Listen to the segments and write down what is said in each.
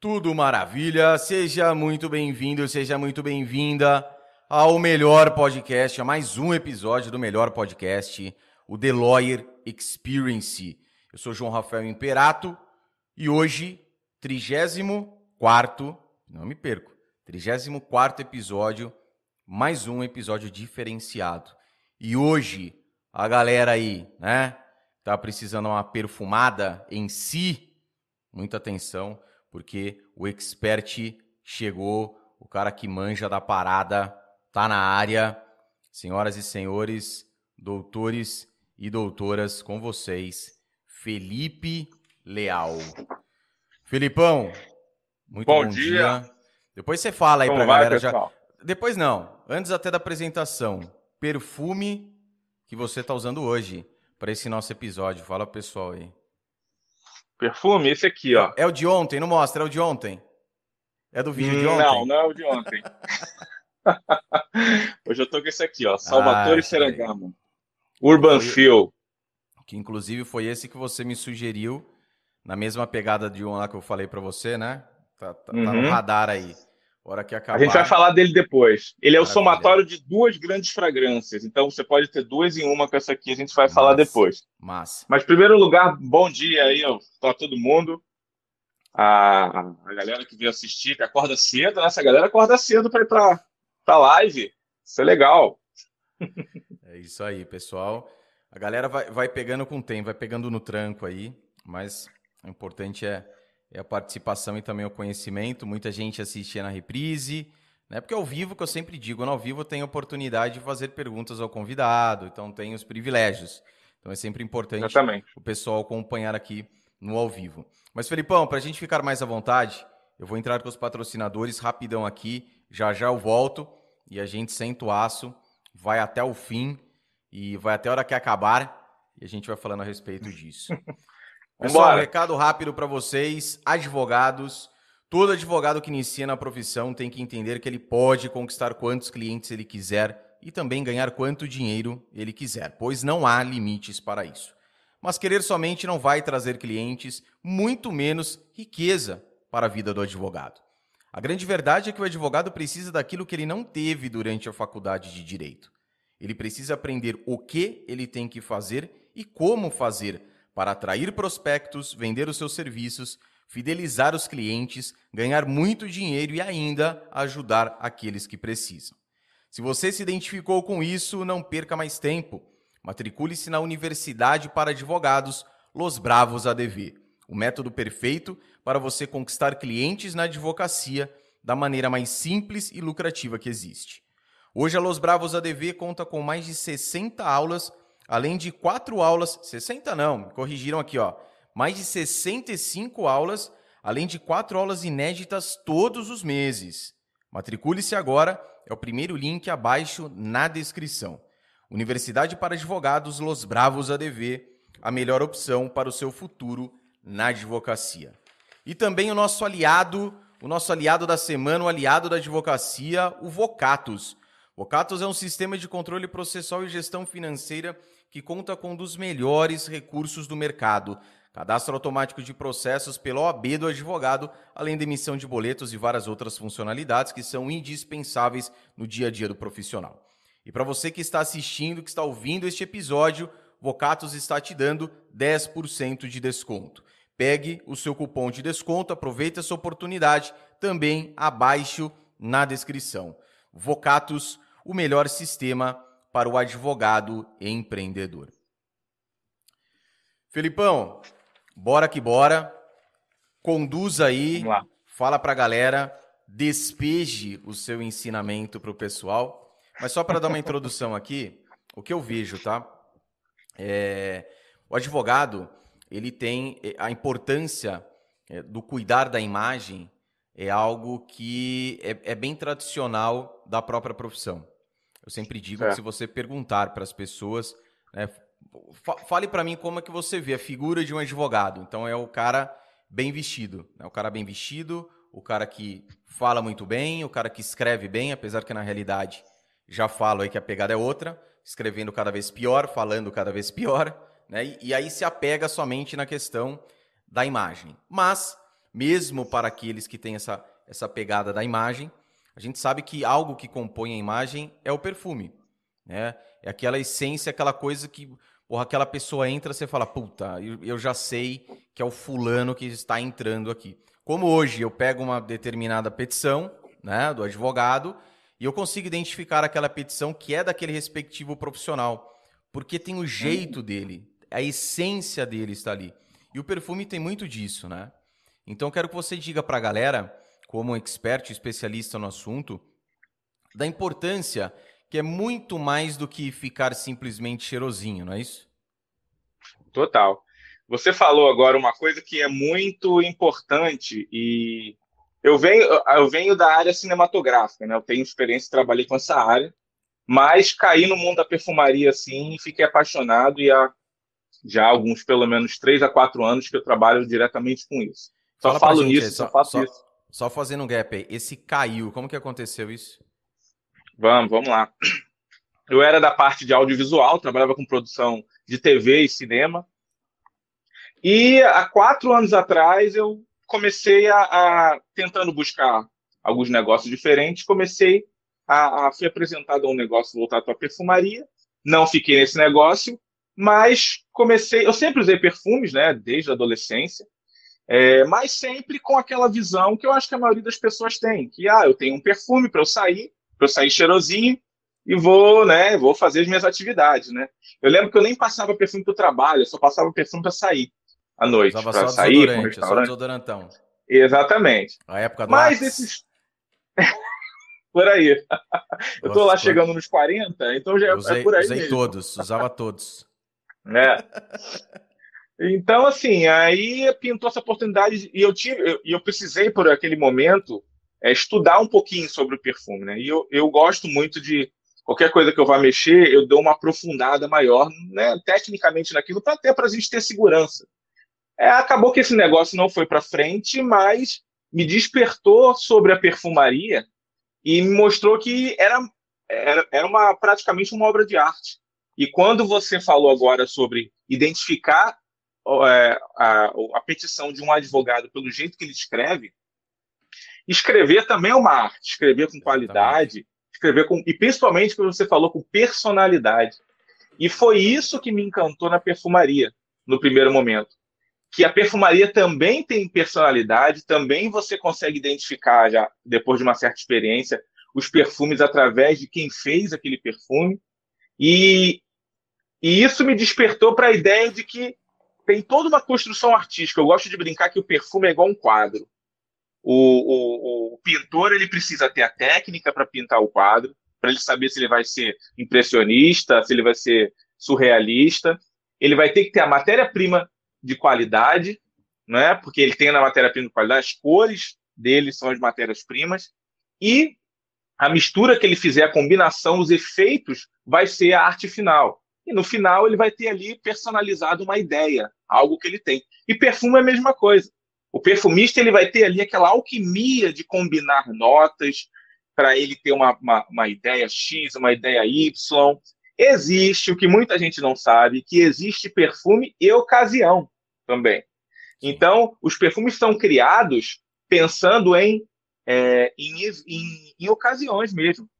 Tudo maravilha, seja muito bem-vindo, seja muito bem-vinda ao melhor podcast, a mais um episódio do melhor podcast, o The Lawyer Experience. Eu sou João Rafael Imperato e hoje, 34, não me perco, 34 episódio, mais um episódio diferenciado. E hoje, a galera aí, né, tá precisando uma perfumada em si, muita atenção porque o expert chegou, o cara que manja da parada tá na área. Senhoras e senhores, doutores e doutoras, com vocês, Felipe Leal. Felipão, muito bom, bom dia. dia. Depois você fala aí Como pra vai, galera pessoal? já. Depois não, antes até da apresentação. Perfume que você tá usando hoje para esse nosso episódio. Fala pessoal aí. Perfume, esse aqui, ó. É o de ontem, não mostra, é o de ontem. É do vídeo de ontem? Não, não é o de ontem. Hoje eu tô com esse aqui, ó. Salvatore ah, Ferragamo. Urban Feel. Que inclusive foi esse que você me sugeriu, na mesma pegada de um lá que eu falei para você, né? Tá, tá, uhum. tá, no uhum. radar aí. Hora que acabar. A gente vai falar dele depois. Ele é Maravilha. o somatório de duas grandes fragrâncias. Então você pode ter duas em uma com essa aqui, a gente vai Massa. falar depois. Massa. Mas, em primeiro lugar, bom dia aí para todo mundo. A, a galera que veio assistir, que acorda cedo, né? Essa galera acorda cedo para ir para a live. Isso é legal. É isso aí, pessoal. A galera vai, vai pegando com o tempo, vai pegando no tranco aí, mas o importante é é a participação e também o conhecimento. Muita gente assistia na reprise, né? Porque ao vivo, que eu sempre digo, no ao vivo tem oportunidade de fazer perguntas ao convidado, então tem os privilégios. Então é sempre importante Exatamente. o pessoal acompanhar aqui no ao vivo. Mas, Felipão, para a gente ficar mais à vontade, eu vou entrar com os patrocinadores rapidão aqui, já já eu volto e a gente senta o aço, vai até o fim e vai até a hora que acabar e a gente vai falando a respeito disso. Pessoal, um recado rápido para vocês, advogados. Todo advogado que inicia na profissão tem que entender que ele pode conquistar quantos clientes ele quiser e também ganhar quanto dinheiro ele quiser, pois não há limites para isso. Mas querer somente não vai trazer clientes, muito menos riqueza para a vida do advogado. A grande verdade é que o advogado precisa daquilo que ele não teve durante a faculdade de direito. Ele precisa aprender o que ele tem que fazer e como fazer para atrair prospectos, vender os seus serviços, fidelizar os clientes, ganhar muito dinheiro e ainda ajudar aqueles que precisam. Se você se identificou com isso, não perca mais tempo. Matricule-se na Universidade para Advogados Los Bravos ADV, o método perfeito para você conquistar clientes na advocacia da maneira mais simples e lucrativa que existe. Hoje a Los Bravos ADV conta com mais de 60 aulas além de quatro aulas, 60 não, corrigiram aqui, ó, mais de 65 aulas, além de quatro aulas inéditas todos os meses. Matricule-se agora, é o primeiro link abaixo na descrição. Universidade para Advogados Los Bravos ADV, a melhor opção para o seu futuro na advocacia. E também o nosso aliado, o nosso aliado da semana, o aliado da advocacia, o Vocatus. Vocatus é um sistema de controle processual e gestão financeira que conta com um dos melhores recursos do mercado. Cadastro automático de processos pela OAB do advogado, além da emissão de boletos e várias outras funcionalidades que são indispensáveis no dia a dia do profissional. E para você que está assistindo, que está ouvindo este episódio, Vocatos está te dando 10% de desconto. Pegue o seu cupom de desconto, aproveite essa oportunidade também abaixo na descrição. Vocatos, o melhor sistema para o advogado empreendedor. Felipão, bora que bora. Conduz aí, fala para a galera, despeje o seu ensinamento para o pessoal. Mas só para dar uma introdução aqui, o que eu vejo, tá? É, o advogado ele tem é, a importância é, do cuidar da imagem é algo que é, é bem tradicional da própria profissão. Eu sempre digo que se você perguntar para as pessoas, né, fale para mim como é que você vê a figura de um advogado. Então é o cara bem vestido, né? o cara bem vestido, o cara que fala muito bem, o cara que escreve bem, apesar que na realidade já falo aí que a pegada é outra, escrevendo cada vez pior, falando cada vez pior, né? E, e aí se apega somente na questão da imagem. Mas mesmo para aqueles que têm essa, essa pegada da imagem. A gente sabe que algo que compõe a imagem é o perfume. Né? É aquela essência, aquela coisa que porra, aquela pessoa entra, você fala, puta, eu, eu já sei que é o fulano que está entrando aqui. Como hoje eu pego uma determinada petição né, do advogado e eu consigo identificar aquela petição que é daquele respectivo profissional, porque tem o jeito dele, a essência dele está ali. E o perfume tem muito disso, né? Então quero que você diga para a galera, como expert, especialista no assunto, da importância que é muito mais do que ficar simplesmente cheirosinho, não é isso? Total. Você falou agora uma coisa que é muito importante e eu venho, eu venho da área cinematográfica, né? Eu tenho experiência, trabalhei com essa área, mas caí no mundo da perfumaria assim e fiquei apaixonado e há já alguns, pelo menos três a quatro anos que eu trabalho diretamente com isso. Só Fala falo nisso, só, só faço só, isso. Só fazendo um gap aí. Esse caiu, como que aconteceu isso? Vamos, vamos lá. Eu era da parte de audiovisual, trabalhava com produção de TV e cinema. E há quatro anos atrás eu comecei a, a tentando buscar alguns negócios diferentes, comecei a, a fui apresentado a um negócio voltado para perfumaria. Não fiquei nesse negócio, mas comecei. Eu sempre usei perfumes, né, desde a adolescência, é, mas sempre com aquela visão que eu acho que a maioria das pessoas tem, que ah, eu tenho um perfume para eu sair, para eu sair cheirosinho e vou, né, vou fazer as minhas atividades, né? Eu lembro que eu nem passava perfume para o trabalho, eu só passava perfume para sair à noite, para sair para restaurante. Só desodorantão. Exatamente. A época do Mas esses por aí. eu tô lá chegando nos 40, então já é usei, é por aí Usei mesmo. todos, usava todos. É. Então, assim, aí pintou essa oportunidade e eu tive, eu, eu precisei por aquele momento é, estudar um pouquinho sobre o perfume, né? E eu, eu gosto muito de qualquer coisa que eu vá mexer, eu dou uma aprofundada maior, né, tecnicamente naquilo, para até para a gente ter segurança. É, acabou que esse negócio não foi para frente, mas me despertou sobre a perfumaria e me mostrou que era, era, era uma, praticamente uma obra de arte. E quando você falou agora sobre identificar a, a petição de um advogado pelo jeito que ele escreve, Escrever também é uma arte, escrever com qualidade, escrever com. E principalmente, como você falou, com personalidade. E foi isso que me encantou na perfumaria, no primeiro momento. Que a perfumaria também tem personalidade, também você consegue identificar, já depois de uma certa experiência, os perfumes através de quem fez aquele perfume. E, e isso me despertou para a ideia de que tem toda uma construção artística. Eu gosto de brincar que o perfume é igual um quadro. O, o, o pintor ele precisa ter a técnica para pintar o quadro, para ele saber se ele vai ser impressionista, se ele vai ser surrealista. Ele vai ter que ter a matéria-prima de qualidade, né? porque ele tem na matéria-prima de qualidade, as cores dele são as matérias-primas, e a mistura que ele fizer, a combinação, os efeitos, vai ser a arte final. E no final ele vai ter ali personalizado uma ideia, algo que ele tem. E perfume é a mesma coisa. O perfumista ele vai ter ali aquela alquimia de combinar notas para ele ter uma, uma, uma, ideia X, uma ideia Y. Existe o que muita gente não sabe, que existe perfume e ocasião também. Então, os perfumes são criados pensando em, é, em, em, em ocasiões mesmo.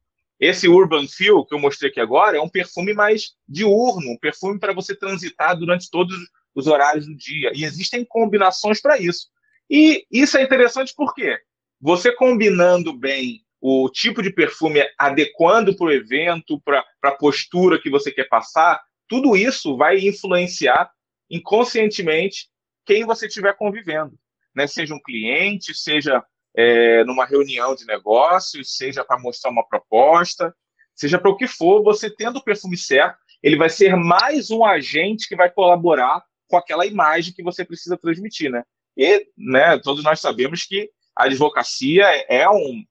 Esse Urban Feel que eu mostrei aqui agora é um perfume mais diurno, um perfume para você transitar durante todos os horários do dia. E existem combinações para isso. E isso é interessante porque você combinando bem o tipo de perfume, adequando para o evento, para a postura que você quer passar, tudo isso vai influenciar inconscientemente quem você estiver convivendo. Né? Seja um cliente, seja é, numa reunião de negócios, seja para mostrar uma proposta, seja para o que for, você tendo o perfume certo, ele vai ser mais um agente que vai colaborar com aquela imagem que você precisa transmitir, né? E né, todos nós sabemos que a advocacia é, um,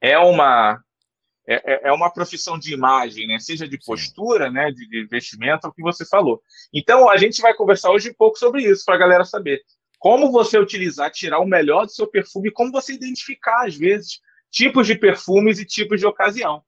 é, uma, é, é, é uma profissão de imagem, né? seja de postura, né, de, de vestimenta, o que você falou. Então, a gente vai conversar hoje um pouco sobre isso, para a galera saber. Como você utilizar, tirar o melhor do seu perfume, como você identificar, às vezes, tipos de perfumes e tipos de ocasião.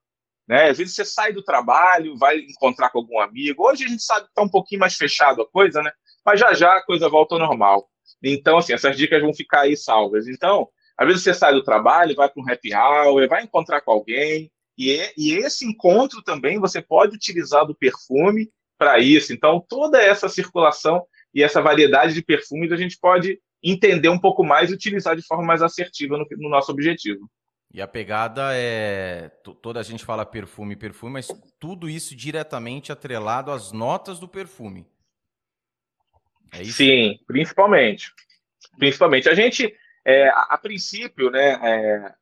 Né? Às vezes você sai do trabalho, vai encontrar com algum amigo. Hoje a gente sabe que está um pouquinho mais fechado a coisa, né? mas já já a coisa volta ao normal. Então, assim, essas dicas vão ficar aí salvas. Então, às vezes você sai do trabalho, vai para um happy hour, vai encontrar com alguém, e, é, e esse encontro também você pode utilizar do perfume para isso. Então, toda essa circulação e essa variedade de perfumes a gente pode entender um pouco mais e utilizar de forma mais assertiva no, no nosso objetivo. E a pegada é. Toda a gente fala perfume, perfume, mas tudo isso diretamente atrelado às notas do perfume. É isso? Sim, principalmente. Principalmente. A gente, é, a, a, princípio, né, é,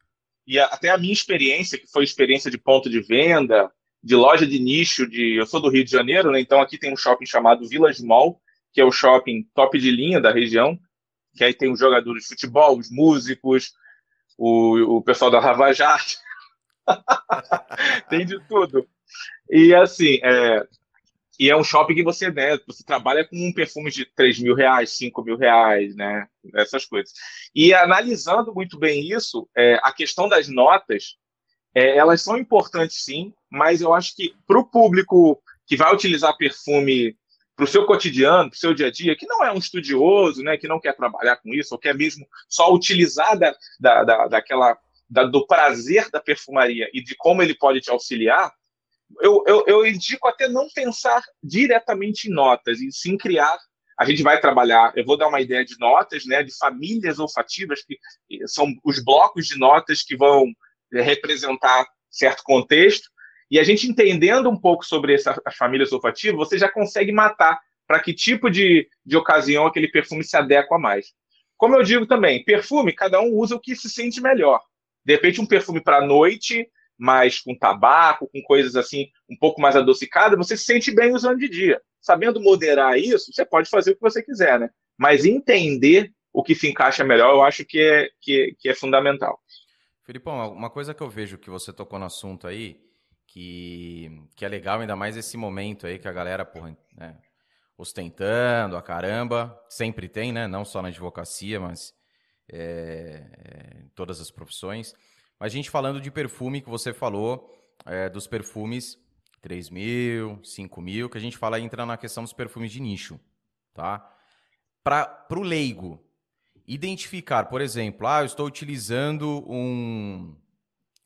e a, até a minha experiência, que foi experiência de ponto de venda, de loja de nicho, de eu sou do Rio de Janeiro, né, então aqui tem um shopping chamado Village Mall, que é o shopping top de linha da região, que aí tem os jogadores de futebol, os músicos, o, o pessoal da Ravajat, tem de tudo. E assim, é, e é um shopping que você, né, você trabalha com um perfume de 3 mil reais, 5 mil reais, né, essas coisas. E analisando muito bem isso, é, a questão das notas, é, elas são importantes sim, mas eu acho que para o público que vai utilizar perfume para o seu cotidiano, para o seu dia a dia, que não é um estudioso, né, que não quer trabalhar com isso, ou quer mesmo só utilizar da, da, da, daquela, da, do prazer da perfumaria e de como ele pode te auxiliar, eu, eu, eu indico até não pensar diretamente em notas, e sim criar. A gente vai trabalhar, eu vou dar uma ideia de notas, né, de famílias olfativas, que são os blocos de notas que vão eh, representar certo contexto, e a gente entendendo um pouco sobre essa, as famílias olfativas, você já consegue matar para que tipo de, de ocasião aquele perfume se adequa mais. Como eu digo também, perfume, cada um usa o que se sente melhor. De repente, um perfume para noite, mais com tabaco, com coisas assim, um pouco mais adocicadas, você se sente bem usando de dia. Sabendo moderar isso, você pode fazer o que você quiser, né? Mas entender o que se encaixa melhor, eu acho que é, que, que é fundamental. Filipão, uma coisa que eu vejo que você tocou no assunto aí, que, que é legal, ainda mais esse momento aí que a galera, porra, né, ostentando a caramba, sempre tem, né? Não só na advocacia, mas é, é, em todas as profissões. Mas a gente falando de perfume que você falou, é, dos perfumes 3 mil, 5 mil, que a gente fala entra na questão dos perfumes de nicho, tá? Para o leigo, identificar, por exemplo, ah, eu estou utilizando um,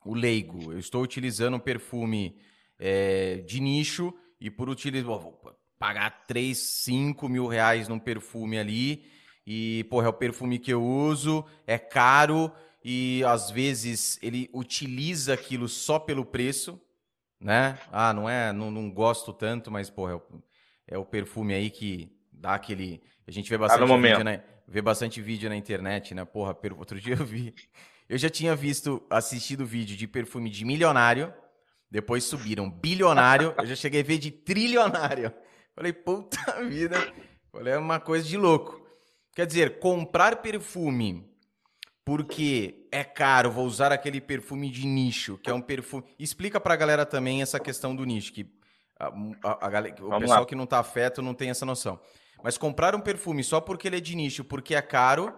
o leigo. Eu estou utilizando um perfume é, de nicho e por utilizar, vou pagar 3, 5 mil reais num perfume ali e, porra, é o perfume que eu uso, é caro e às vezes ele utiliza aquilo só pelo preço, né? Ah, não é, não, não gosto tanto, mas, porra, é o, é o perfume aí que dá aquele... A gente vê bastante, ah, vídeo, né? vê bastante vídeo na internet, né? Porra, outro dia eu vi eu já tinha visto, assistido vídeo de perfume de milionário, depois subiram bilionário, eu já cheguei a ver de trilionário. Falei, puta vida, falei, é uma coisa de louco. Quer dizer, comprar perfume porque é caro, vou usar aquele perfume de nicho, que é um perfume. Explica pra galera também essa questão do nicho, que a, a, a o pessoal lá. que não tá afeto não tem essa noção. Mas comprar um perfume só porque ele é de nicho, porque é caro,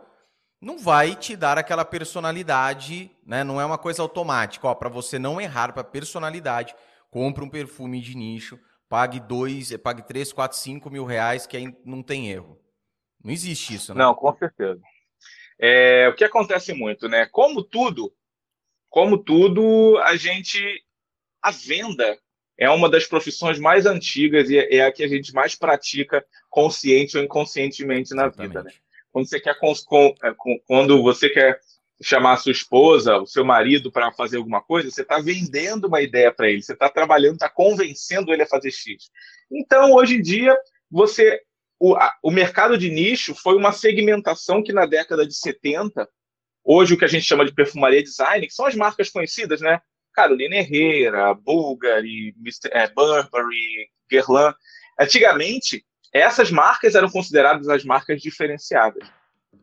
não vai te dar aquela personalidade, né? Não é uma coisa automática. Ó, para você não errar para personalidade, compre um perfume de nicho, pague dois, pague três, quatro, cinco mil reais, que aí não tem erro. Não existe isso, né? Não, com certeza. É, o que acontece muito, né? Como tudo, como tudo, a gente, a venda é uma das profissões mais antigas e é a que a gente mais pratica consciente ou inconscientemente na Exatamente. vida, né? Quando você quer é, quando você quer chamar a sua esposa, o seu marido para fazer alguma coisa, você está vendendo uma ideia para ele, você está trabalhando, está convencendo ele a fazer X. Então, hoje em dia, você o, a, o mercado de nicho foi uma segmentação que na década de 70, hoje o que a gente chama de perfumaria design, que são as marcas conhecidas, né? Carolina Herrera, Bulgari, é, Burberry, Guerlain. Antigamente, essas marcas eram consideradas as marcas diferenciadas.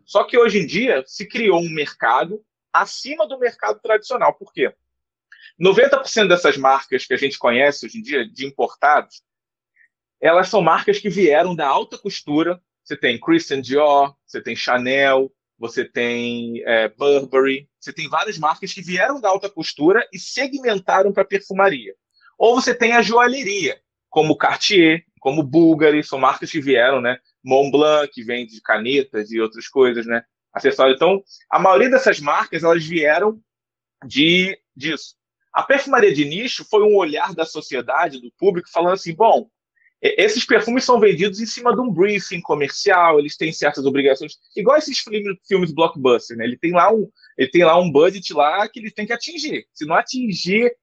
Só que hoje em dia se criou um mercado acima do mercado tradicional. Por quê? 90% dessas marcas que a gente conhece hoje em dia, de importados, elas são marcas que vieram da alta costura. Você tem Christian Dior, você tem Chanel, você tem é, Burberry, você tem várias marcas que vieram da alta costura e segmentaram para perfumaria. Ou você tem a joalheria, como Cartier, como Bulgari, são marcas que vieram, né? Montblanc, que vende canetas e outras coisas, né? Acessórios. Então, a maioria dessas marcas, elas vieram de disso. A perfumaria de nicho foi um olhar da sociedade, do público, falando assim, bom, esses perfumes são vendidos em cima de um briefing comercial, eles têm certas obrigações, igual esses filmes, filmes blockbuster, né? Ele tem lá um, ele tem lá um budget lá que ele tem que atingir. Se não atingir,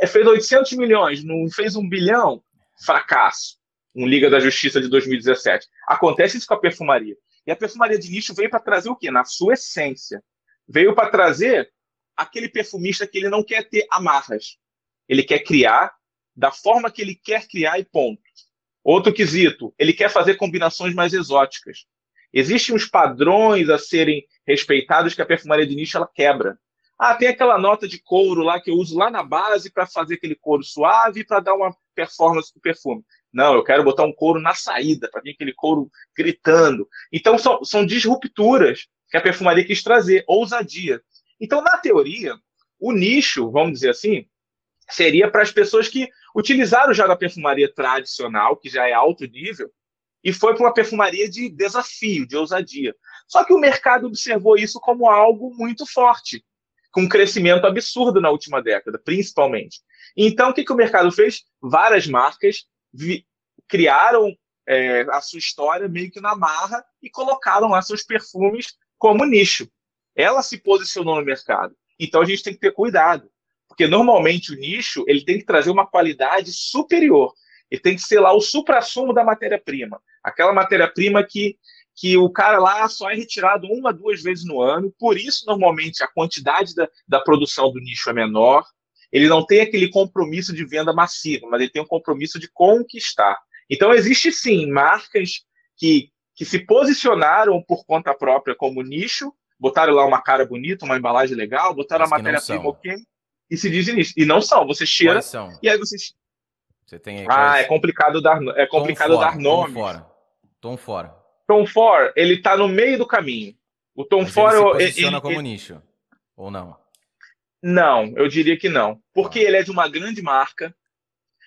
é, fez 800 milhões, não fez um bilhão, fracasso. Um Liga da Justiça de 2017. Acontece isso com a perfumaria. E a perfumaria de nicho veio para trazer o quê? Na sua essência. Veio para trazer aquele perfumista que ele não quer ter amarras. Ele quer criar da forma que ele quer criar e ponto. Outro quesito, ele quer fazer combinações mais exóticas. Existem uns padrões a serem respeitados que a perfumaria de nicho ela quebra. Ah, tem aquela nota de couro lá que eu uso lá na base para fazer aquele couro suave para dar uma performance do perfume. Não, eu quero botar um couro na saída, para vir aquele couro gritando. Então, são, são disrupturas que a perfumaria quis trazer, ousadia. Então, na teoria, o nicho, vamos dizer assim, seria para as pessoas que utilizaram já da perfumaria tradicional, que já é alto nível, e foi para uma perfumaria de desafio, de ousadia. Só que o mercado observou isso como algo muito forte, com um crescimento absurdo na última década, principalmente. Então, o que, que o mercado fez? Várias marcas criaram é, a sua história meio que na marra e colocaram lá seus perfumes como nicho. Ela se posicionou no mercado. Então, a gente tem que ter cuidado porque normalmente o nicho ele tem que trazer uma qualidade superior. Ele tem que ser lá o supra-sumo da matéria-prima. Aquela matéria-prima que, que o cara lá só é retirado uma, duas vezes no ano. Por isso, normalmente, a quantidade da, da produção do nicho é menor. Ele não tem aquele compromisso de venda massiva, mas ele tem um compromisso de conquistar. Então, existe sim marcas que, que se posicionaram por conta própria como nicho, botaram lá uma cara bonita, uma embalagem legal, botaram a matéria-prima ok, e se dizem isso. E não são. Você cheira e aí você. Você tem aí, ah, é complicado dar, é complicado Tom dar fora, nomes. Tom fora. Tom fora. Tom Ford, ele tá no meio do caminho. O Tom Mas Ford. Ele se posiciona ele, como ele... nicho. Ou não? Não, eu diria que não. Porque ah. ele é de uma grande marca.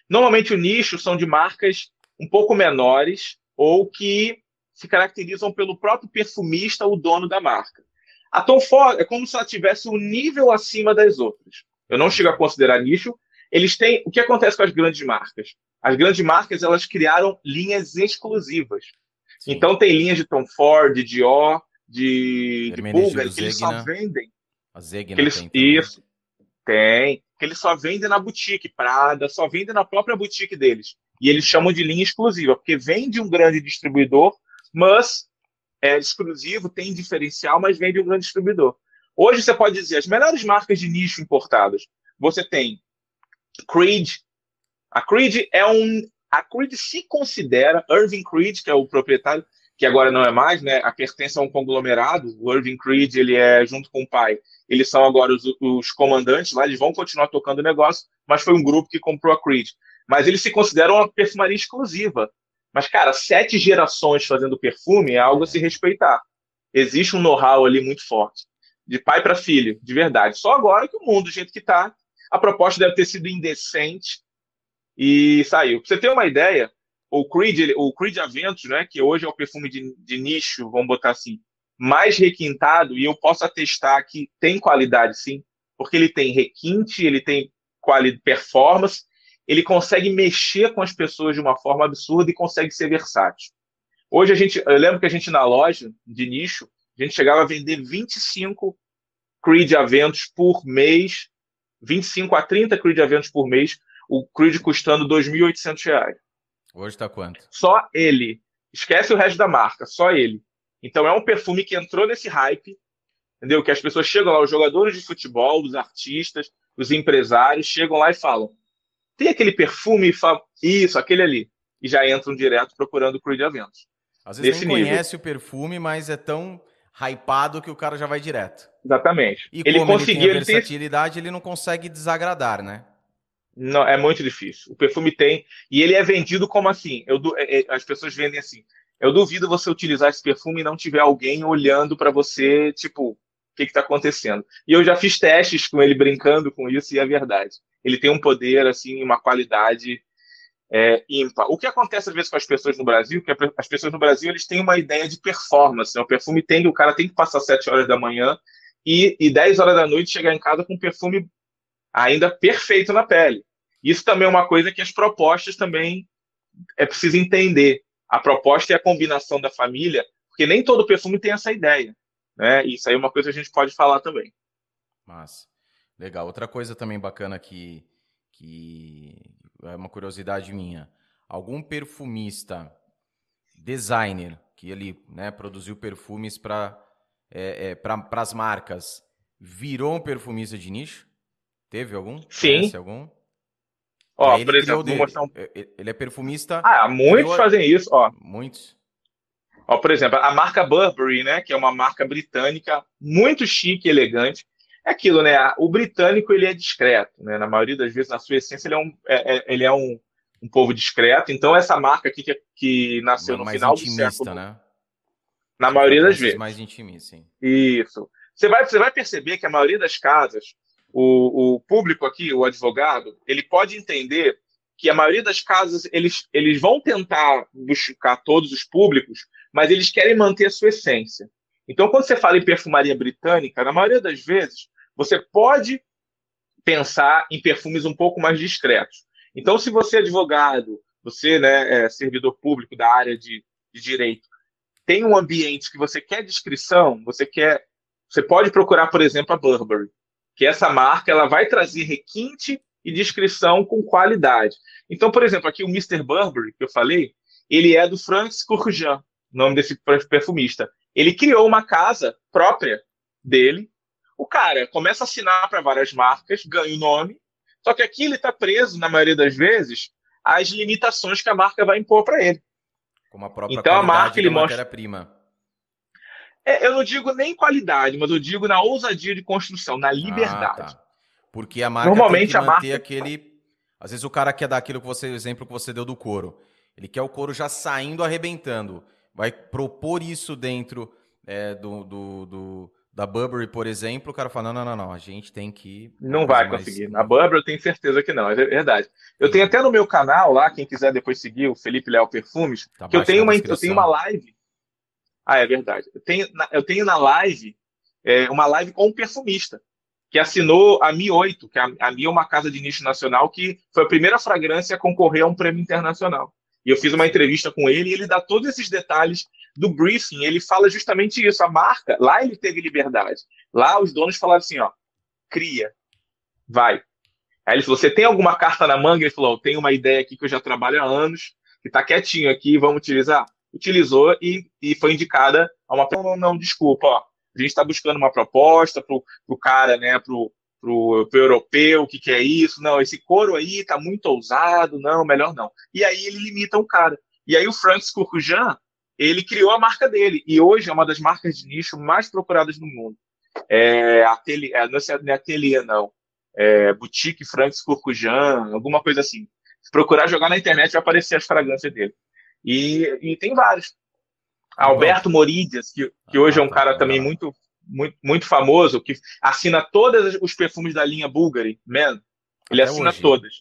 Normalmente o nicho são de marcas um pouco menores ou que se caracterizam pelo próprio perfumista, o dono da marca. A Tom Ford é como se ela tivesse um nível acima das outras eu não chego a considerar nicho. Eles têm. O que acontece com as grandes marcas? As grandes marcas elas criaram linhas exclusivas. Sim. Então tem linhas de Tom Ford, de Dior, de, de Bulgari, que eles só vendem. A Zegna eles, tem Isso. Tem. Que eles só vendem na boutique. Prada só vende na própria boutique deles. E eles chamam de linha exclusiva, porque vem de um grande distribuidor, mas é exclusivo, tem diferencial, mas vem de um grande distribuidor. Hoje você pode dizer as melhores marcas de nicho importadas. Você tem Creed. A Creed é um. A Creed se considera, Irving Creed, que é o proprietário, que agora não é mais, né? A pertence a um conglomerado. O Irving Creed, ele é junto com o pai. Eles são agora os, os comandantes lá, eles vão continuar tocando o negócio, mas foi um grupo que comprou a Creed. Mas eles se consideram uma perfumaria exclusiva. Mas, cara, sete gerações fazendo perfume é algo a se respeitar. Existe um know-how ali muito forte de pai para filho, de verdade. Só agora que o mundo, do jeito que está, a proposta deve ter sido indecente e saiu. Pra você ter uma ideia, o Creed, o Creed Aventus, né, que hoje é o perfume de, de nicho, vamos botar assim, mais requintado, e eu posso atestar que tem qualidade sim, porque ele tem requinte, ele tem qualidade, performance, ele consegue mexer com as pessoas de uma forma absurda e consegue ser versátil. Hoje a gente, eu lembro que a gente na loja de nicho, a gente chegava a vender 25 Creed Aventos por mês, 25 a 30 Creed Aventos por mês, o Creed custando R$ 2.800. Hoje está quanto? Só ele. Esquece o resto da marca, só ele. Então é um perfume que entrou nesse hype, entendeu? Que as pessoas chegam lá, os jogadores de futebol, os artistas, os empresários, chegam lá e falam: tem aquele perfume e falam, isso, aquele ali. E já entram direto procurando o Creed Aventos. Às vezes Nesse nem nível. conhece o perfume, mas é tão hypado que o cara já vai direto. Exatamente. E ele como conseguiu, ele tem a versatilidade, ele, tem... ele não consegue desagradar, né? Não, é muito difícil. O perfume tem. E ele é vendido como assim. Eu, é, é, as pessoas vendem assim. Eu duvido você utilizar esse perfume e não tiver alguém olhando para você, tipo, o que está acontecendo. E eu já fiz testes com ele brincando com isso e é verdade. Ele tem um poder, assim, uma qualidade é, ímpar. O que acontece às vezes com as pessoas no Brasil, que as pessoas no Brasil eles têm uma ideia de performance. Né? O perfume tem, o cara tem que passar 7 horas da manhã e, e 10 horas da noite chegar em casa com um perfume ainda perfeito na pele. Isso também é uma coisa que as propostas também é preciso entender. A proposta é a combinação da família, porque nem todo perfume tem essa ideia. Né? Isso aí é uma coisa que a gente pode falar também. Mas, legal. Outra coisa também bacana que, que é uma curiosidade minha. Algum perfumista, designer, que ele né, produziu perfumes para é, é, para as marcas, virou um perfumista de nicho? Teve algum? Sim. Conhece algum? Ó, por exemplo, vou mostrar um... Ele é perfumista. Ah, muitos criou... fazem isso, ó. Muitos. Ó, por exemplo, a marca Burberry, né, que é uma marca britânica muito chique e elegante. É aquilo, né? O britânico ele é discreto, né? Na maioria das vezes, na sua essência, ele é um, é, é ele é um, um povo discreto. Então, essa marca aqui que, que nasceu no final do século, né? Na maioria das vezes. Mais intimista, sim. Isso. Você vai, você vai perceber que a maioria das casas, o, o público aqui, o advogado, ele pode entender que a maioria das casas eles, eles vão tentar buscar todos os públicos, mas eles querem manter a sua essência. Então, quando você fala em perfumaria britânica, na maioria das vezes, você pode pensar em perfumes um pouco mais discretos. Então, se você é advogado, você né, é servidor público da área de, de direito, tem um ambiente que você quer descrição, você quer, você pode procurar, por exemplo, a Burberry, que essa marca ela vai trazer requinte e descrição com qualidade. Então, por exemplo, aqui o Mr. Burberry que eu falei, ele é do Francis Courjean, nome desse perfumista. Ele criou uma casa própria dele. O cara começa a assinar para várias marcas, ganha o nome, só que aqui ele está preso, na maioria das vezes, às limitações que a marca vai impor para ele. Como a própria então, a marca ele mostra prima. É, eu não digo nem qualidade, mas eu digo na ousadia de construção, na liberdade. Ah, tá. Porque a marca Normalmente, tem que manter a marca... aquele. Às vezes o cara quer dar aquilo que você, o exemplo que você deu do couro. Ele quer o couro já saindo, arrebentando. Vai propor isso dentro é, do, do, do, da Burberry, por exemplo. O cara fala: não, não, não, não, a gente tem que. Não vai conseguir. Na Burberry eu tenho certeza que não, é verdade. Eu tenho até no meu canal lá, quem quiser depois seguir, o Felipe Léo Perfumes, tá que eu tenho, uma, eu tenho uma live. Ah, é verdade. Eu tenho, eu tenho na live é, uma live com um perfumista que assinou a Mi 8, que a, a Mi é uma casa de nicho nacional que foi a primeira fragrância a concorrer a um prêmio internacional. E eu fiz uma entrevista com ele e ele dá todos esses detalhes do briefing. Ele fala justamente isso. A marca, lá ele teve liberdade. Lá os donos falaram assim: ó, cria, vai. Aí ele falou: Você tem alguma carta na manga? Ele falou: tenho uma ideia aqui que eu já trabalho há anos, que está quietinho aqui, vamos utilizar. Utilizou e, e foi indicada a uma. Não, não, desculpa, ó. A gente está buscando uma proposta para o cara, né, para o pro, pro europeu, o que, que é isso? Não, esse couro aí tá muito ousado, não, melhor não. E aí ele limita o cara. E aí o Francis Courjean, ele criou a marca dele, e hoje é uma das marcas de nicho mais procuradas no mundo. É, ateliê, é, não é ateliê, não é, Boutique Francis Courcujan, alguma coisa assim. Se procurar jogar na internet, vai aparecer as fragrâncias dele. E, e tem vários. Alberto Moridias, que, que hoje é um ah, tá, cara tá, também muito, muito, muito famoso, que assina todos os perfumes da linha Bulgari, Man. Ele Até assina hoje. todas.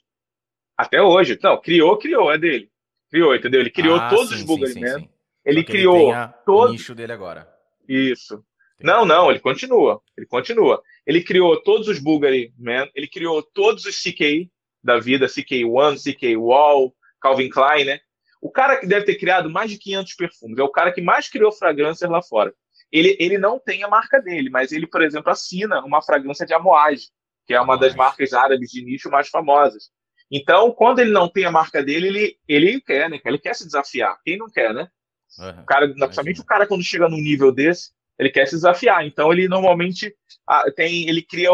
Até hoje. Não, criou, criou, é dele. Criou, entendeu? Ele criou ah, todos sim, os Bulgari sim, Man. Sim, ele criou ele todo... o nicho dele agora. Isso. Não, não, ele continua. Ele continua. Ele criou todos os Bulgari Man, ele criou todos os CK da vida, CK1, CK Wall, Calvin Klein, né? O cara que deve ter criado mais de 500 perfumes, é o cara que mais criou fragrâncias lá fora. Ele, ele não tem a marca dele, mas ele, por exemplo, assina uma fragrância de Amouage, que é uma das marcas árabes de nicho mais famosas. Então, quando ele não tem a marca dele, ele, ele quer, né? Ele quer se desafiar. Quem não quer, né? Uhum, o cara, principalmente o cara quando chega num nível desse, ele quer se desafiar. Então ele normalmente ah, tem, ele cria,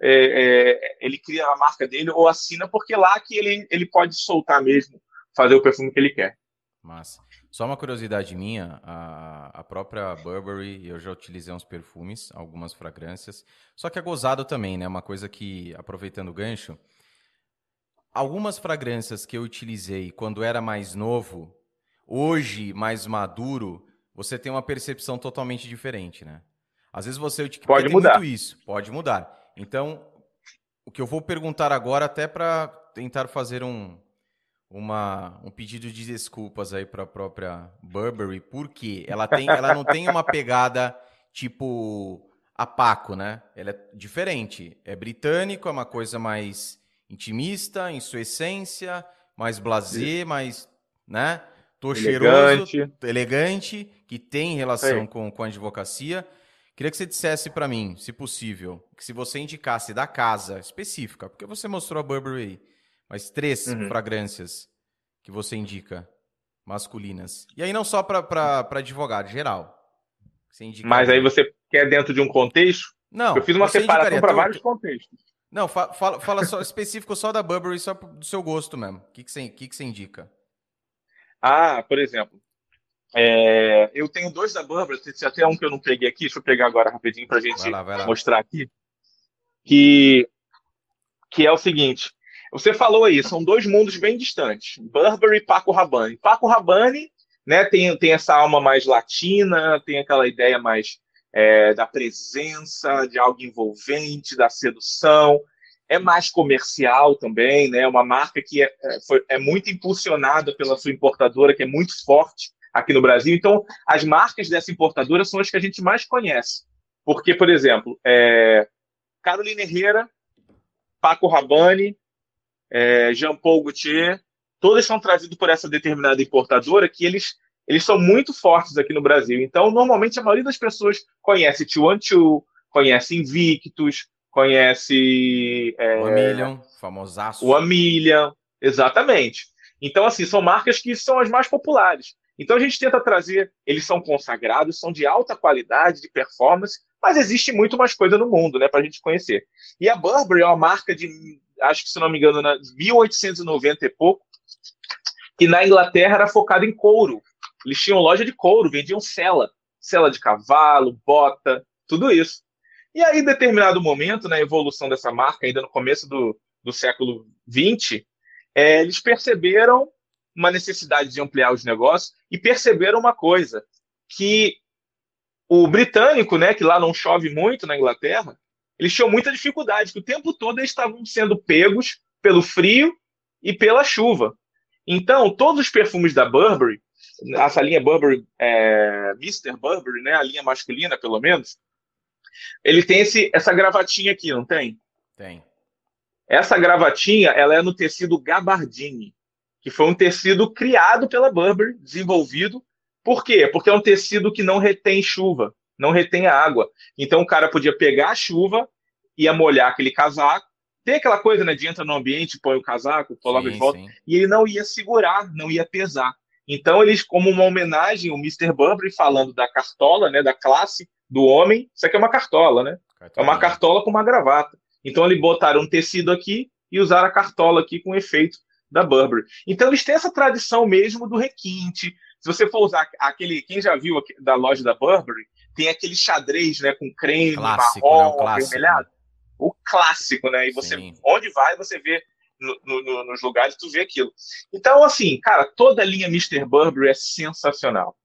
é, é, ele cria a marca dele ou assina porque lá que ele, ele pode soltar mesmo, fazer o perfume que ele quer. Massa. Só uma curiosidade minha, a, a própria Burberry, eu já utilizei uns perfumes, algumas fragrâncias, só que é gozado também, né? Uma coisa que, aproveitando o gancho, algumas fragrâncias que eu utilizei quando era mais novo, hoje mais maduro, você tem uma percepção totalmente diferente, né? Às vezes você pode mudar isso, pode mudar. Então, o que eu vou perguntar agora, até para tentar fazer um, uma, um pedido de desculpas aí para a própria Burberry, porque ela, tem, ela não tem uma pegada tipo a Paco, né? Ela é diferente. É britânico, é uma coisa mais intimista em sua essência, mais blasé, mais, né? Elegante. elegante, que tem relação com, com a advocacia. Queria que você dissesse para mim, se possível, que se você indicasse da casa específica, porque você mostrou a Burberry aí, mas três uhum. fragrâncias que você indica masculinas. E aí não só para advogado, geral. Mas aí você quer dentro de um contexto? Não. Eu fiz uma separação para vários contextos. Não, fala, fala só específico só da Burberry, só do seu gosto mesmo. O que, que, você, que, que você indica? Ah, por exemplo, é, eu tenho dois da Burberry, tem até um que eu não peguei aqui, deixa eu pegar agora rapidinho para a gente vai lá, vai lá. mostrar aqui. Que, que é o seguinte: você falou aí, são dois mundos bem distantes, Burberry e Paco Rabanne. Paco Rabanne né, tem, tem essa alma mais latina, tem aquela ideia mais é, da presença, de algo envolvente, da sedução. É mais comercial também, né? Uma marca que é, é, foi, é muito impulsionada pela sua importadora, que é muito forte aqui no Brasil. Então, as marcas dessa importadora são as que a gente mais conhece. Porque, por exemplo, é, Carolina Herrera, Paco Rabanne, é, Jean Paul Gaultier, todas são trazidos por essa determinada importadora que eles, eles são muito fortes aqui no Brasil. Então, normalmente, a maioria das pessoas conhece Two conhece Invictus, conhece... É, o Amilion, famosaço. O Amilion, exatamente. Então, assim, são marcas que são as mais populares. Então a gente tenta trazer, eles são consagrados, são de alta qualidade, de performance, mas existe muito mais coisa no mundo, né, para a gente conhecer. E a Burberry é uma marca de, acho que se não me engano, na 1890 e pouco, que na Inglaterra era focada em couro. Eles tinham loja de couro, vendiam cela, cela de cavalo, bota, tudo isso. E aí, em determinado momento, na evolução dessa marca, ainda no começo do, do século XX, é, eles perceberam uma necessidade de ampliar os negócios e perceberam uma coisa, que o britânico, né, que lá não chove muito na Inglaterra, eles tinham muita dificuldade, que o tempo todo eles estavam sendo pegos pelo frio e pela chuva. Então, todos os perfumes da Burberry, essa linha Burberry, é, Mr. Burberry, né, a linha masculina, pelo menos, ele tem esse, essa gravatinha aqui, não tem? Tem. Essa gravatinha, ela é no tecido gabardine que foi um tecido criado pela Burberry, desenvolvido. Por quê? Porque é um tecido que não retém chuva, não retém água. Então o cara podia pegar a chuva, ia molhar aquele casaco, tem aquela coisa, né, de entra no ambiente, põe o casaco, coloca sim, de volta, sim. e ele não ia segurar, não ia pesar. Então eles, como uma homenagem, o Mr. Burberry falando da cartola, né, da classe do homem, isso aqui é uma cartola, né? É uma cartola com uma gravata. Então eles botaram um tecido aqui e usaram a cartola aqui com efeito da Burberry. Então eles têm essa tradição mesmo do requinte. Se você for usar aquele, quem já viu da loja da Burberry, tem aquele xadrez, né, com creme, clássico, marrom, né, avermelhado. O clássico, né? E você, Sim. onde vai, você vê no, no, nos lugares, tu vê aquilo. Então, assim, cara, toda a linha Mr. Burberry é sensacional.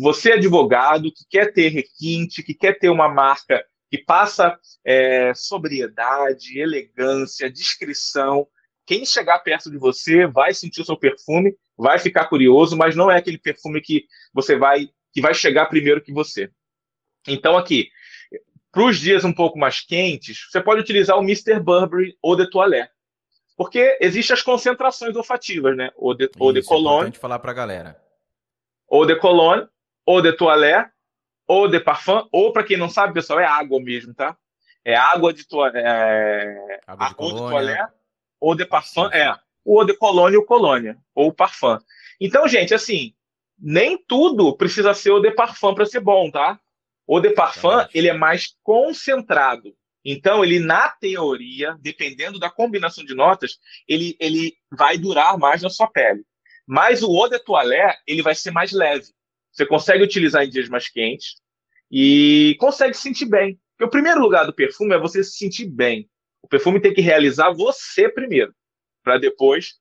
Você é advogado que quer ter requinte, que quer ter uma marca que passa é, sobriedade, elegância, discrição, quem chegar perto de você vai sentir o seu perfume, vai ficar curioso, mas não é aquele perfume que você vai que vai chegar primeiro que você. Então aqui, para os dias um pouco mais quentes, você pode utilizar o Mr. Burberry ou de Toilette. Porque existem as concentrações olfativas, né? Ou de, ou de cologne. É falar para a galera. Ou de cologne, ou de toilette, ou de parfum, ou para quem não sabe, pessoal, é água mesmo, tá? É água de, to é... água de, de toilette ou de parfum é o de colônia ou colônia, ou parfum. Então, gente, assim, nem tudo precisa ser o de parfum para ser bom, tá? O de parfum, ele é mais concentrado. Então, ele, na teoria, dependendo da combinação de notas, ele, ele vai durar mais na sua pele. Mas o eau de toilette, ele vai ser mais leve. Você consegue utilizar em dias mais quentes e consegue se sentir bem. Porque o primeiro lugar do perfume é você se sentir bem. O perfume tem que realizar você primeiro, para depois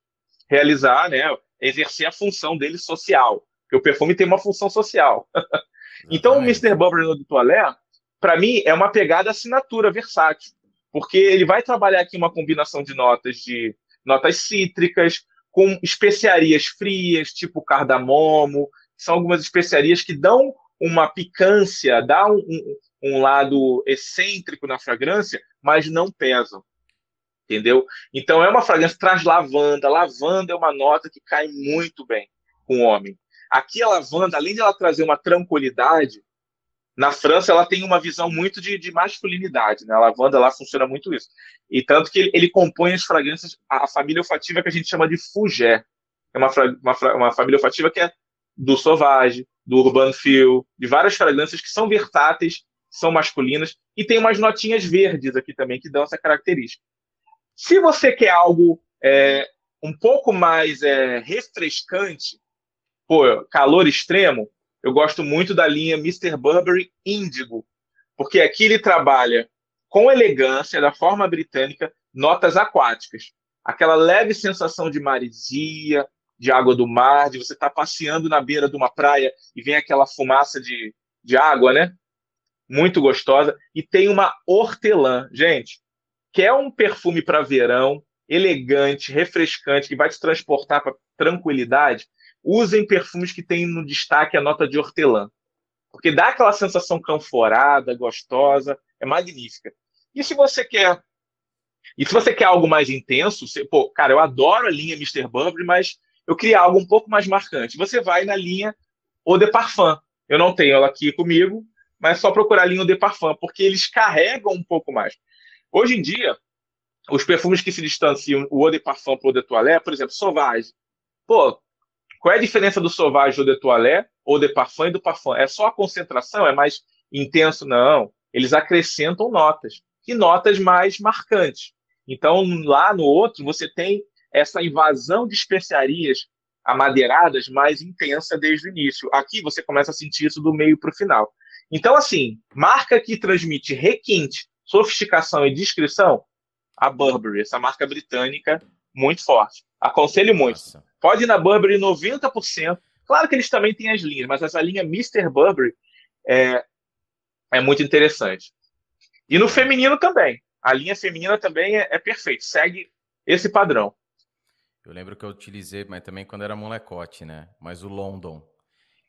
realizar, né, exercer a função dele social. Porque o perfume tem uma função social. então, o Mr. Burberry no Toilette, para mim, é uma pegada assinatura versátil. Porque ele vai trabalhar aqui uma combinação de notas de notas cítricas, com especiarias frias, tipo cardamomo, são algumas especiarias que dão uma picância, dá um, um, um lado excêntrico na fragrância, mas não pesam. Entendeu? Então é uma fragrância que traz lavanda. Lavanda é uma nota que cai muito bem com o homem. Aqui a lavanda, além de ela trazer uma tranquilidade, na França ela tem uma visão muito de, de masculinidade, né? A lavanda lá funciona muito isso. E tanto que ele, ele compõe as fragrâncias, a, a, família olfativa que a gente chama de fougère. É uma, uma, uma família olfativa que é do Sauvage, do Urban Feel, de várias fragrâncias que são versáteis, são masculinas, e tem umas notinhas verdes aqui também que dão essa característica. Se você quer algo é, um pouco mais é, refrescante, pô, calor extremo, eu gosto muito da linha Mr. Burberry Indigo, porque aqui ele trabalha com elegância, da forma britânica, notas aquáticas. Aquela leve sensação de maresia, de água do mar, de você estar tá passeando na beira de uma praia e vem aquela fumaça de, de água, né? Muito gostosa. E tem uma hortelã. Gente, quer um perfume para verão, elegante, refrescante, que vai te transportar para tranquilidade? Usem perfumes que tem no destaque a nota de hortelã. Porque dá aquela sensação canforada, gostosa, é magnífica. E se você quer. E se você quer algo mais intenso, você, pô, cara, eu adoro a linha Mr. Burberry, mas eu queria algo um pouco mais marcante. Você vai na linha Eau de Parfum. Eu não tenho ela aqui comigo, mas é só procurar a linha Eau de Parfum, porque eles carregam um pouco mais. Hoje em dia, os perfumes que se distanciam, o Eau de Parfum para o de Toilette, por exemplo, Sauvage. Pô, qual é a diferença do Sauvage Eau de Toilette, ou de Parfum e do Parfum? É só a concentração? É mais intenso? Não. Eles acrescentam notas, e notas mais marcantes. Então, lá no outro, você tem essa invasão de especiarias amadeiradas mais intensa desde o início. Aqui você começa a sentir isso do meio para o final. Então, assim, marca que transmite requinte, sofisticação e descrição, a Burberry, essa marca britânica muito forte. Aconselho muito. Nossa. Pode ir na Burberry 90%. Claro que eles também têm as linhas, mas essa linha Mr. Burberry é, é muito interessante. E no feminino também. A linha feminina também é, é perfeita. Segue esse padrão. Eu lembro que eu utilizei, mas também quando era molecote, né? Mas o London,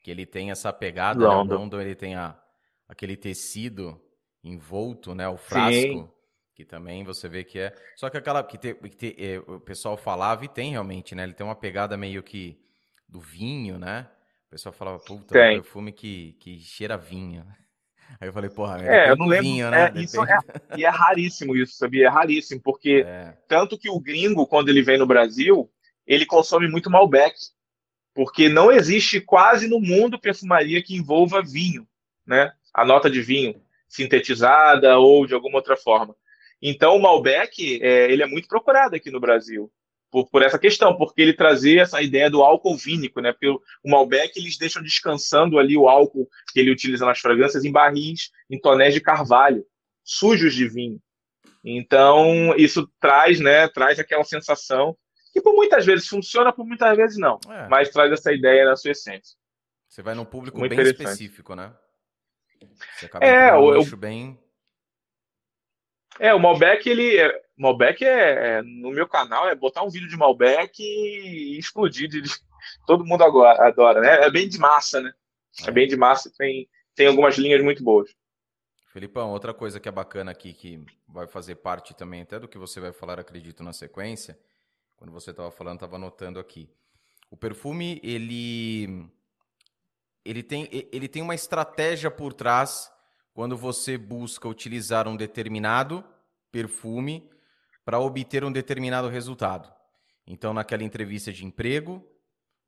que ele tem essa pegada, London, né? o London ele tem a, aquele tecido envolto, né? O frasco, Sim. Que também você vê que é. Só que aquela que, te, que te, é, o pessoal falava e tem realmente, né? Ele tem uma pegada meio que do vinho, né? O pessoal falava, puta, tem. um perfume que, que cheira vinho. Aí eu falei, porra, é, eu não lembro. Vinho, né? É, isso é, e é raríssimo isso, sabia? É raríssimo, porque é. tanto que o gringo, quando ele vem no Brasil, ele consome muito Malbec, porque não existe quase no mundo perfumaria que envolva vinho, né? A nota de vinho sintetizada ou de alguma outra forma. Então, o Malbec, é, ele é muito procurado aqui no Brasil por, por essa questão, porque ele trazia essa ideia do álcool vínico, né? Porque o, o Malbec eles deixam descansando ali o álcool que ele utiliza nas fragrâncias em barris, em tonéis de carvalho, sujos de vinho. Então isso traz, né? Traz aquela sensação que por muitas vezes funciona, por muitas vezes não, é. mas traz essa ideia na sua essência. Você vai num público Muito bem específico, né? Você acaba é, um eu, bem é, o Malbec, ele. É, Malbec é, é, No meu canal é botar um vídeo de Malbec e explodir. De, todo mundo agora, adora, né? É bem de massa, né? É, é bem de massa, tem, tem algumas linhas muito boas. Felipão, outra coisa que é bacana aqui, que vai fazer parte também até do que você vai falar, acredito, na sequência. Quando você estava falando, estava anotando aqui. O perfume, ele. Ele tem, ele tem uma estratégia por trás quando você busca utilizar um determinado perfume para obter um determinado resultado. Então, naquela entrevista de emprego,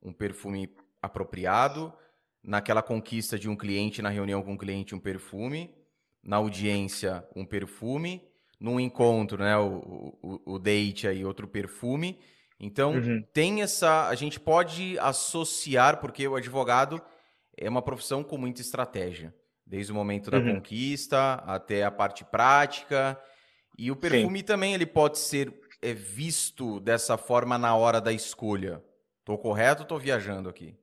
um perfume apropriado, naquela conquista de um cliente, na reunião com um cliente, um perfume, na audiência, um perfume, num encontro, né, o, o, o date aí, outro perfume. Então, uhum. tem essa. A gente pode associar, porque o advogado é uma profissão com muita estratégia desde o momento da uhum. conquista até a parte prática. E o perfume Sim. também ele pode ser é, visto dessa forma na hora da escolha. Tô correto ou tô viajando aqui?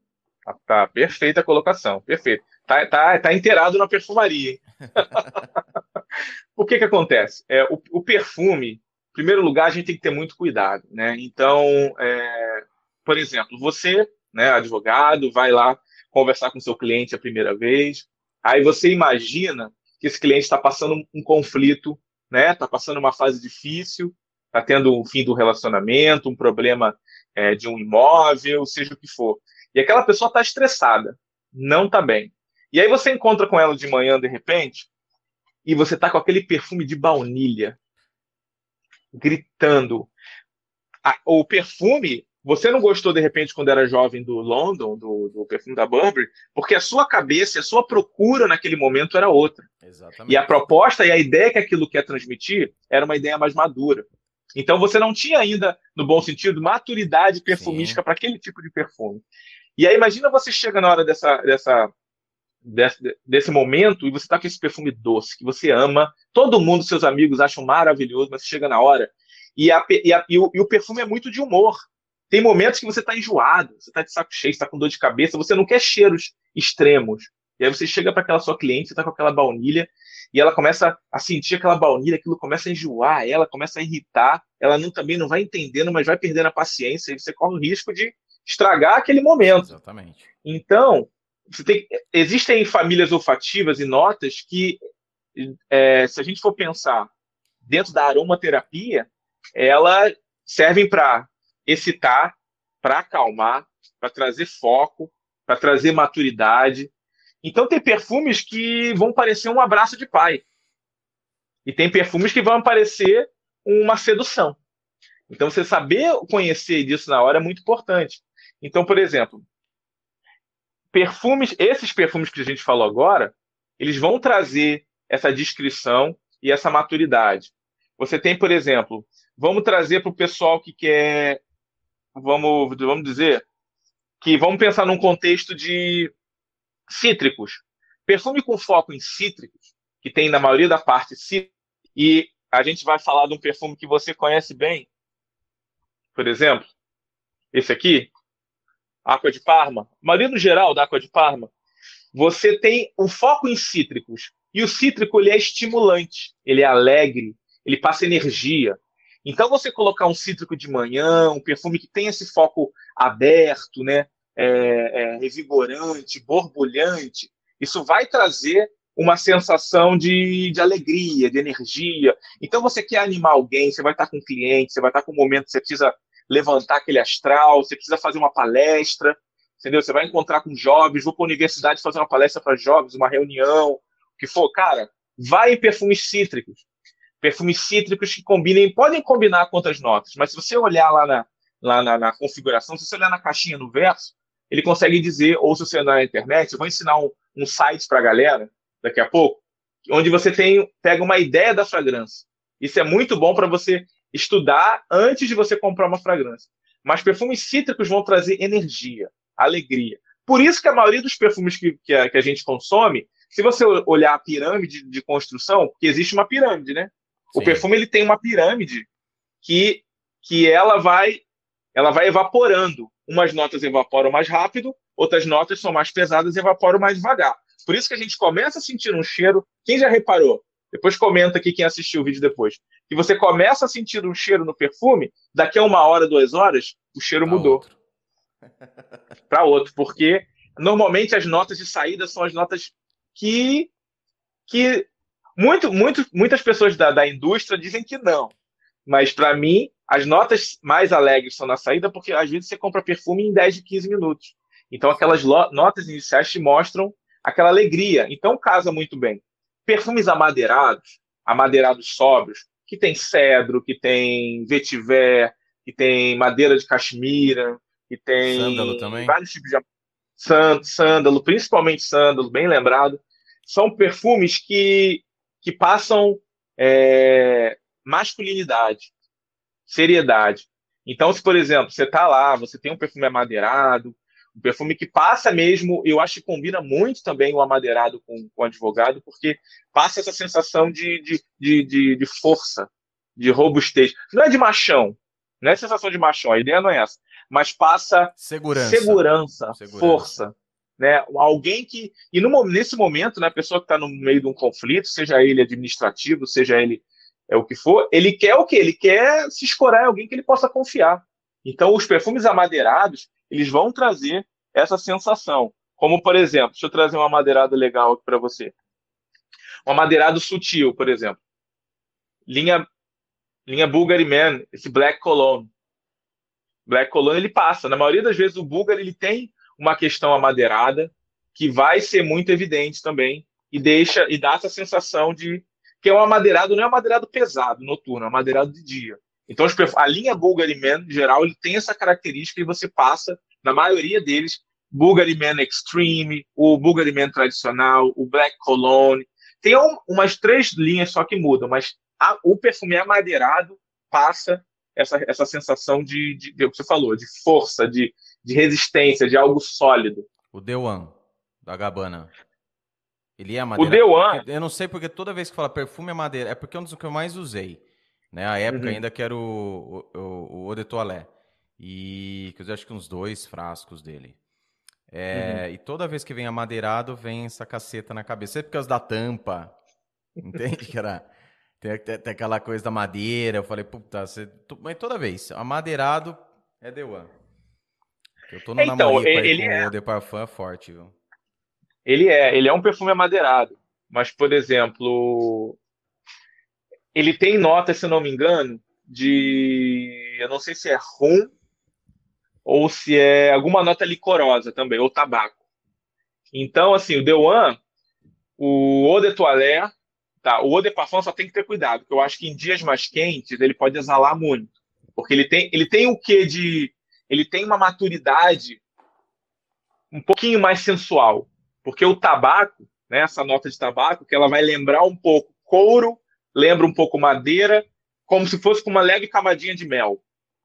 Ah, tá, perfeita a colocação, perfeito. Tá, tá, tá inteirado na perfumaria. o que que acontece? É, o, o, perfume, em primeiro lugar, a gente tem que ter muito cuidado, né? Então, é, por exemplo, você, né, advogado, vai lá conversar com seu cliente a primeira vez, aí você imagina que esse cliente está passando um, conflito, né, está passando uma fase difícil, está tendo um fim do relacionamento, um problema é, de um imóvel, seja o que for. E aquela pessoa está estressada, não está bem. E aí você encontra com ela de manhã, de repente, e você está com aquele perfume de baunilha, gritando. o perfume, você não gostou de repente quando era jovem do London, do, do perfume da Burberry, porque a sua cabeça, a sua procura naquele momento era outra. Exatamente. E a proposta e a ideia que aquilo quer transmitir era uma ideia mais madura. Então você não tinha ainda, no bom sentido, maturidade perfumística para aquele tipo de perfume. E aí imagina você chega na hora dessa, dessa, desse, desse momento e você está com esse perfume doce que você ama, todo mundo, seus amigos acham maravilhoso, mas chega na hora e, a, e, a, e, o, e o perfume é muito de humor. Tem momentos que você está enjoado, você está de saco cheio, está com dor de cabeça, você não quer cheiros extremos. E aí você chega para aquela sua cliente, você está com aquela baunilha, e ela começa a sentir aquela baunilha, aquilo começa a enjoar, ela começa a irritar, ela não, também não vai entendendo, mas vai perdendo a paciência, e você corre o risco de estragar aquele momento. Exatamente. Então, tem, existem famílias olfativas e notas que, é, se a gente for pensar dentro da aromaterapia, elas servem para excitar, para acalmar, para trazer foco, para trazer maturidade, então tem perfumes que vão parecer um abraço de pai. E tem perfumes que vão parecer uma sedução. Então você saber conhecer disso na hora é muito importante. Então, por exemplo, perfumes, esses perfumes que a gente falou agora, eles vão trazer essa descrição e essa maturidade. Você tem, por exemplo, vamos trazer para o pessoal que quer, vamos, vamos dizer, que vamos pensar num contexto de Cítricos. Perfume com foco em cítricos, que tem na maioria da parte cítrica, e a gente vai falar de um perfume que você conhece bem. Por exemplo, esse aqui, Aqua de Parma. Maria no geral da Aqua de Parma, você tem o foco em cítricos. E o cítrico ele é estimulante, ele é alegre, ele passa energia. Então você colocar um cítrico de manhã, um perfume que tem esse foco aberto, né? é, é, revigorante, borbulhante, isso vai trazer uma sensação de, de alegria, de energia. Então, você quer animar alguém, você vai estar com um cliente, você vai estar com um momento que você precisa levantar aquele astral, você precisa fazer uma palestra, entendeu? Você vai encontrar com jovens, vou para a universidade fazer uma palestra para jovens, uma reunião, o que for. Cara, vai em perfumes cítricos. Perfumes cítricos que combinem, podem combinar com outras notas, mas se você olhar lá na, lá na, na configuração, se você olhar na caixinha no verso, ele consegue dizer, ou se você andar na internet, eu vou ensinar um, um site para a galera daqui a pouco, onde você tem, pega uma ideia da fragrância. Isso é muito bom para você estudar antes de você comprar uma fragrância. Mas perfumes cítricos vão trazer energia, alegria. Por isso que a maioria dos perfumes que, que, a, que a gente consome, se você olhar a pirâmide de construção, porque existe uma pirâmide, né? Sim. O perfume ele tem uma pirâmide que, que ela vai ela vai evaporando. Umas notas evaporam mais rápido, outras notas são mais pesadas e evaporam mais devagar. Por isso que a gente começa a sentir um cheiro. Quem já reparou? Depois comenta aqui quem assistiu o vídeo depois. Que você começa a sentir um cheiro no perfume, daqui a uma hora, duas horas, o cheiro pra mudou. Para outro. Porque normalmente as notas de saída são as notas que, que muito, muito, muitas pessoas da, da indústria dizem que não. Mas para mim, as notas mais alegres são na saída, porque às vezes você compra perfume em 10 de 15 minutos. Então aquelas notas iniciais te mostram aquela alegria. Então casa muito bem. Perfumes amadeirados, amadeirados sóbrios, que tem cedro, que tem vetiver, que tem madeira de caxemira, que tem sândalo também. vários tipos de sândalo, principalmente sândalo, bem lembrado. São perfumes que, que passam é, masculinidade seriedade. Então, se, por exemplo, você está lá, você tem um perfume amadeirado, um perfume que passa mesmo, eu acho que combina muito também o amadeirado com, com o advogado, porque passa essa sensação de, de, de, de, de força, de robustez. Não é de machão, não é sensação de machão, a ideia não é essa, mas passa segurança, segurança, segurança. força. Né? Alguém que. E no, nesse momento, né, a pessoa que está no meio de um conflito, seja ele administrativo, seja ele é o que for, ele quer o quê? Ele quer se escorar em alguém que ele possa confiar. Então, os perfumes amadeirados, eles vão trazer essa sensação. Como, por exemplo, deixa eu trazer uma madeirada legal aqui para você. Um amadeirado sutil, por exemplo. Linha, linha Bulgari Man, esse Black Cologne. Black Cologne, ele passa. Na maioria das vezes, o Bulgari, ele tem uma questão amadeirada, que vai ser muito evidente também, e deixa e dá essa sensação de que é um amadeirado, não é um amadeirado pesado, noturno, é um amadeirado de dia. Então, a linha Bulgari Man, em geral, ele tem essa característica e você passa, na maioria deles, Bulgari Man Extreme, o Bulgari Man tradicional, o Black Cologne. Tem um, umas três linhas só que mudam, mas a, o perfume amadeirado passa essa, essa sensação de, de, de, o que você falou, de força, de, de resistência, de algo sólido. O One, da Gabbana. Ele é madeira. O One. Eu não sei porque toda vez que fala perfume é madeira, é porque é um dos que eu mais usei. Né? A época uhum. ainda que era o, o, o de Toilette. E que eu acho que uns dois frascos dele. É, uhum. E toda vez que vem amadeirado, vem essa caceta na cabeça. É por causa da tampa. Entende? que era. Tem, tem, tem, aquela coisa da madeira. Eu falei, puta, você... mas toda vez, amadeirado é The One. Eu tô no então, ele é... o The Parfum é forte, viu? Ele é, ele é um perfume amadeirado. Mas, por exemplo, ele tem nota, se não me engano, de. Eu não sei se é rum ou se é alguma nota licorosa também, ou tabaco. Então, assim, o The One, o Eau de Toilette, tá, o Eau de Parfum só tem que ter cuidado, porque eu acho que em dias mais quentes ele pode exalar muito. Porque ele tem, ele tem o que de. Ele tem uma maturidade um pouquinho mais sensual. Porque o tabaco, né, essa nota de tabaco, que ela vai lembrar um pouco couro, lembra um pouco madeira, como se fosse com uma leve camadinha de mel.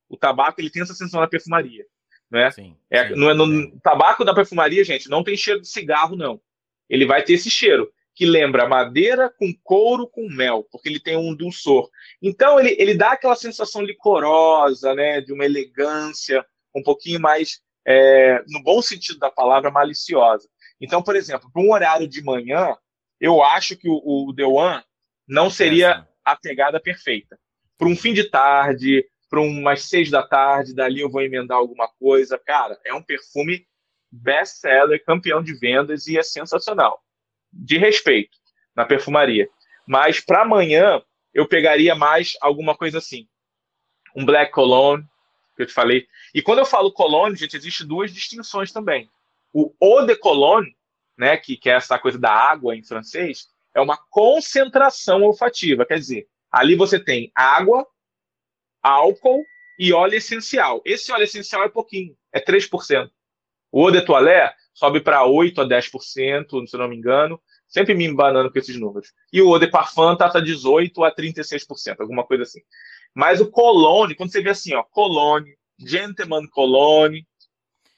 O tabaco ele tem essa sensação na perfumaria. Né? Sim, é, sim, no, no tabaco da perfumaria, gente, não tem cheiro de cigarro, não. Ele vai ter esse cheiro que lembra madeira com couro com mel, porque ele tem um dulçor. Então ele, ele dá aquela sensação licorosa, né, de uma elegância um pouquinho mais, é, no bom sentido da palavra, maliciosa. Então, por exemplo, para um horário de manhã, eu acho que o, o The One não seria a pegada perfeita. Para um fim de tarde, para umas seis da tarde, dali eu vou emendar alguma coisa. Cara, é um perfume best-seller, campeão de vendas e é sensacional. De respeito na perfumaria. Mas para amanhã, eu pegaria mais alguma coisa assim. Um Black Cologne, que eu te falei. E quando eu falo Cologne, gente, existe duas distinções também. O Eau de Cologne, né, que, que é essa coisa da água em francês, é uma concentração olfativa. Quer dizer, ali você tem água, álcool e óleo essencial. Esse óleo essencial é pouquinho, é 3%. O eau de toilette sobe para 8% a 10%, se não me engano. Sempre me embanando com esses números. E o eau de parfum está a 18% a 36%, alguma coisa assim. Mas o cologne, quando você vê assim, ó, cologne, gentleman cologne,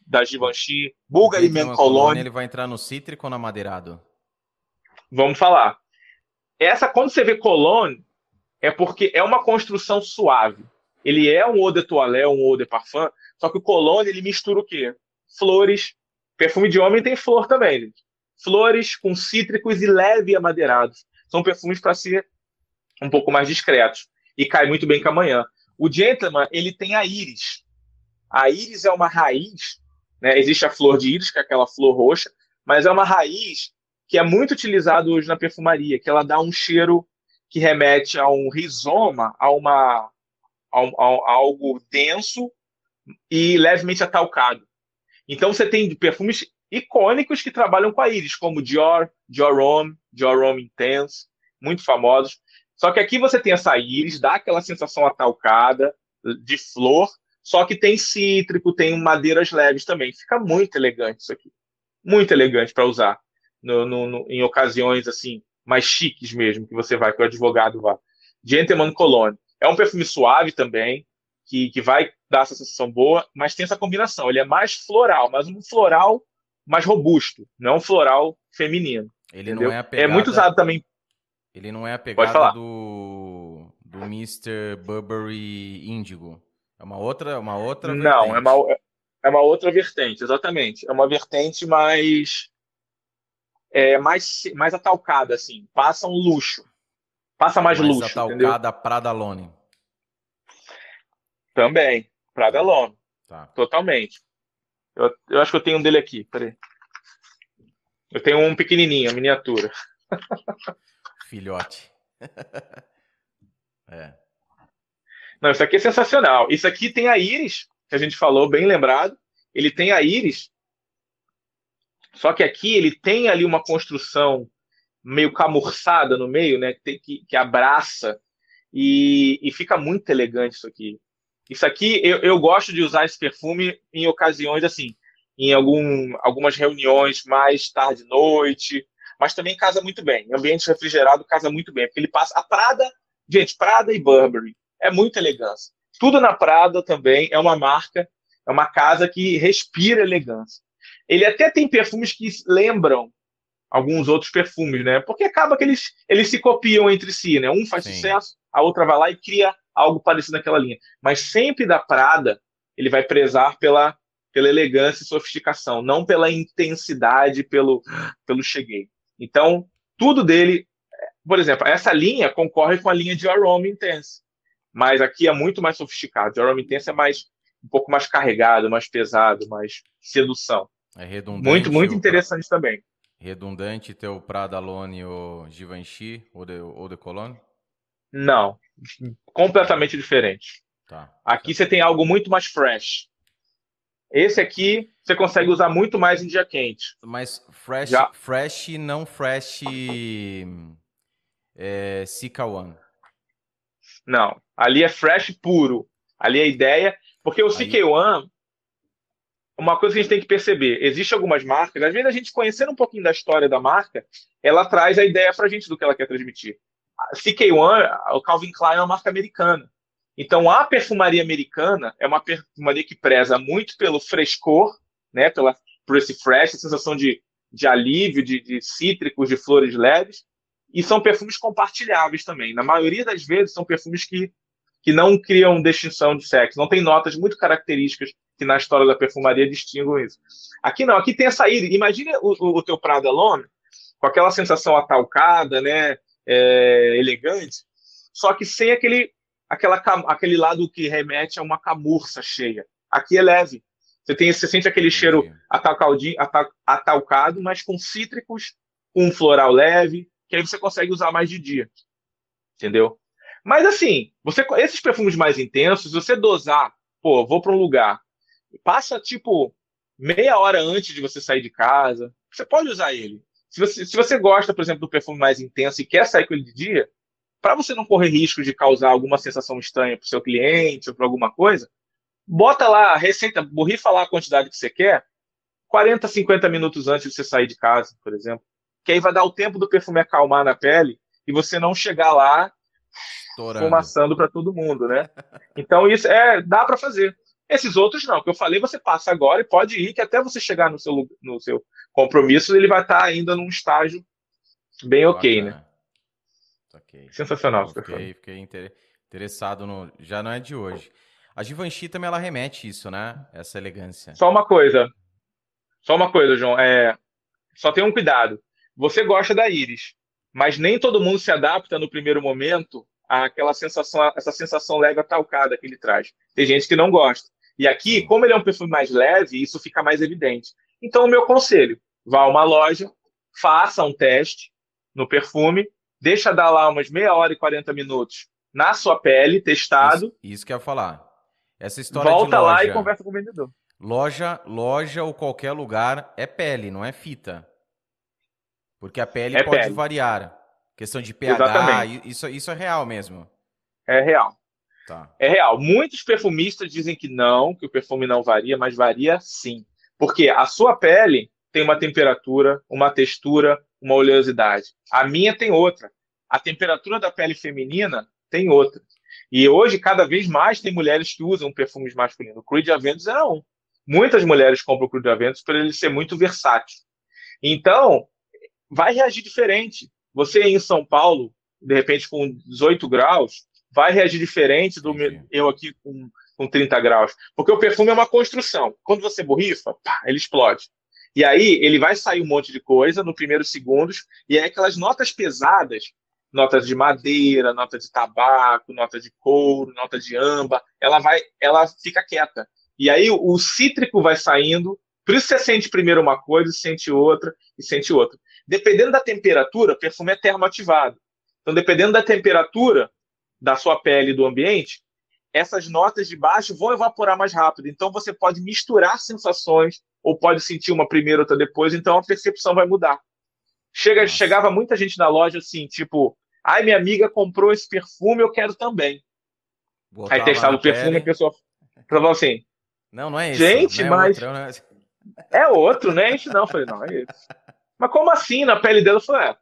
da Givenchy, Bulgari Man cologne... Ele vai entrar no cítrico ou na madeirado? Vamos falar. Essa, quando você vê cologne, é porque é uma construção suave. Ele é um eau de toilette, um eau de parfum, só que o cologne ele mistura o quê? Flores. Perfume de homem tem flor também. Flores com cítricos e leve amadeirados. São perfumes para ser um pouco mais discretos. E cai muito bem com a manhã. O Gentleman, ele tem a íris. A íris é uma raiz, né? existe a flor de íris, que é aquela flor roxa, mas é uma raiz que é muito utilizado hoje na perfumaria, que ela dá um cheiro que remete a um rizoma, a, uma, a, a algo denso e levemente atalcado. Então você tem perfumes icônicos que trabalham com a íris, como Dior, Dior Homme, Dior Homme Intense, muito famosos. Só que aqui você tem essa íris, dá aquela sensação atalcada, de flor, só que tem cítrico, tem madeiras leves também. Fica muito elegante isso aqui. Muito elegante para usar no, no, no, em ocasiões assim mais chiques mesmo, que você vai, que o advogado vá. Gentleman Cologne. É um perfume suave também, que, que vai dar essa sensação boa, mas tem essa combinação. Ele é mais floral, mas um floral mais robusto, não um floral feminino. Ele entendeu? não é a pegada... É muito usado também. Ele não é a pegada do, do Mr. Burberry Indigo. É uma outra, uma outra Não, é uma, é uma outra vertente, exatamente. É uma vertente mais é, mais, mais atalcada, assim. Passa um luxo. Passa mais, mais luxo. atalcada Prada Lone. Também. Prada L'Homme. Tá. Totalmente. Eu, eu acho que eu tenho um dele aqui, peraí. Eu tenho um pequenininho, miniatura. Filhote. é. Não, isso aqui é sensacional. Isso aqui tem a íris, que a gente falou, bem lembrado. Ele tem a íris, só que aqui ele tem ali uma construção meio camurçada no meio, né? Que, que, que abraça e, e, fica muito elegante isso aqui. Isso aqui eu, eu gosto de usar esse perfume em ocasiões assim, em algum, algumas reuniões mais tarde noite, mas também casa muito bem. Em ambiente refrigerado casa muito bem, porque ele passa a Prada, gente, Prada e Burberry é muita elegância. Tudo na Prada também é uma marca, é uma casa que respira elegância. Ele até tem perfumes que lembram alguns outros perfumes, né? Porque acaba que eles, eles se copiam entre si, né? Um faz Sim. sucesso, a outra vai lá e cria algo parecido naquela linha. Mas sempre da Prada, ele vai prezar pela, pela elegância e sofisticação, não pela intensidade, pelo, pelo cheguei. Então, tudo dele, por exemplo, essa linha concorre com a linha de Aroma Intense, mas aqui é muito mais sofisticado. O Aroma Intense é mais um pouco mais carregado, mais pesado, mais sedução. É redundante. Muito, muito interessante também. Redundante teu Prada Lone ou Givenchy ou de, ou de Cologne? Não, completamente diferente. Tá. Aqui você tem algo muito mais fresh. Esse aqui você consegue usar muito mais em dia quente. Mas fresh, Já. fresh não fresh é, CK1. Não, ali é fresh puro. Ali é a ideia, porque o Aí... CK1 uma coisa que a gente tem que perceber, existe algumas marcas, às vezes a gente conhecendo um pouquinho da história da marca, ela traz a ideia para a gente do que ela quer transmitir. A CK1, o Calvin Klein é uma marca americana. Então a perfumaria americana é uma perfumaria que preza muito pelo frescor, né, pela, por esse fresh, a sensação de, de alívio, de, de cítricos, de flores leves, e são perfumes compartilháveis também. Na maioria das vezes são perfumes que que não criam distinção de sexo, não tem notas muito características que na história da perfumaria distinguem isso. Aqui não, aqui tem essa ida. Imagina o, o, teu Prada Lone com aquela sensação atalcada, né, é, elegante, só que sem aquele, aquela, aquele lado que remete a uma camurça cheia. Aqui é leve. Você, tem, você sente aquele cheiro atalcado, mas com cítricos, com um floral leve, que aí você consegue usar mais de dia. Entendeu? Mas assim, você esses perfumes mais intensos, você dosar, pô, vou para um lugar, passa tipo meia hora antes de você sair de casa, você pode usar ele. Se você, se você gosta, por exemplo, do perfume mais intenso e quer sair com ele de dia, para você não correr risco de causar alguma sensação estranha para o seu cliente ou para alguma coisa, bota lá a receita, borrifa lá a quantidade que você quer, 40, 50 minutos antes de você sair de casa, por exemplo. Que aí vai dar o tempo do perfume acalmar na pele e você não chegar lá Estourando. fumaçando para todo mundo, né? Então isso é dá para fazer. Esses outros não, que eu falei, você passa agora e pode ir, que até você chegar no seu, no seu compromisso, ele vai estar ainda num estágio bem ok, né? Okay. Sensacional. Fiquei, fiquei interessado no. Já não é de hoje. A Givenchy também ela remete isso, né? Essa elegância. Só uma coisa. Só uma coisa, João. É... Só tem um cuidado. Você gosta da íris, mas nem todo mundo se adapta no primeiro momento àquela sensação, essa sensação leve atalcada que ele traz. Tem gente que não gosta. E aqui, como ele é um perfume mais leve, isso fica mais evidente. Então, o meu conselho: vá a uma loja, faça um teste no perfume, deixa dar lá umas meia hora e 40 minutos na sua pele, testado. Isso, isso que eu ia falar. Essa história Volta loja, lá e conversa com o vendedor. Loja, loja ou qualquer lugar é pele, não é fita. Porque a pele é pode pele. variar. Questão de pH, Exatamente. isso, isso é real mesmo. É real. Tá. É real. Muitos perfumistas dizem que não, que o perfume não varia, mas varia sim. Porque a sua pele tem uma temperatura, uma textura, uma oleosidade. A minha tem outra. A temperatura da pele feminina tem outra. E hoje, cada vez mais, tem mulheres que usam perfumes masculinos. O Creed Aventus era um. Muitas mulheres compram o Creed Aventus por ele ser muito versátil. Então, vai reagir diferente. Você em São Paulo, de repente com 18 graus, vai reagir diferente do meu, eu aqui com, com 30 graus. Porque o perfume é uma construção. Quando você borrifa, pá, ele explode. E aí ele vai sair um monte de coisa no primeiros segundos, e aí aquelas notas pesadas notas de madeira, nota de tabaco, nota de couro, nota de âmbar, ela vai, ela fica quieta. E aí o, cítrico vai saindo, por isso você sente primeiro uma coisa, sente outra e sente outra. Dependendo da temperatura, perfume é termoativado. Então, dependendo da temperatura da sua pele e do ambiente, essas notas de baixo vão evaporar mais rápido. Então, você pode misturar sensações ou pode sentir uma primeiro, outra depois. Então, a percepção vai mudar. Chega, chegava muita gente na loja assim, tipo, ai, minha amiga comprou esse perfume, eu quero também. Botar Aí testava o perfume e a pessoa falava assim: Não, não é esse. Gente, é mas. Outro, é, é outro, né? A gente não. Eu falei, não, é esse. Mas como assim? Na pele dela, eu falei, é,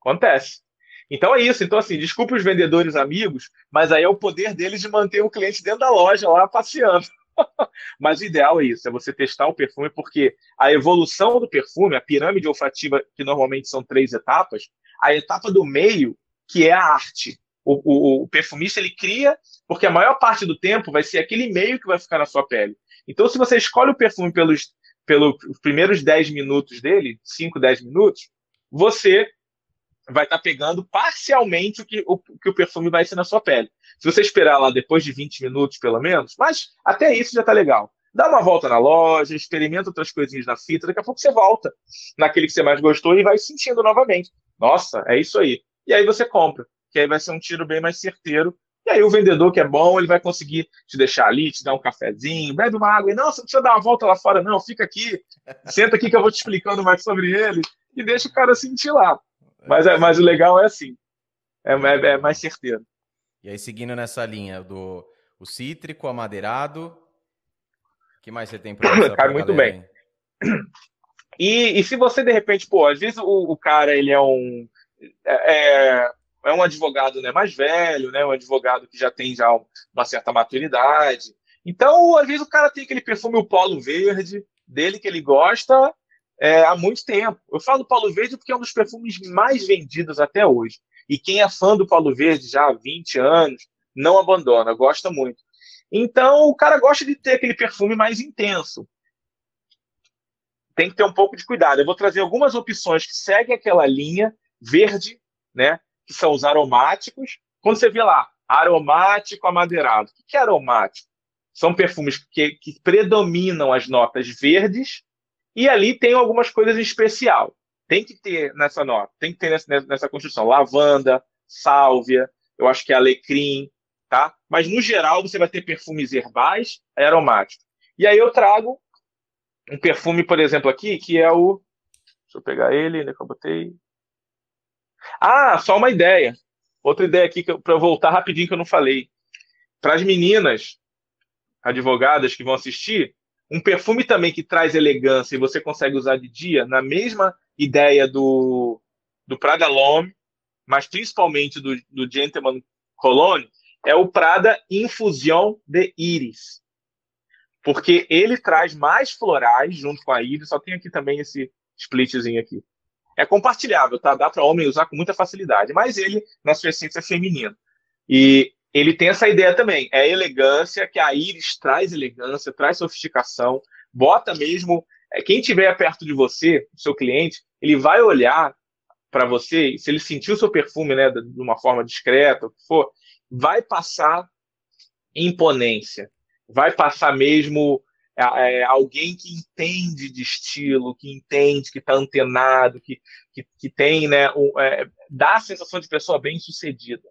acontece. Então é isso. Então, assim, desculpe os vendedores amigos, mas aí é o poder deles de manter o cliente dentro da loja lá passeando. mas o ideal é isso, é você testar o perfume, porque a evolução do perfume, a pirâmide olfativa, que normalmente são três etapas, a etapa do meio, que é a arte. O, o, o perfumista ele cria, porque a maior parte do tempo vai ser aquele meio que vai ficar na sua pele. Então, se você escolhe o perfume pelos, pelos primeiros 10 minutos dele, 5, 10 minutos, você vai estar tá pegando parcialmente o que, o que o perfume vai ser na sua pele. Se você esperar lá depois de 20 minutos, pelo menos, mas até isso já está legal. Dá uma volta na loja, experimenta outras coisinhas na fita, daqui a pouco você volta naquele que você mais gostou e vai sentindo novamente. Nossa, é isso aí. E aí você compra, que aí vai ser um tiro bem mais certeiro. E aí o vendedor que é bom, ele vai conseguir te deixar ali, te dar um cafezinho, bebe uma água. E não, você não precisa dar uma volta lá fora, não, fica aqui, senta aqui que eu vou te explicando mais sobre ele. E deixa o cara sentir lá. Mas, é, mas o legal é assim. É, é, é mais certeiro. E aí, seguindo nessa linha do o cítrico, amadeirado. O que mais você tem para Cai muito bem. E, e, se você, de repente, pô, às vezes o, o cara, ele é um. É, é, é um advogado né, mais velho, né? Um advogado que já tem já uma certa maturidade. Então, às vezes, o cara tem aquele perfume, o polo verde, dele que ele gosta, é, há muito tempo. Eu falo Paulo Verde porque é um dos perfumes mais vendidos até hoje. E quem é fã do Paulo Verde já há 20 anos não abandona, gosta muito. Então o cara gosta de ter aquele perfume mais intenso. Tem que ter um pouco de cuidado. Eu vou trazer algumas opções que seguem aquela linha verde, né? Que são os aromáticos. Quando você vê lá, aromático amadeirado. O que é aromático? São perfumes que, que predominam as notas verdes e ali tem algumas coisas em especial. Tem que ter nessa nota, tem que ter nessa, nessa construção. Lavanda, sálvia, eu acho que é alecrim, tá? Mas no geral você vai ter perfumes herbais, aromáticos. E aí eu trago um perfume, por exemplo, aqui, que é o. Deixa eu pegar ele, né, que eu botei. Ah, só uma ideia. Outra ideia aqui para voltar rapidinho que eu não falei. Para as meninas advogadas que vão assistir, um perfume também que traz elegância e você consegue usar de dia, na mesma ideia do, do Prada L'Homme, mas principalmente do, do Gentleman Cologne, é o Prada Infusion de Iris. Porque ele traz mais florais junto com a Iris, só tem aqui também esse splitzinho aqui. É compartilhável, tá? Dá para homem usar com muita facilidade, mas ele, na sua essência, é feminino. E ele tem essa ideia também. É elegância, que a Iris traz elegância, traz sofisticação, bota mesmo. É, quem estiver perto de você, seu cliente, ele vai olhar para você, se ele sentir o seu perfume né, de uma forma discreta, o que for, vai passar imponência, vai passar mesmo é alguém que entende de estilo, que entende, que está antenado, que, que, que tem, né, um, é, dá a sensação de pessoa bem sucedida.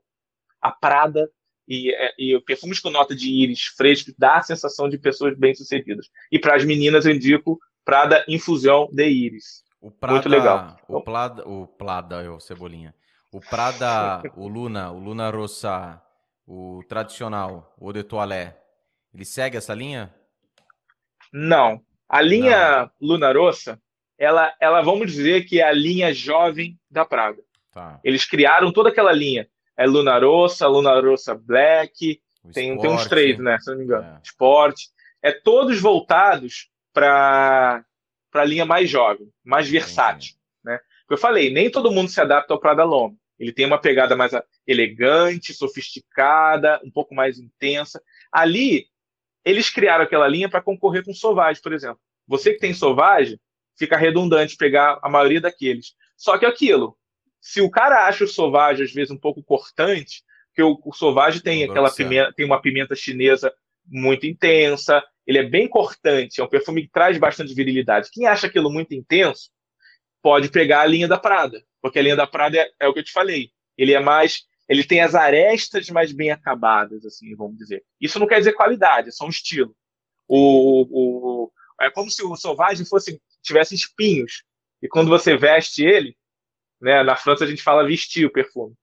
A Prada e, é, e perfumes com nota de íris fresco dá a sensação de pessoas bem-sucedidas. E para as meninas eu indico Prada Infusão de Íris. O Prada, Muito legal. O Prada, o Prada, o Cebolinha. O Prada, o Luna, o Luna Rossa, o tradicional, o de Toilette, ele segue essa linha? Não. A linha Não. Luna Rossa, ela, ela vamos dizer que é a linha jovem da Prada. Tá. Eles criaram toda aquela linha é Luna Rossa, Luna Rossa Black, tem, tem uns três, né? Se não me engano. É. Esporte. É todos voltados para a linha mais jovem, mais versátil. Né? Eu falei, nem todo mundo se adapta ao Prada Long. Ele tem uma pegada mais elegante, sofisticada, um pouco mais intensa. Ali, eles criaram aquela linha para concorrer com Sauvage, por exemplo. Você que tem Sauvage, fica redundante pegar a maioria daqueles. Só que aquilo, se o cara acha o Sauvage, às vezes, um pouco cortante, porque o, o Sauvage tem aquela pimenta, tem uma pimenta chinesa muito intensa, ele é bem cortante, é um perfume que traz bastante virilidade. Quem acha aquilo muito intenso, pode pegar a linha da Prada, porque a linha da Prada é, é o que eu te falei. Ele é mais ele tem as arestas mais bem acabadas, assim, vamos dizer. Isso não quer dizer qualidade, é só um estilo. O, o, é como se o Sauvage fosse tivesse espinhos. E quando você veste ele, né, na França a gente fala vestir o perfume.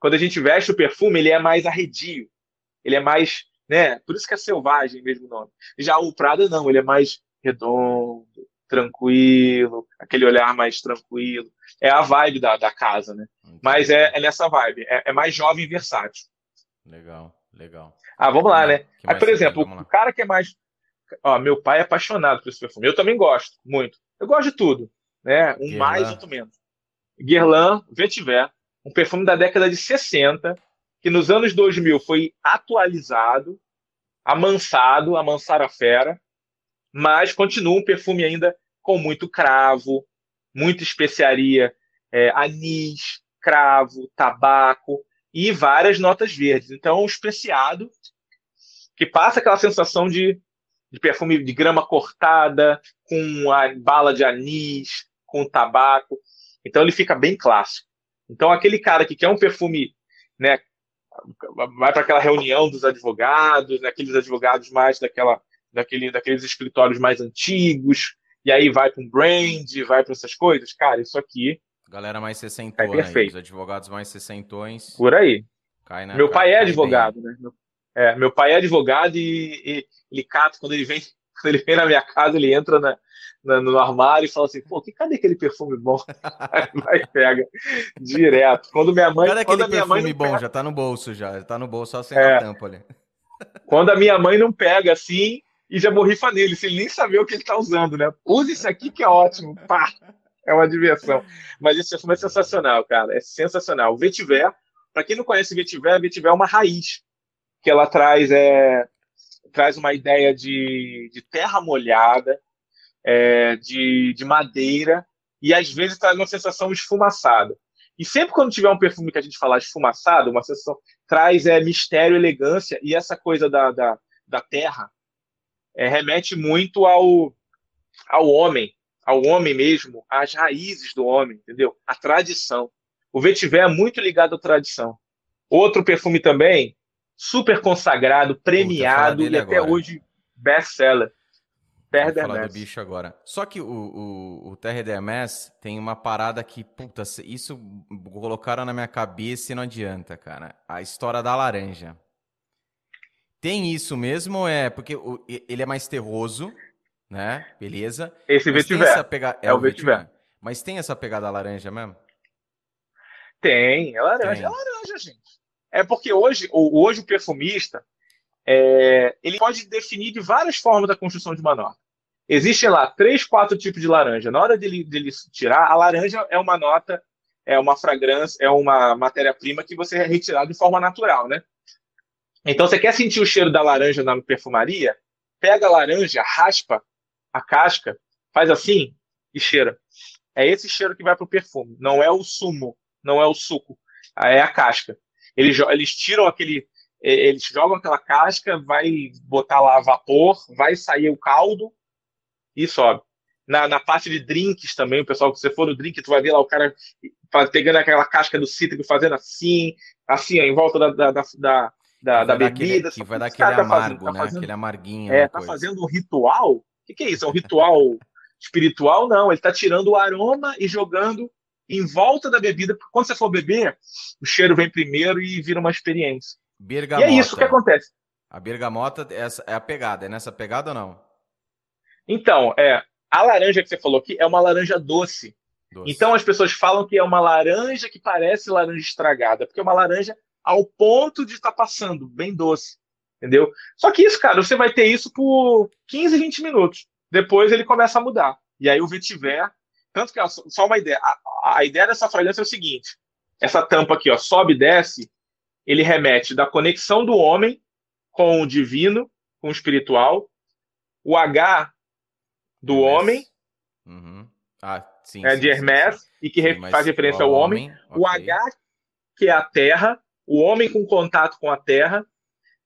Quando a gente veste o perfume, ele é mais arredio. Ele é mais, né, por isso que é selvagem mesmo o nome. Já o Prada não, ele é mais redondo, tranquilo, aquele olhar mais tranquilo. É a vibe da, da casa, né? Entendi. Mas é, é, nessa vibe. É, é, mais jovem e versátil. Legal, legal. Ah, vamos lá, né? Aí, por exemplo, o cara que é mais. Ó, meu pai é apaixonado por esse perfume. Eu também gosto, muito. Eu gosto de tudo, né? Um Guerlain. mais, outro menos. Guerlain Vetiver, um perfume da década de 60, que nos anos 2000 foi atualizado, amansado, amansar a fera, mas continua um perfume ainda com muito cravo, muita especiaria, é, anis, cravo, tabaco e várias notas verdes. Então, um especiado que passa aquela sensação de, de perfume de grama cortada, com a bala de anis, com tabaco. Então, ele fica bem clássico. Então, aquele cara que quer um perfume, né, vai para aquela reunião dos advogados, né, aqueles advogados mais daquela daquele, daqueles escritórios mais antigos, e aí vai para um brand, vai para essas coisas. Cara, isso aqui. Galera mais sessentona, é perfeito. os advogados mais sessentões. Por aí. Na, meu pai é advogado, bem. né? Meu, é, meu pai é advogado e, e ele cata, quando ele vem, ele vem na minha casa, ele entra na, na, no armário e fala assim, pô, que, cadê aquele perfume bom? Aí vai pega direto. Quando minha mãe. Cadê aquele perfume bom? Pega... Já tá no bolso, já. Já tá no bolso, só sem é. a tampa ali. Quando a minha mãe não pega assim, e já borrifa nele, sem nem saber o que ele está usando, né? Use isso aqui que é ótimo, pá! É uma diversão. Mas esse perfume é sensacional, cara. É sensacional. O Vetiver, para quem não conhece Vetiver, Vetiver é uma raiz que ela traz é, traz uma ideia de, de terra molhada, é, de, de madeira e às vezes traz uma sensação esfumaçada. E sempre quando tiver um perfume que a gente falar esfumaçado, uma sensação traz é, mistério, elegância e essa coisa da, da, da terra é, remete muito ao, ao homem, ao homem mesmo, às raízes do homem, entendeu? A tradição. O vetiver é muito ligado à tradição. Outro perfume também, super consagrado, premiado e até agora. hoje best-seller. Terre falar do bicho agora. Só que o, o, o d'Hermes tem uma parada que, puta, isso colocaram na minha cabeça e não adianta, cara. A história da laranja. Tem isso mesmo, é porque ele é mais terroso, né? Beleza. Esse vetiver. Pega... É, é, o vetiver. Mas tem essa pegada laranja mesmo? Tem, é laranja, tem. é laranja, gente. É porque hoje, hoje o perfumista é, ele pode definir de várias formas a construção de uma nota. Existem lá três, quatro tipos de laranja. Na hora dele, dele tirar, a laranja é uma nota, é uma fragrância, é uma matéria-prima que você é retirado de forma natural, né? Então, você quer sentir o cheiro da laranja na perfumaria? Pega a laranja, raspa a casca, faz assim e cheira. É esse cheiro que vai para o perfume. Não é o sumo, não é o suco, é a casca. Eles, eles tiram aquele. Eles jogam aquela casca, vai botar lá vapor, vai sair o caldo e sobe. Na, na parte de drinks também, o pessoal, que você for no drink, tu vai ver lá o cara pegando aquela casca do cítrico, fazendo assim, assim, ó, em volta da, da, da, da, da bebida. que vai dar aquele amargo, tá fazendo, tá né? Fazendo, aquele amarguinho. É, tá coisa. fazendo um ritual. O que, que é isso? É um ritual espiritual? Não, ele tá tirando o aroma e jogando em volta da bebida, porque quando você for beber, o cheiro vem primeiro e vira uma experiência. Bergamota. E é isso que acontece. A bergamota é a pegada, é nessa pegada ou não? Então, é, a laranja que você falou aqui é uma laranja doce. doce. Então as pessoas falam que é uma laranja que parece laranja estragada, porque é uma laranja ao ponto de estar tá passando, bem doce, entendeu? Só que isso, cara, você vai ter isso por 15, 20 minutos. Depois ele começa a mudar. E aí o vetiver, tanto que, só uma ideia, a, a ideia dessa fragrância é o seguinte, essa tampa aqui, ó, sobe e desce, ele remete da conexão do homem com o divino, com o espiritual, o H do homem, uhum. Ah, sim. É sim, de Hermès, sim, e que faz referência ao homem. homem. Okay. O H, que é a terra, o homem com contato com a terra,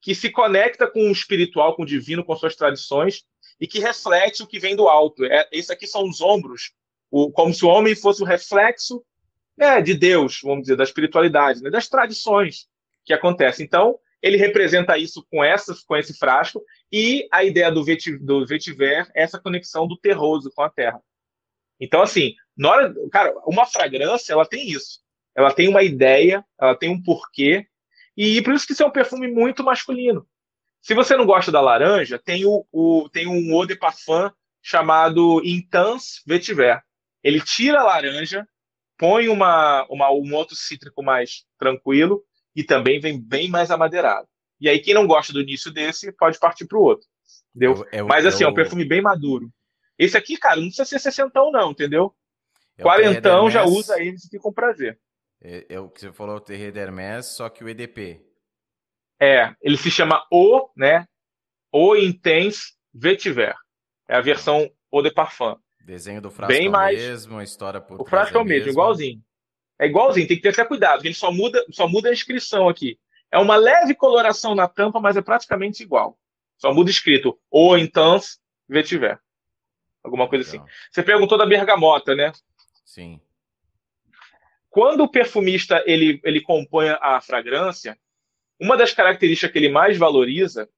que se conecta com o espiritual, com o divino, com suas tradições, e que reflete o que vem do alto. É, esse aqui são os ombros, o, como se o homem fosse o reflexo né, de Deus, vamos dizer, da espiritualidade, né, das tradições que acontecem. Então, ele representa isso com, com esse frasco, e a ideia do, vetiver, do vetiver é essa conexão do terroso com a terra. Então, assim, na hora, cara, uma fragrância, ela tem isso. Ela tem uma ideia, ela tem um porquê, e por isso que isso é um perfume muito masculino. Se você não gosta da laranja, tem, o, o tem um eau de parfum chamado Intense Vetiver. Ele tira a laranja, põe uma, uma, um outro cítrico mais tranquilo e também vem bem mais amadeirado. E aí, quem não gosta do início desse, pode partir para o outro. Entendeu? É, é, Mas assim, é, um perfume bem maduro. Esse aqui, cara, não precisa ser sessentão, não, entendeu? É Quarentão já usa eles e fica com prazer. É, é, o que você falou, o Terre d'Hermès, só que o EDP. É, ele se chama O, né? O Intense Vetiver. É a versão O de Parfum. Desenho do frasco Bem é mais... mesmo, a história por O frasco é o mesmo, igualzinho. É igualzinho, tem que ter até cuidado, ele só muda, só muda a inscrição aqui. É uma leve coloração na tampa, mas é praticamente igual. Só muda escrito O Intense Vetiver. Alguma coisa Legal. assim. Você perguntou da bergamota, né? Sim. Quando o perfumista ele, ele compõe a fragrância, uma das características que ele mais valoriza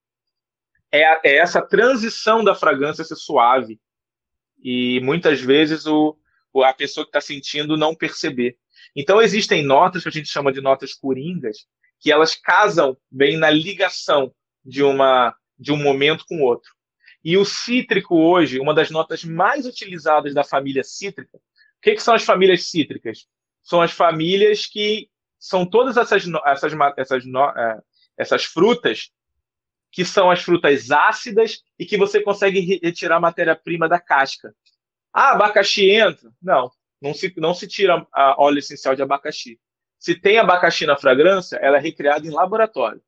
é, a, é essa transição da fragrância ser suave. E muitas vezes o, a pessoa que está sentindo não perceber. Então existem notas que a gente chama de notas coringas, que elas casam bem na ligação de uma de um momento com o outro. E o cítrico hoje, uma das notas mais utilizadas da família cítrica, o que, que são as famílias cítricas? São as famílias que são todas essas, essas, essas, é, essas frutas que são as frutas ácidas e que você consegue retirar a matéria-prima da casca. Ah, abacaxi entra? Não, não se, não se tira óleo essencial de abacaxi. Se tem abacaxi na fragrância, ela é recriada em laboratório.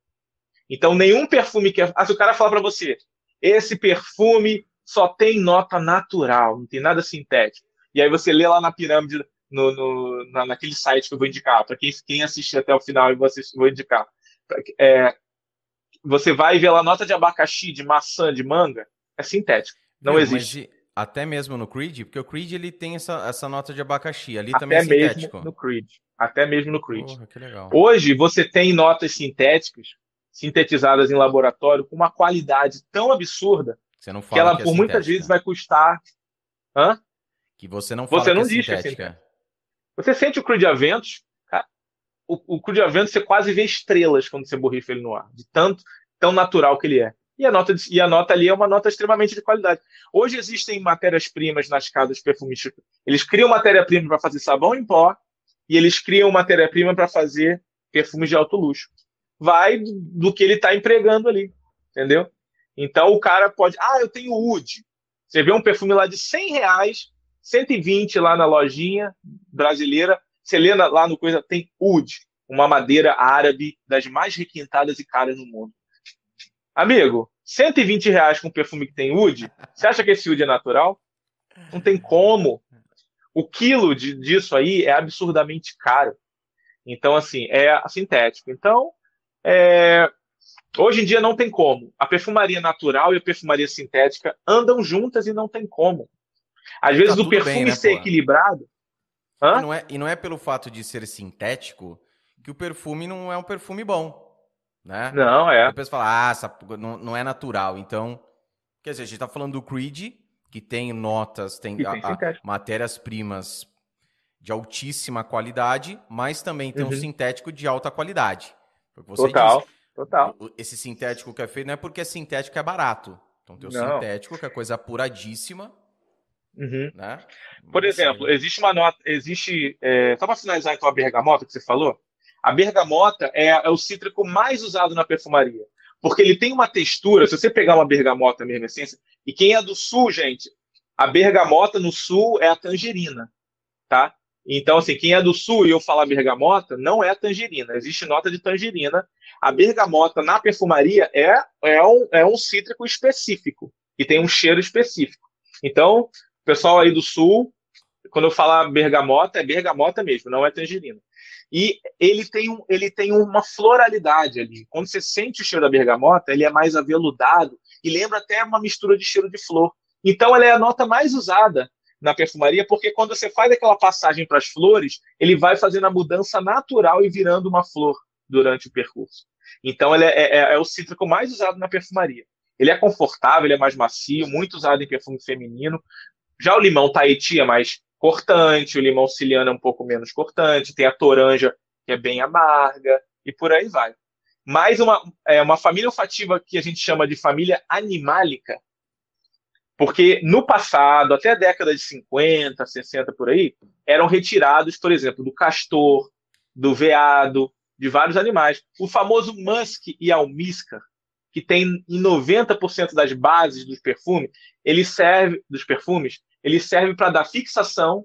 Então, nenhum perfume que. É... Ah, se o cara falar para você, esse perfume só tem nota natural, não tem nada sintético. E aí você lê lá na pirâmide, no, no na, naquele site que eu vou indicar, para quem, quem assistir até o final e vou, assistir, vou indicar. É, você vai ver lá nota de abacaxi, de maçã, de manga, é sintético. Não existe. até mesmo no Creed, porque o Creed ele tem essa, essa nota de abacaxi, ali até também é sintético. Mesmo no Creed. Até mesmo no Creed. Porra, Hoje você tem notas sintéticas sintetizadas em laboratório com uma qualidade tão absurda que ela que é por muitas vezes vai custar. Hã? Que você não fala você não que é diz sintética. Que é Você sente o Crude Aventus, o, o Crude Aventus você quase vê estrelas quando você borrifa ele no ar, de tanto tão natural que ele é. E a nota, de, e a nota ali é uma nota extremamente de qualidade. Hoje existem matérias-primas nas casas perfumísticas. Eles criam matéria-prima para fazer sabão em pó e eles criam matéria-prima para fazer perfumes de alto luxo vai do que ele está empregando ali, entendeu? Então o cara pode, ah, eu tenho Wood. Você vê um perfume lá de 100 reais, 120 lá na lojinha brasileira, você lê lá no coisa, tem Wood, uma madeira árabe das mais requintadas e caras no mundo. Amigo, 120 reais com um perfume que tem Wood, você acha que esse Wood é natural? Não tem como. O quilo de, disso aí é absurdamente caro. Então, assim, é sintético. Então, é, hoje em dia não tem como. A perfumaria natural e a perfumaria sintética andam juntas e não tem como. Às vezes tá o perfume bem, né, ser equilibrado. E não, é, e não é pelo fato de ser sintético que o perfume não é um perfume bom. Né? Não, é. Depois fala, ah, essa, não, não é natural. Então, quer dizer, a gente está falando do Creed, que tem notas, tem, tem matérias-primas de altíssima qualidade, mas também tem uhum. um sintético de alta qualidade total, disse, total. Esse sintético que é feito não é porque é sintético é barato. Então tem o não. sintético, que é coisa apuradíssima. Uhum. Né? Por exemplo, assim... existe uma nota, existe. É, só para finalizar então a bergamota que você falou, a bergamota é, é, o cítrico mais usado na perfumaria. Porque ele tem uma textura, se você pegar uma bergamota mesmo, essência, e quem é do sul, gente, a bergamota no sul é a tangerina, tá? Então, assim, quem é do sul e eu falar bergamota, não é tangerina. Existe nota de tangerina. A bergamota na perfumaria é, é, um, é um cítrico específico, que tem um cheiro específico. Então, pessoal aí do sul, quando eu falar bergamota, é bergamota mesmo, não é tangerina. E ele tem, um, ele tem uma floralidade ali. Quando você sente o cheiro da bergamota, ele é mais aveludado e lembra até uma mistura de cheiro de flor. Então, ela é a nota mais usada na perfumaria, porque quando você faz aquela passagem para as flores, ele vai fazendo a mudança natural e virando uma flor durante o percurso. Então, ele é, é, é, o cítrico mais usado na perfumaria. Ele é confortável, ele é mais macio, muito usado em perfume feminino. Já o limão Tahiti é mais cortante, o limão siciliano é um pouco menos cortante, tem a toranja, que é bem amarga, e por aí vai. Mais uma, é, uma família olfativa que a gente chama de família animálica, porque no passado, até a década de 50, 60 por aí, eram retirados, por exemplo, do castor, do veado, de vários animais. O famoso musk e almíscar, que tem em 90% das bases dos perfumes, ele serve dos perfumes, ele serve para dar fixação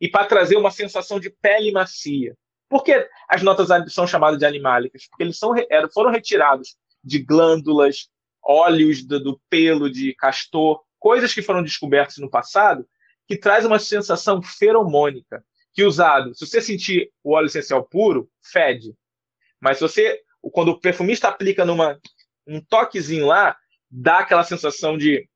e para trazer uma sensação de pele macia. Por que as notas são chamadas de animálicas? Porque eles são, foram retirados de glândulas, óleos do, do pelo de castor, coisas que foram descobertas no passado, que traz uma sensação feromônica, que usado, se você sentir o óleo essencial puro, fede. Mas se você, quando o perfumista aplica numa um toquezinho lá, dá aquela sensação de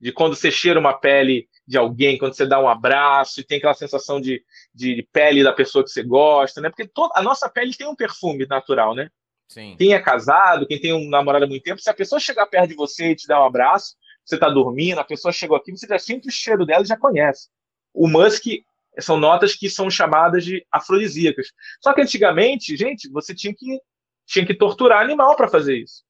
de quando você cheira uma pele de alguém, quando você dá um abraço e tem aquela sensação de, de pele da pessoa que você gosta, né? Porque toda, a nossa pele tem um perfume natural, né? Sim. Quem é casado, quem tem um namorado há muito tempo, se a pessoa chegar perto de você e te dar um abraço, você está dormindo, a pessoa chegou aqui, você já sente o cheiro dela e já conhece. O musk são notas que são chamadas de afrodisíacas. Só que antigamente, gente, você tinha que, tinha que torturar animal para fazer isso.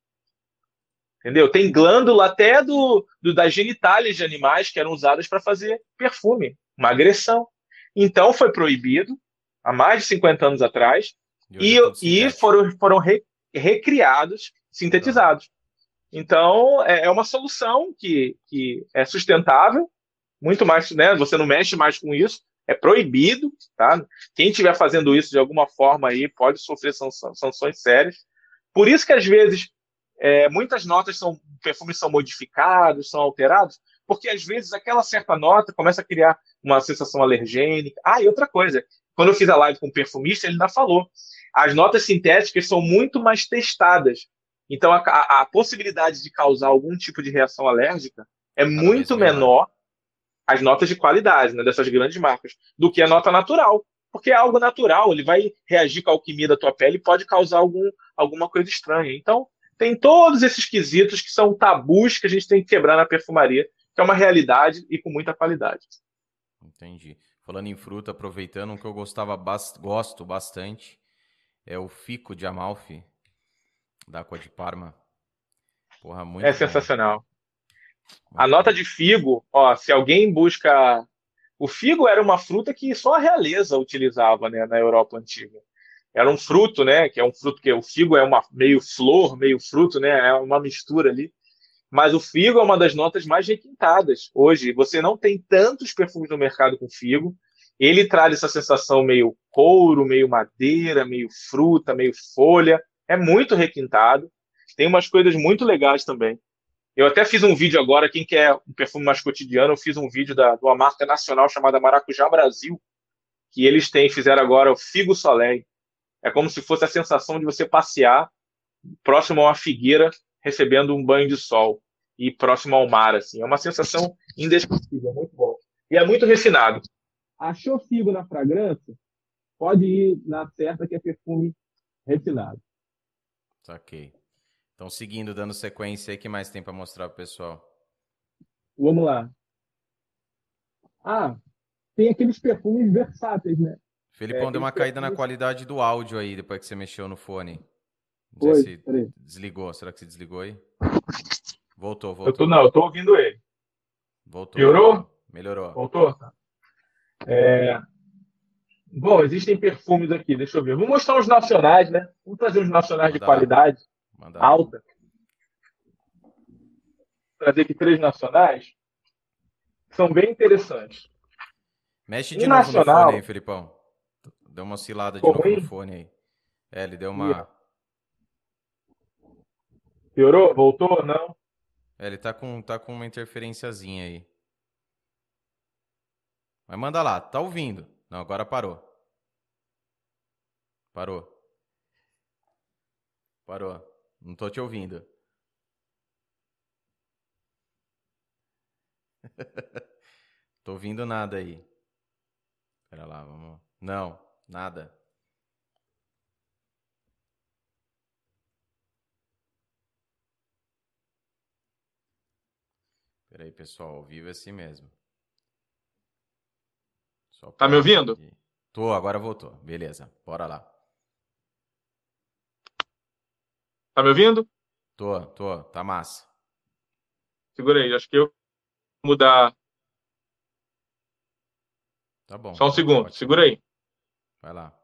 Entendeu? Tem glândula até do, do das genitálias de animais que eram usadas para fazer perfume, uma agressão. Então foi proibido há mais de 50 anos atrás e, e, e foram, foram re, recriados, sintetizados. Então é, é uma solução que, que é sustentável, muito mais, né? Você não mexe mais com isso, é proibido, tá? Quem estiver fazendo isso de alguma forma aí pode sofrer sanções sérias. Por isso que às vezes é, muitas notas são, perfumes são modificados, são alterados, porque às vezes aquela certa nota começa a criar uma sensação alergênica. Ah, e outra coisa, quando eu fiz a live com o perfumista, ele ainda falou, as notas sintéticas são muito mais testadas. Então, a, a, a possibilidade de causar algum tipo de reação alérgica é Cada muito menor as notas de qualidade né, dessas grandes marcas do que a nota natural. Porque é algo natural, ele vai reagir com a alquimia da tua pele e pode causar algum, alguma coisa estranha. Então, tem todos esses quesitos que são tabus que a gente tem que quebrar na perfumaria, que é uma realidade e com muita qualidade. Entendi. Falando em fruta, aproveitando, um que eu gostava gosto bastante é o fico de Amalfi, da Aqua de Parma. Porra, muito É bom. sensacional. Muito a nota de figo, ó, se alguém busca. O figo era uma fruta que só a realeza utilizava né, na Europa antiga era um fruto, né? Que é um fruto que o figo é uma meio flor, meio fruto, né? É uma mistura ali. Mas o figo é uma das notas mais requintadas hoje. Você não tem tantos perfumes no mercado com figo. Ele traz essa sensação meio couro, meio madeira, meio fruta, meio folha. É muito requintado. Tem umas coisas muito legais também. Eu até fiz um vídeo agora, quem quer um perfume mais cotidiano, eu fiz um vídeo da, de uma marca nacional chamada Maracujá Brasil, que eles têm, fizeram agora o Figo Soleil. É como se fosse a sensação de você passear próximo a uma figueira, recebendo um banho de sol e próximo ao mar, assim. É uma sensação indescritível, muito bom. E é muito refinado. Achou figo na fragrância? Pode ir na certa que é perfume refinado. Saquei. Então, seguindo, dando sequência aí, que mais tem para mostrar pro pessoal? Vamos lá. Ah, tem aqueles perfumes versáteis, né? Felipão, é, deu uma caída na qualidade do áudio aí, depois que você mexeu no fone. Não sei Oi, se desligou. Será que você desligou aí? Voltou, voltou. Eu tô, não, eu tô ouvindo ele. Voltou. Piorou? Melhorou. Voltou? É... Bom, existem perfumes aqui, deixa eu ver. Vou mostrar os nacionais, né? Vamos trazer os nacionais Mandar. de qualidade Mandar. alta. Vou trazer aqui três nacionais. São bem interessantes. Mexe de novo nacional, no fone aí, Felipão. Deu uma oscilada de novo no fone aí. É, ele deu uma. Piorou? Voltou? Não? É, ele tá com, tá com uma interferenciazinha aí. Mas manda lá, tá ouvindo. Não, agora parou. Parou. Parou. Não tô te ouvindo. tô ouvindo nada aí. Pera lá, vamos. Não, nada. Pera aí, pessoal, ao vivo é assim mesmo. Só tá me ouvindo? Aqui. Tô, agora voltou. Beleza, bora lá. Tá me ouvindo? Tô, tô, tá massa. Segura aí, acho que eu vou mudar. Tá bom. Só um segundo, pode. segura aí. Vai lá.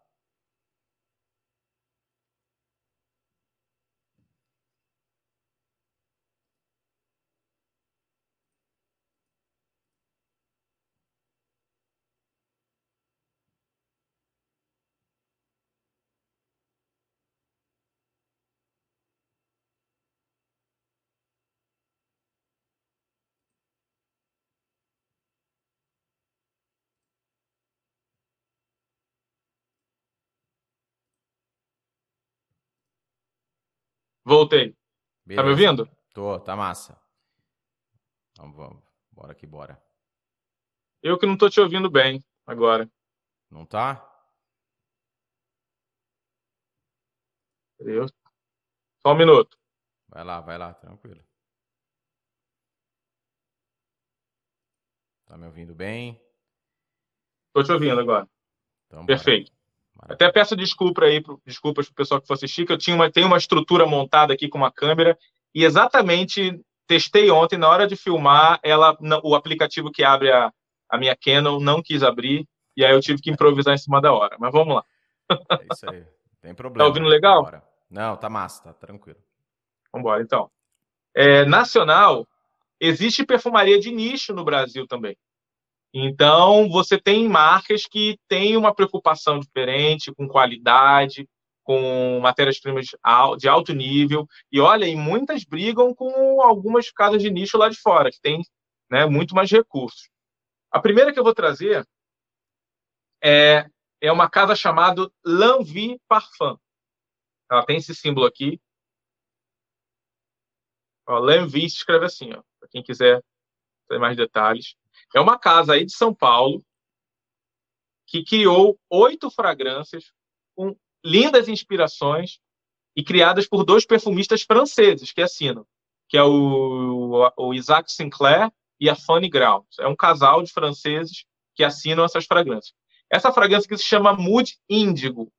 Voltei. Beleza. Tá me ouvindo? Tô, tá massa. Vamos, vamos. Bora que bora. Eu que não tô te ouvindo bem agora. Não tá? Eu... Só um minuto. Vai lá, vai lá, tranquilo. Tá me ouvindo bem? Tô te ouvindo agora. Então, Perfeito. Até peço desculpa aí, desculpas para o pessoal que for assistir, que eu tinha uma, tenho uma estrutura montada aqui com uma câmera e exatamente testei ontem, na hora de filmar, ela, o aplicativo que abre a, a minha Canon não quis abrir e aí eu tive que improvisar em cima da hora. Mas vamos lá. É isso aí. Tem problema. Tá ouvindo legal? Não, tá massa, tá tranquilo. Vamos embora, então. É, nacional, existe perfumaria de nicho no Brasil também. Então, você tem marcas que têm uma preocupação diferente com qualidade, com matérias-primas de alto nível. E olha, e muitas brigam com algumas casas de nicho lá de fora, que tem né, muito mais recursos. A primeira que eu vou trazer é, é uma casa chamada L'Envie Parfum. Ela tem esse símbolo aqui. L'Envie se escreve assim, para quem quiser ter mais detalhes. É uma casa aí de São Paulo que criou oito fragrâncias com lindas inspirações e criadas por dois perfumistas franceses que assinam, que é o, o Isaac Sinclair e a Fanny Grau. É um casal de franceses que assinam essas fragrâncias. Essa fragrância que se chama Mood Índigo.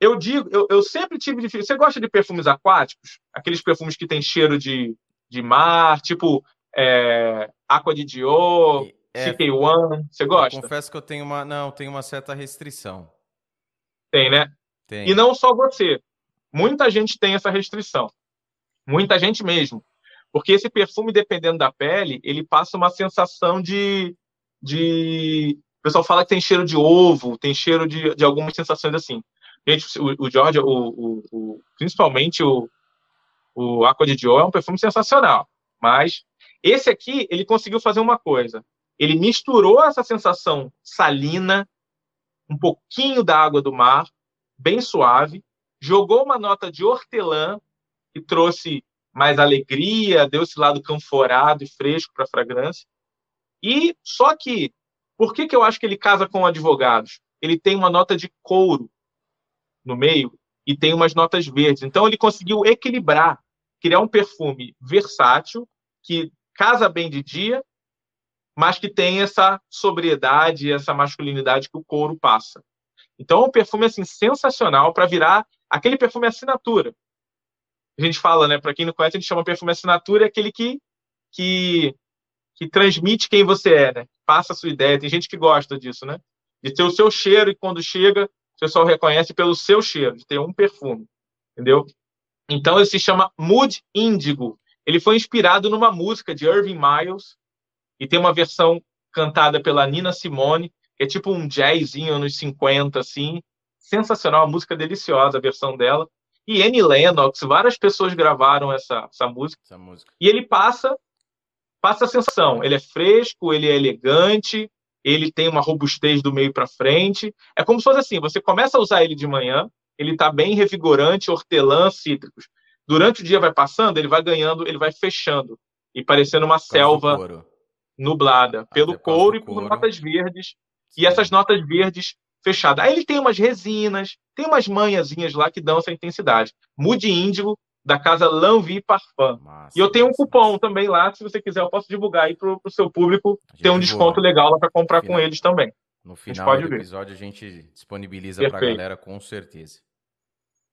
Eu digo, eu, eu sempre tive difícil. Você gosta de perfumes aquáticos? Aqueles perfumes que têm cheiro de, de mar, tipo é, Aqua de Dio, é, CK1, você gosta? confesso que eu tenho uma, não, tenho uma certa restrição. Tem, né? Tem. E não só você. Muita gente tem essa restrição. Muita gente mesmo. Porque esse perfume, dependendo da pele, ele passa uma sensação de. de... O pessoal fala que tem cheiro de ovo, tem cheiro de, de algumas sensações assim. Gente, o, o George, o, o, o, principalmente o, o Aqua de Dio, é um perfume sensacional. Mas esse aqui, ele conseguiu fazer uma coisa. Ele misturou essa sensação salina, um pouquinho da água do mar, bem suave, jogou uma nota de hortelã, que trouxe mais alegria, deu esse lado canforado e fresco para a fragrância. E só que, por que, que eu acho que ele casa com advogados? Ele tem uma nota de couro no meio e tem umas notas verdes. Então ele conseguiu equilibrar, criar um perfume versátil que casa bem de dia, mas que tem essa sobriedade, essa masculinidade que o couro passa. Então, é um perfume assim sensacional para virar aquele perfume assinatura. A gente fala, né? Para quem não conhece, a gente chama perfume assinatura é aquele que que que transmite quem você é, né? Passa a sua ideia. Tem gente que gosta disso, né? De ter o seu cheiro e quando chega, o pessoal reconhece pelo seu cheiro, de ter um perfume, entendeu? Então, ele se chama Mood Índigo. Ele foi inspirado numa música de Irving Miles e tem uma versão cantada pela Nina Simone, que é tipo um jazzinho anos 50, assim. Sensacional, uma música deliciosa a versão dela. E Annie Lennox, várias pessoas gravaram essa, essa, música. essa música. E ele passa passa a sensação. Ele é fresco, ele é elegante, ele tem uma robustez do meio para frente. É como se fosse assim: você começa a usar ele de manhã, ele está bem revigorante, hortelã, cítricos. Durante o dia vai passando, ele vai ganhando, ele vai fechando e parecendo uma selva nublada ah, pelo couro e por couro. notas verdes. Sim. E essas notas verdes fechadas. Aí ele tem umas resinas, tem umas manhãzinhas lá que dão essa intensidade. Mude índigo da casa Lanvi Parfum. Massa, e eu tenho um cupom também lá, se você quiser, eu posso divulgar aí para o seu público ter um desconto legal lá para comprar final, com eles também. No final do ver. episódio a gente disponibiliza para a galera com certeza.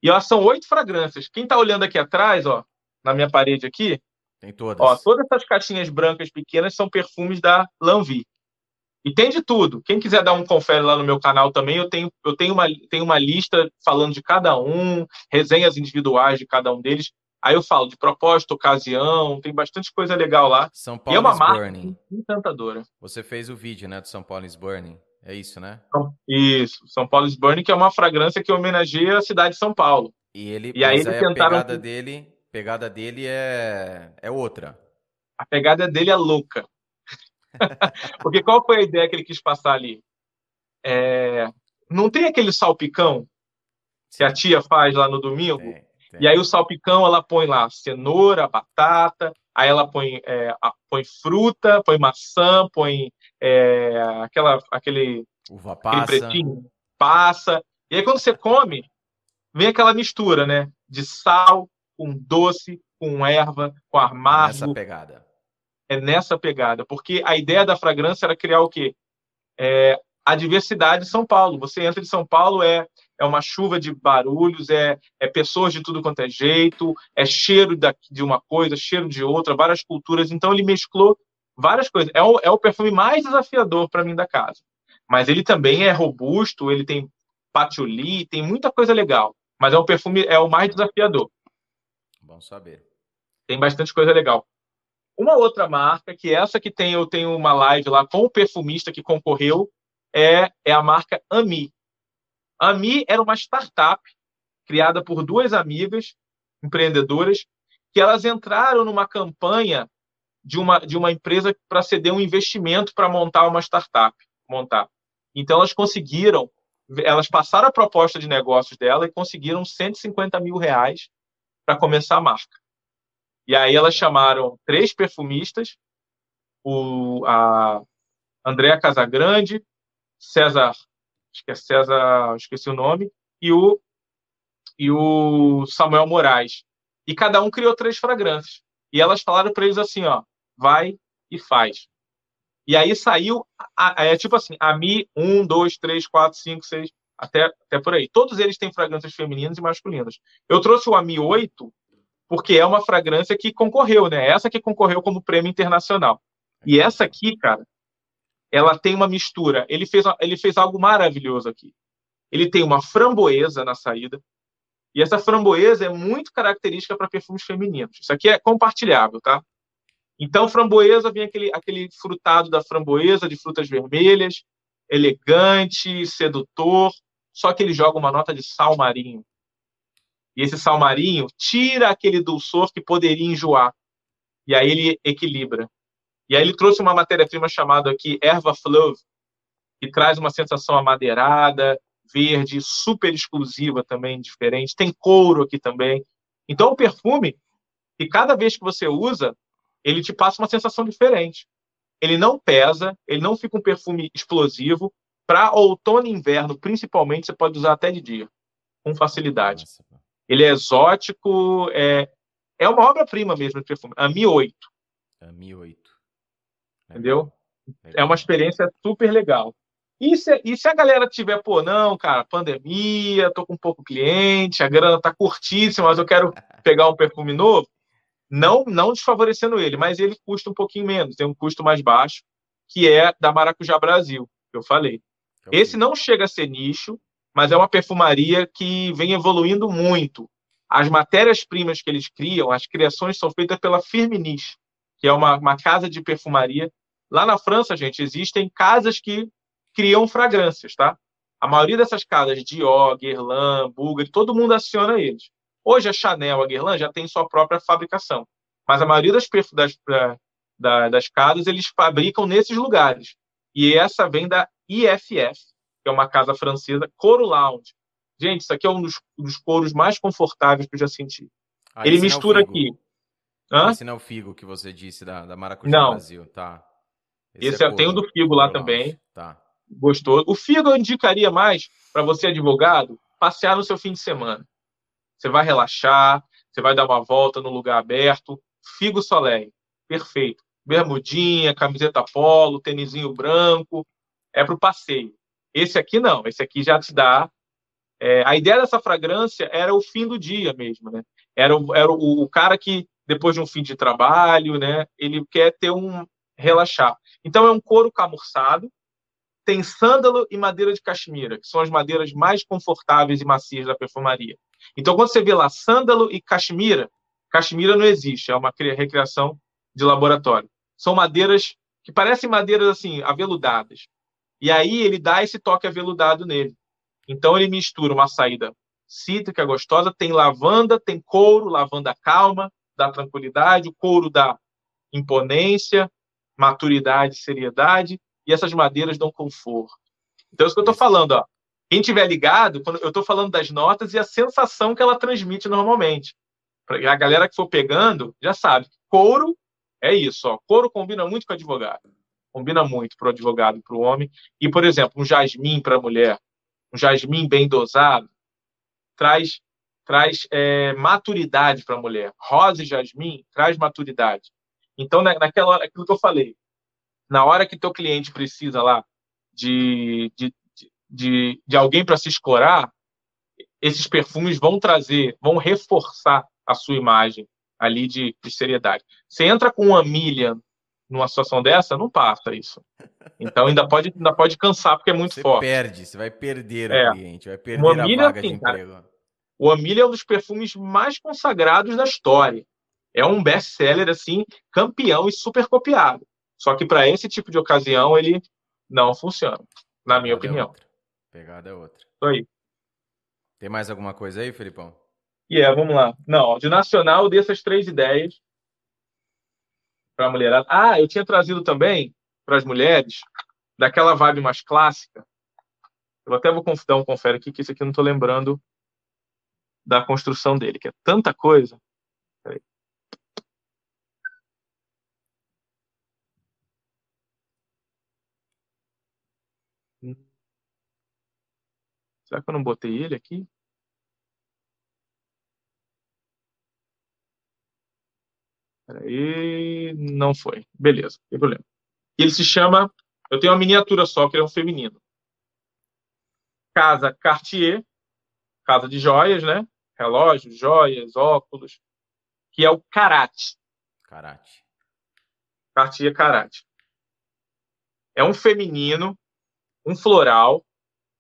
E ó, são oito fragrâncias. Quem está olhando aqui atrás, ó, na minha parede aqui, tem todas. Ó, todas essas caixinhas brancas pequenas são perfumes da Lanvi. E tem de tudo. Quem quiser dar um confere lá no meu canal também, eu tenho, eu tenho, uma, tenho uma lista falando de cada um, resenhas individuais de cada um deles. Aí eu falo de propósito, ocasião, tem bastante coisa legal lá. São Paulo e é uma marca Burning. encantadora. Você fez o vídeo, né, do São Paulo Burning. É isso, né? Isso, São Paulo is Burning, que é uma fragrância que homenageia a cidade de São Paulo. E ele, e aí, eles tentaram... a pegada dele, pegada dele é, é outra. A pegada dele é louca. Porque qual foi a ideia que ele quis passar ali? É... Não tem aquele salpicão que a tia faz lá no domingo? Tem, tem. E aí o salpicão ela põe lá cenoura, batata, aí ela põe, é, põe fruta, põe maçã, põe é, aquela, aquele, Uva passa. aquele pretinho, passa. E aí quando você come, vem aquela mistura, né? De sal com doce, com erva, com amargo. Essa pegada é nessa pegada, porque a ideia da fragrância era criar o quê? É, a diversidade de São Paulo. Você entra em São Paulo, é, é uma chuva de barulhos, é, é pessoas de tudo quanto é jeito, é cheiro da, de uma coisa, cheiro de outra, várias culturas. Então, ele mesclou várias coisas. É o, é o perfume mais desafiador para mim da casa. Mas ele também é robusto, ele tem patchouli, tem muita coisa legal. Mas é o perfume, é o mais desafiador. Bom saber. Tem bastante coisa legal. Uma outra marca, que essa que tem, eu tenho uma live lá com o perfumista que concorreu, é, é a marca Ami. Ami era uma startup criada por duas amigas empreendedoras que elas entraram numa campanha de uma, de uma empresa para ceder um investimento para montar uma startup. montar. Então, elas conseguiram, elas passaram a proposta de negócios dela e conseguiram 150 mil reais para começar a marca. E aí elas chamaram três perfumistas, o, a Andréa Casagrande, César, acho que é César, esqueci o nome, e o, e o Samuel Moraes. E cada um criou três fragrâncias. E elas falaram para eles assim, ó, vai e faz. E aí saiu, é tipo assim, a Mi 1, 2, 3, 4, 5, 6, até, até por aí. Todos eles têm fragrâncias femininas e masculinas. Eu trouxe o AMI 8, porque é uma fragrância que concorreu, né? Essa que concorreu como prêmio internacional. E essa aqui, cara, ela tem uma mistura. Ele fez, ele fez algo maravilhoso aqui. Ele tem uma framboesa na saída. E essa framboesa é muito característica para perfumes femininos. Isso aqui é compartilhável, tá? Então, framboesa vem aquele, aquele frutado da framboesa, de frutas vermelhas, elegante, sedutor, só que ele joga uma nota de sal marinho. E esse sal marinho tira aquele dulçor que poderia enjoar. E aí ele equilibra. E aí ele trouxe uma matéria-prima chamada aqui erva fleuve, que traz uma sensação amadeirada, verde, super exclusiva também, diferente. Tem couro aqui também. Então o perfume, e cada vez que você usa, ele te passa uma sensação diferente. Ele não pesa, ele não fica um perfume explosivo. Para outono e inverno, principalmente, você pode usar até de dia, com facilidade. Ele é exótico, é, é uma obra-prima mesmo de perfume. A Mi 8. A Mi 8. Entendeu? É uma experiência super legal. E se, e se a galera tiver, pô, não, cara, pandemia, tô com pouco cliente, a grana tá curtíssima, mas eu quero pegar um perfume novo, não, não desfavorecendo ele, mas ele custa um pouquinho menos, tem um custo mais baixo, que é da Maracujá Brasil, que eu falei. Esse não chega a ser nicho, mas é uma perfumaria que vem evoluindo muito. As matérias-primas que eles criam, as criações são feitas pela Firmenich, que é uma, uma casa de perfumaria. Lá na França, gente, existem casas que criam fragrâncias, tá? A maioria dessas casas, Dior, Guerlain, Bulgari, todo mundo aciona eles. Hoje a Chanel, a Guerlain já tem sua própria fabricação, mas a maioria das, das, das casas eles fabricam nesses lugares. E essa vem da IFF, que é uma casa francesa, Couro Lounge. Gente, isso aqui é um dos, dos couros mais confortáveis que eu já senti. Ah, Ele mistura é aqui. Hã? Esse não é o figo que você disse da, da Maracujá não. Brasil, tá? Esse, Esse é, tem o do figo lá também. Tá. Gostou. O figo eu indicaria mais para você, advogado, passear no seu fim de semana. Você vai relaxar, você vai dar uma volta no lugar aberto. Figo Soleil, perfeito. Bermudinha, camiseta polo, tênisinho branco, é para o passeio. Esse aqui não, esse aqui já te dá. É, a ideia dessa fragrância era o fim do dia mesmo, né? Era, o, era o, o cara que, depois de um fim de trabalho, né, ele quer ter um relaxar. Então é um couro camurçado, tem sândalo e madeira de caxemira, que são as madeiras mais confortáveis e macias da perfumaria. Então, quando você vê lá sândalo e caxemira, caxemira não existe, é uma recriação de laboratório. São madeiras que parecem madeiras assim, aveludadas. E aí ele dá esse toque aveludado nele. Então ele mistura uma saída cítrica gostosa, tem lavanda, tem couro, lavanda calma, dá tranquilidade, o couro dá imponência, maturidade, seriedade, e essas madeiras dão conforto. Então, é isso que eu estou falando, ó. Quem tiver ligado, quando eu estou falando das notas e a sensação que ela transmite normalmente. A galera que for pegando já sabe. Couro é isso, ó. Couro combina muito com advogado. Combina muito para o advogado, para o homem. E, por exemplo, um jasmim para a mulher, um jasmim bem dosado, traz traz é, maturidade para a mulher. Rosa e jasmim traz maturidade. Então, naquela hora, aquilo que eu falei, na hora que teu cliente precisa lá de, de, de, de alguém para se escorar, esses perfumes vão trazer, vão reforçar a sua imagem ali de, de seriedade. Você entra com uma milha numa situação dessa, não passa isso. Então ainda pode, ainda pode cansar, porque é muito você forte. Você perde, você vai perder é. o cliente, vai perder a vaga assim, de emprego. Cara, o Amília é um dos perfumes mais consagrados da história. É um best-seller, assim, campeão e super copiado. Só que para esse tipo de ocasião ele não funciona, na minha Pegada é opinião. É Pegada é outra. Isso aí. Tem mais alguma coisa aí, Felipão? E yeah, é, vamos lá. Não, de nacional eu dei essas três ideias para a mulherada. Ah, eu tinha trazido também para as mulheres daquela vibe mais clássica. Eu até vou dar um confere aqui que isso aqui eu não estou lembrando da construção dele, que é tanta coisa. Peraí. Será que eu não botei ele aqui? Peraí, não foi. Beleza, não tem problema. Ele se chama. Eu tenho uma miniatura só, que ele é um feminino. Casa Cartier, casa de joias, né? Relógios, joias, óculos, que é o Karate. Karate. Cartier Karate. É um feminino, um floral,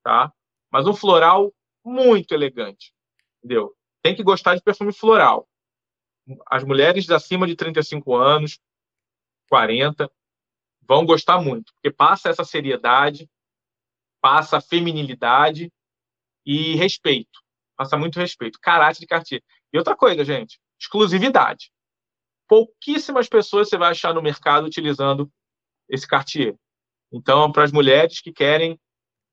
tá? Mas um floral muito elegante, entendeu? Tem que gostar de perfume floral. As mulheres acima de 35 anos, 40, vão gostar muito, porque passa essa seriedade, passa a feminilidade e respeito. Passa muito respeito. Caráter de Cartier. E outra coisa, gente, exclusividade. Pouquíssimas pessoas você vai achar no mercado utilizando esse Cartier. Então, para as mulheres que querem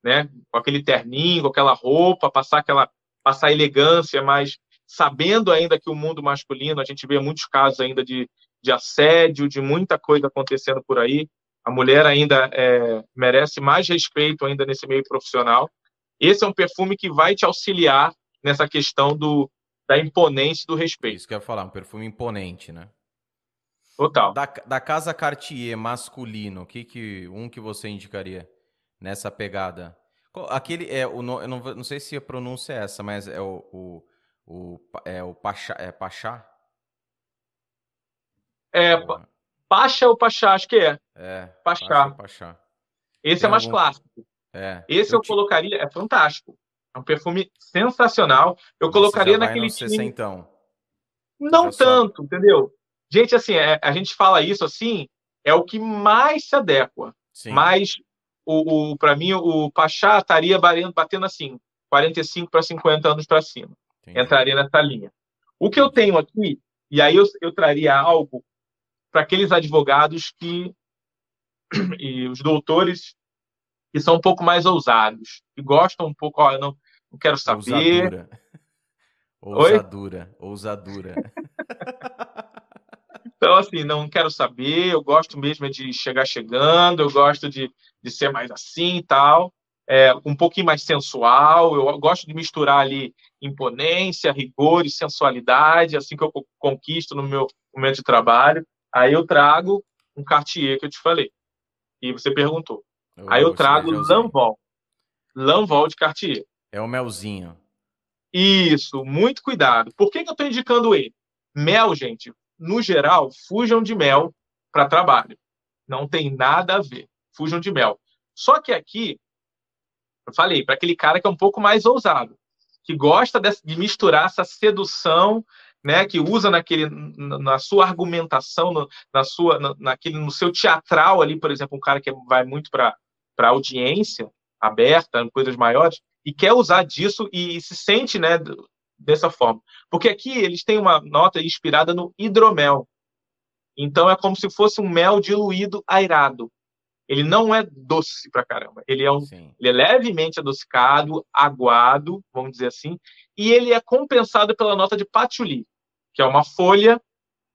né? Com aquele terninho, com aquela roupa, passar aquela passar elegância, mas sabendo ainda que o mundo masculino, a gente vê muitos casos ainda de, de assédio, de muita coisa acontecendo por aí. A mulher ainda é, merece mais respeito ainda nesse meio profissional. Esse é um perfume que vai te auxiliar nessa questão do, da imponência e do respeito. Isso que eu ia falar, um perfume imponente, né? Total. Da, da casa Cartier masculino, o que, que um que você indicaria? Nessa pegada. Aquele é o eu não, não sei se a pronúncia é essa, mas é o, o, o é o Pachá, é Pachá? É, é Pacha ou Pachá, acho que é. É. Pachá. Pachá. Esse Tem é mais algum... clássico. É. Esse eu, eu te... colocaria, é fantástico. É um perfume sensacional. Eu colocaria naquele time. Então. Não tanto, entendeu? Gente, assim, é, a gente fala isso assim, é o que mais se adequa. Sim. Mas o, o para mim, o Pachá estaria batendo assim, 45 para 50 anos para cima. Entendi. Entraria nessa linha. O que eu tenho aqui, e aí eu, eu traria algo para aqueles advogados que e os doutores que são um pouco mais ousados, que gostam um pouco, ó, eu não, não quero saber. Ousadura. Ousadura. Ousadura. então, assim, não quero saber, eu gosto mesmo de chegar chegando, eu gosto de, de ser mais assim e tal, é, um pouquinho mais sensual, eu gosto de misturar ali imponência, rigor e sensualidade, assim que eu conquisto no meu momento de trabalho. Aí eu trago um Cartier que eu te falei. E você perguntou. Eu, Aí eu trago Lanvol. Lanvol de Cartier. É o melzinho. Isso, muito cuidado. Por que, que eu estou indicando ele? Mel, gente, no geral, fujam de mel para trabalho. Não tem nada a ver. Fujam de mel. Só que aqui, eu falei, para aquele cara que é um pouco mais ousado, que gosta de, misturar essa sedução, né, que usa naquele, na sua argumentação, no, na sua, naquele, no seu teatral ali, por exemplo, um cara que vai muito para audiência aberta, coisas maiores, e quer usar disso e se sente né, dessa forma. Porque aqui eles têm uma nota inspirada no hidromel. Então é como se fosse um mel diluído airado. Ele não é doce pra caramba. Ele é, um, ele é levemente adocicado, aguado, vamos dizer assim, e ele é compensado pela nota de patchouli, que é uma folha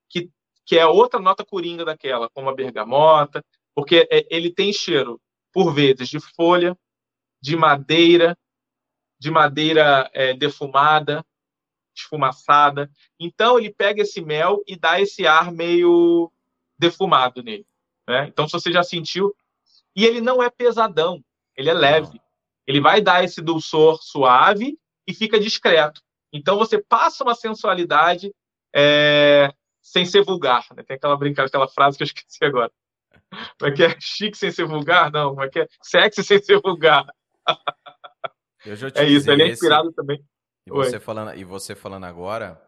que, que é outra nota coringa daquela, como a bergamota, porque é, ele tem cheiro por vezes de folha, de madeira, de madeira é, defumada, esfumaçada. Então ele pega esse mel e dá esse ar meio defumado nele. Né? Então, se você já sentiu, e ele não é pesadão, ele é leve. Ele vai dar esse dulçor suave e fica discreto. Então você passa uma sensualidade é, sem ser vulgar. Né? Tem aquela brincadeira, aquela frase que eu esqueci agora. Como é que é? Chique sem ser vulgar? Não, como é que é? Sexy sem ser vulgar. Eu já é isso, ele é inspirado esse... também. E você, falando, e você falando agora,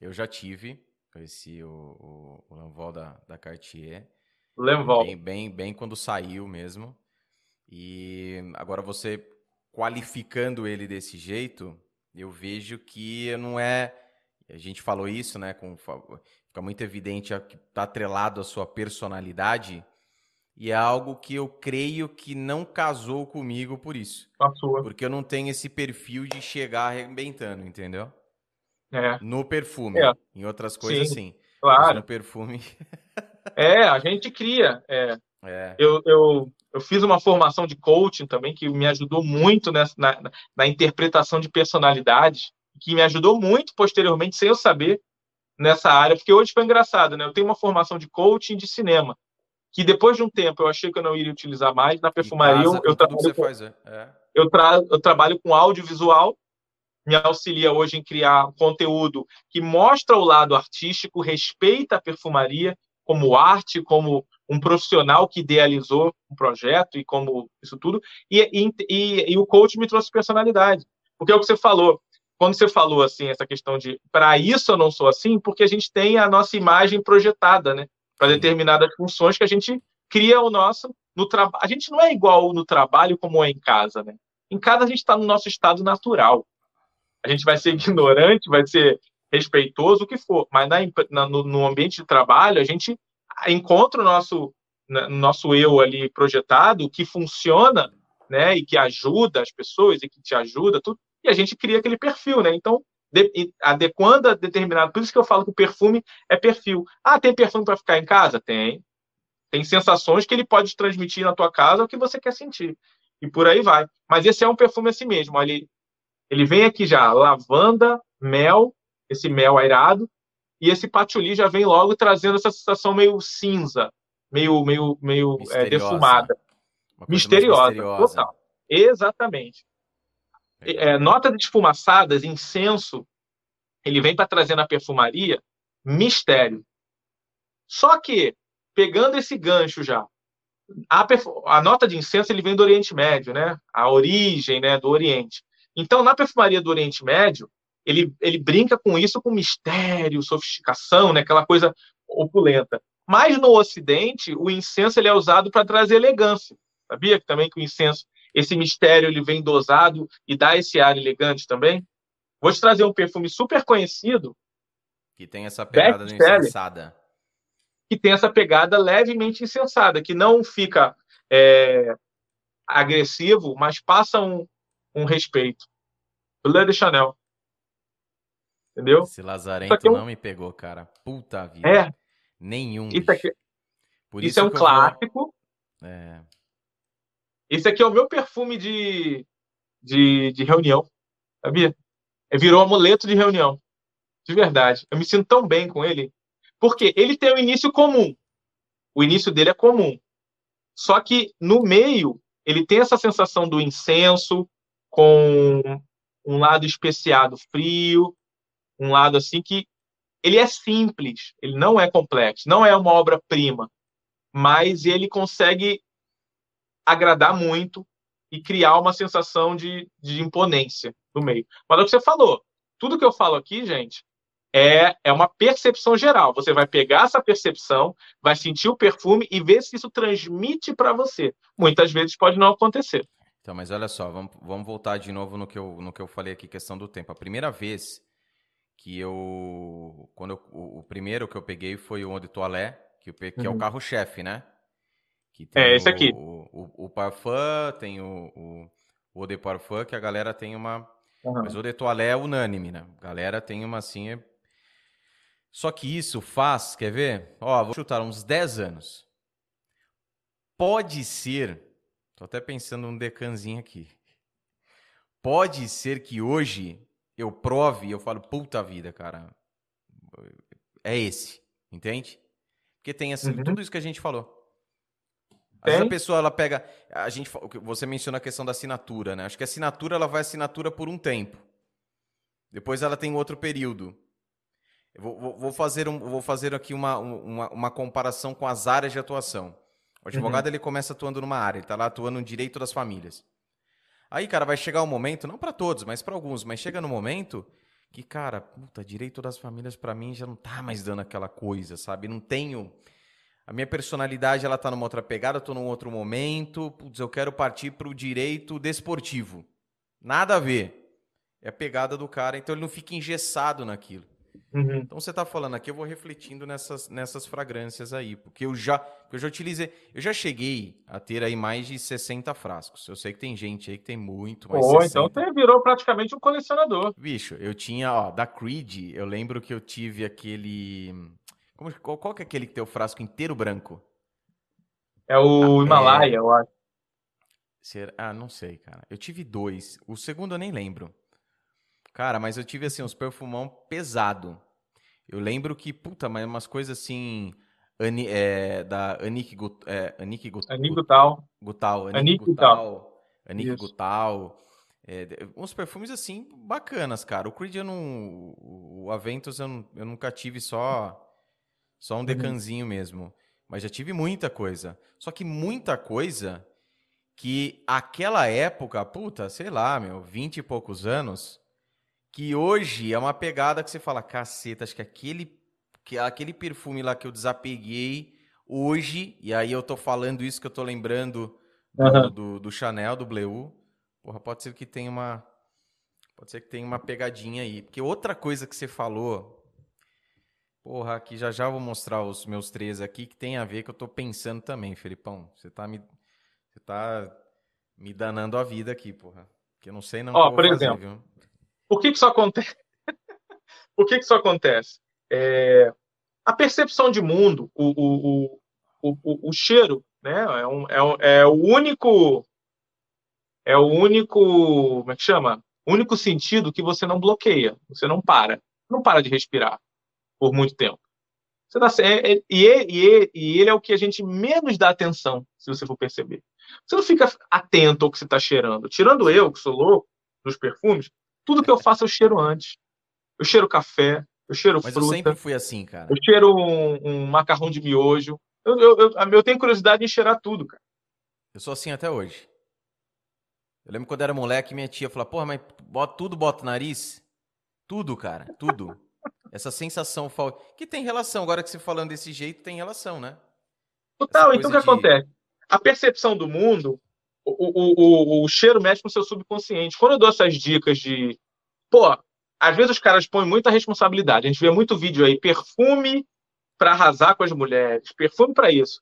eu já tive esse, o, o, o Lanvol da, da Cartier. Lanvol. Bem, bem, bem quando saiu mesmo. E agora você qualificando ele desse jeito, eu vejo que não é. A gente falou isso, né? Com, fica muito evidente que está atrelado à sua personalidade. E é algo que eu creio que não casou comigo por isso. Passou. Porque eu não tenho esse perfil de chegar arrebentando, entendeu? É. No perfume. É. Em outras coisas, sim. sim. Claro. Mas no perfume. é, a gente cria. É. é. Eu, eu, eu fiz uma formação de coaching também que me ajudou muito nessa, na, na interpretação de personalidades, que me ajudou muito posteriormente, sem eu saber, nessa área, porque hoje foi engraçado, né? Eu tenho uma formação de coaching de cinema que depois de um tempo eu achei que eu não iria utilizar mais. Na perfumaria casa, eu, trabalho com, faz, é. é. eu, tra eu trabalho com audiovisual, me auxilia hoje em criar conteúdo que mostra o lado artístico, respeita a perfumaria como arte, como um profissional que idealizou um projeto e como isso tudo. E, e, e, e o coach me trouxe personalidade. Porque é o que você falou. Quando você falou assim, essa questão de para isso eu não sou assim, porque a gente tem a nossa imagem projetada, né? Para determinadas funções que a gente cria o nosso no trabalho. A gente não é igual no trabalho como é em casa, né? Em casa a gente está no nosso estado natural. A gente vai ser ignorante, vai ser respeitoso, o que for. Mas na, na, no, no, ambiente de trabalho a gente encontra o nosso nosso eu ali projetado que funciona, né? E que ajuda as pessoas e que te ajuda tudo. E a gente cria aquele perfil, né? Então de, adequando a determinado. Por isso que eu falo que o perfume é perfil. Ah, tem perfume para ficar em casa? Tem. Tem sensações que ele pode transmitir na tua casa o que você quer sentir. E por aí vai. Mas esse é um perfume assim mesmo. Ele, ele vem aqui já, lavanda, mel, esse mel airado, e esse patchouli já vem logo trazendo essa sensação meio cinza, meio, meio, meio é, defumada. Misteriosa, misteriosa, total. Exatamente. É, nota de esfumaçadas, incenso, ele vem para trazer na perfumaria mistério. Só que, pegando esse gancho já, a, a, nota de incenso ele vem do Oriente Médio, né? A origem, né, do Oriente. Então, na perfumaria do Oriente Médio, ele, ele brinca com isso, com mistério, sofisticação, né? Aquela coisa opulenta. Mas no Ocidente, o incenso ele é usado para trazer elegância. Sabia que também que o incenso esse mistério ele vem dosado e dá esse ar elegante também. Vou te trazer um perfume super conhecido. Que tem essa pegada insensada. que tem essa pegada levemente insensada, que não fica é, agressivo, mas passa um, um respeito. Bleu de Chanel. Entendeu? Esse Lazarento é um... não me pegou, cara. Puta vida. É. Nenhum. Isso, aqui... Isso, isso é um clássico. Vou... É. Esse aqui é o meu perfume de, de, de reunião. Sabia? É, virou amuleto de reunião. De verdade. Eu me sinto tão bem com ele. Porque ele tem um início comum. O início dele é comum. Só que no meio, ele tem essa sensação do incenso, com um lado especiado frio, um lado assim que ele é simples, ele não é complexo, não é uma obra-prima, mas ele consegue agradar muito e criar uma sensação de, de imponência no meio. Mas é o que você falou. Tudo que eu falo aqui, gente, é, é uma percepção geral. Você vai pegar essa percepção, vai sentir o perfume e ver se isso transmite para você. Muitas vezes pode não acontecer. Então, mas olha só, vamos, vamos voltar de novo no que, eu, no que eu falei aqui, questão do tempo. A primeira vez que eu. Quando eu, o, o, primeiro que eu peguei foi o Eau de Toilette, que, que uhum. é o uhum. carro-chefe, né? É, esse aqui. O, o, o Parfum, tem o, o, o de Parfum, que a galera tem uma. Uhum. Mas o de Toilette é unânime, né? A galera tem uma assim. É... Só que isso faz, quer ver? Ó, vou chutar uns 10 anos. Pode ser. Tô até pensando num decanzinho aqui. Pode ser que hoje eu prove e eu falo, puta vida, cara. É esse, entende? Porque tem assim, uhum. tudo isso que a gente falou. Às vezes a pessoa ela pega, a gente, você menciona a questão da assinatura, né? Acho que a assinatura ela vai assinatura por um tempo. Depois ela tem outro período. Eu vou, vou fazer, um, vou fazer aqui uma, uma, uma, comparação com as áreas de atuação. O advogado uhum. ele começa atuando numa área, ele está lá atuando no direito das famílias. Aí, cara, vai chegar um momento, não para todos, mas para alguns, mas chega no momento que, cara, puta, direito das famílias para mim já não tá mais dando aquela coisa, sabe? Não tenho a minha personalidade, ela tá numa outra pegada, eu tô num outro momento, putz, eu quero partir pro direito desportivo. Nada a ver. É a pegada do cara, então ele não fica engessado naquilo. Uhum. Então você está falando aqui, eu vou refletindo nessas, nessas fragrâncias aí, porque eu já, eu já utilizei, eu já cheguei a ter aí mais de 60 frascos. Eu sei que tem gente aí que tem muito, mas. Pô, então você virou praticamente um colecionador. Bicho, eu tinha, ó, da Creed, eu lembro que eu tive aquele. Como, qual, qual que é aquele que tem o frasco inteiro branco? É o ah, Himalaia, é... eu acho. Ah, não sei, cara. Eu tive dois. O segundo eu nem lembro. Cara, mas eu tive assim uns perfumão pesado. Eu lembro que, puta, mas umas coisas assim. Ani, é, da Anik, Gut, é, Anik Gut, Anik Gutal. Gutal. Anik Gutal. Anik Gutal. É, uns perfumes assim bacanas, cara. O Creed eu não. O Aventus eu, não, eu nunca tive só. Só um uhum. decanzinho mesmo. Mas já tive muita coisa. Só que muita coisa que aquela época, puta, sei lá, meu, vinte e poucos anos que hoje é uma pegada que você fala, caceta, acho que aquele, que aquele perfume lá que eu desapeguei hoje, e aí eu tô falando isso que eu tô lembrando do, uhum. do, do, Chanel, do Bleu, porra, pode ser que tenha uma. Pode ser que tenha uma pegadinha aí. Porque outra coisa que você falou, porra, aqui já já vou mostrar os meus três aqui, que tem a ver que eu tô pensando também, Felipão. Você tá me. Você tá me danando a vida aqui, porra. Que eu não sei não. Ó, por fazer, exemplo, viu? Por que, que isso acontece? Por que, que isso acontece? É, a percepção de mundo, o, o, o, o, o cheiro, né? É, um, é, um, é o único. É o único. Como é que chama? O único sentido que você não bloqueia, você não para. Não para de respirar por muito tempo. Você dá, é, é, e, e, e ele é o que a gente menos dá atenção, se você for perceber. Você não fica atento ao que você está cheirando. Tirando eu, que sou louco, dos perfumes, tudo que eu faço eu cheiro antes. Eu cheiro café, eu cheiro Mas fruta. Mas eu sempre fui assim, cara. Eu cheiro um, um macarrão de miojo. Eu, eu, eu, eu, tenho curiosidade em cheirar tudo, cara. Eu sou assim até hoje. Eu lembro quando era moleque, minha tia falava, porra, mas bota, tudo bota o nariz? Tudo, cara, tudo. Essa sensação que tem relação, agora que você falando desse jeito, tem relação, né? Total, então o que de... acontece? A percepção do mundo o, o, o, cheiro mexe com o seu subconsciente. Quando eu dou essas dicas de. Pô, às vezes os caras põem muita responsabilidade. A gente vê muito vídeo aí, perfume para arrasar com as mulheres, perfume para isso.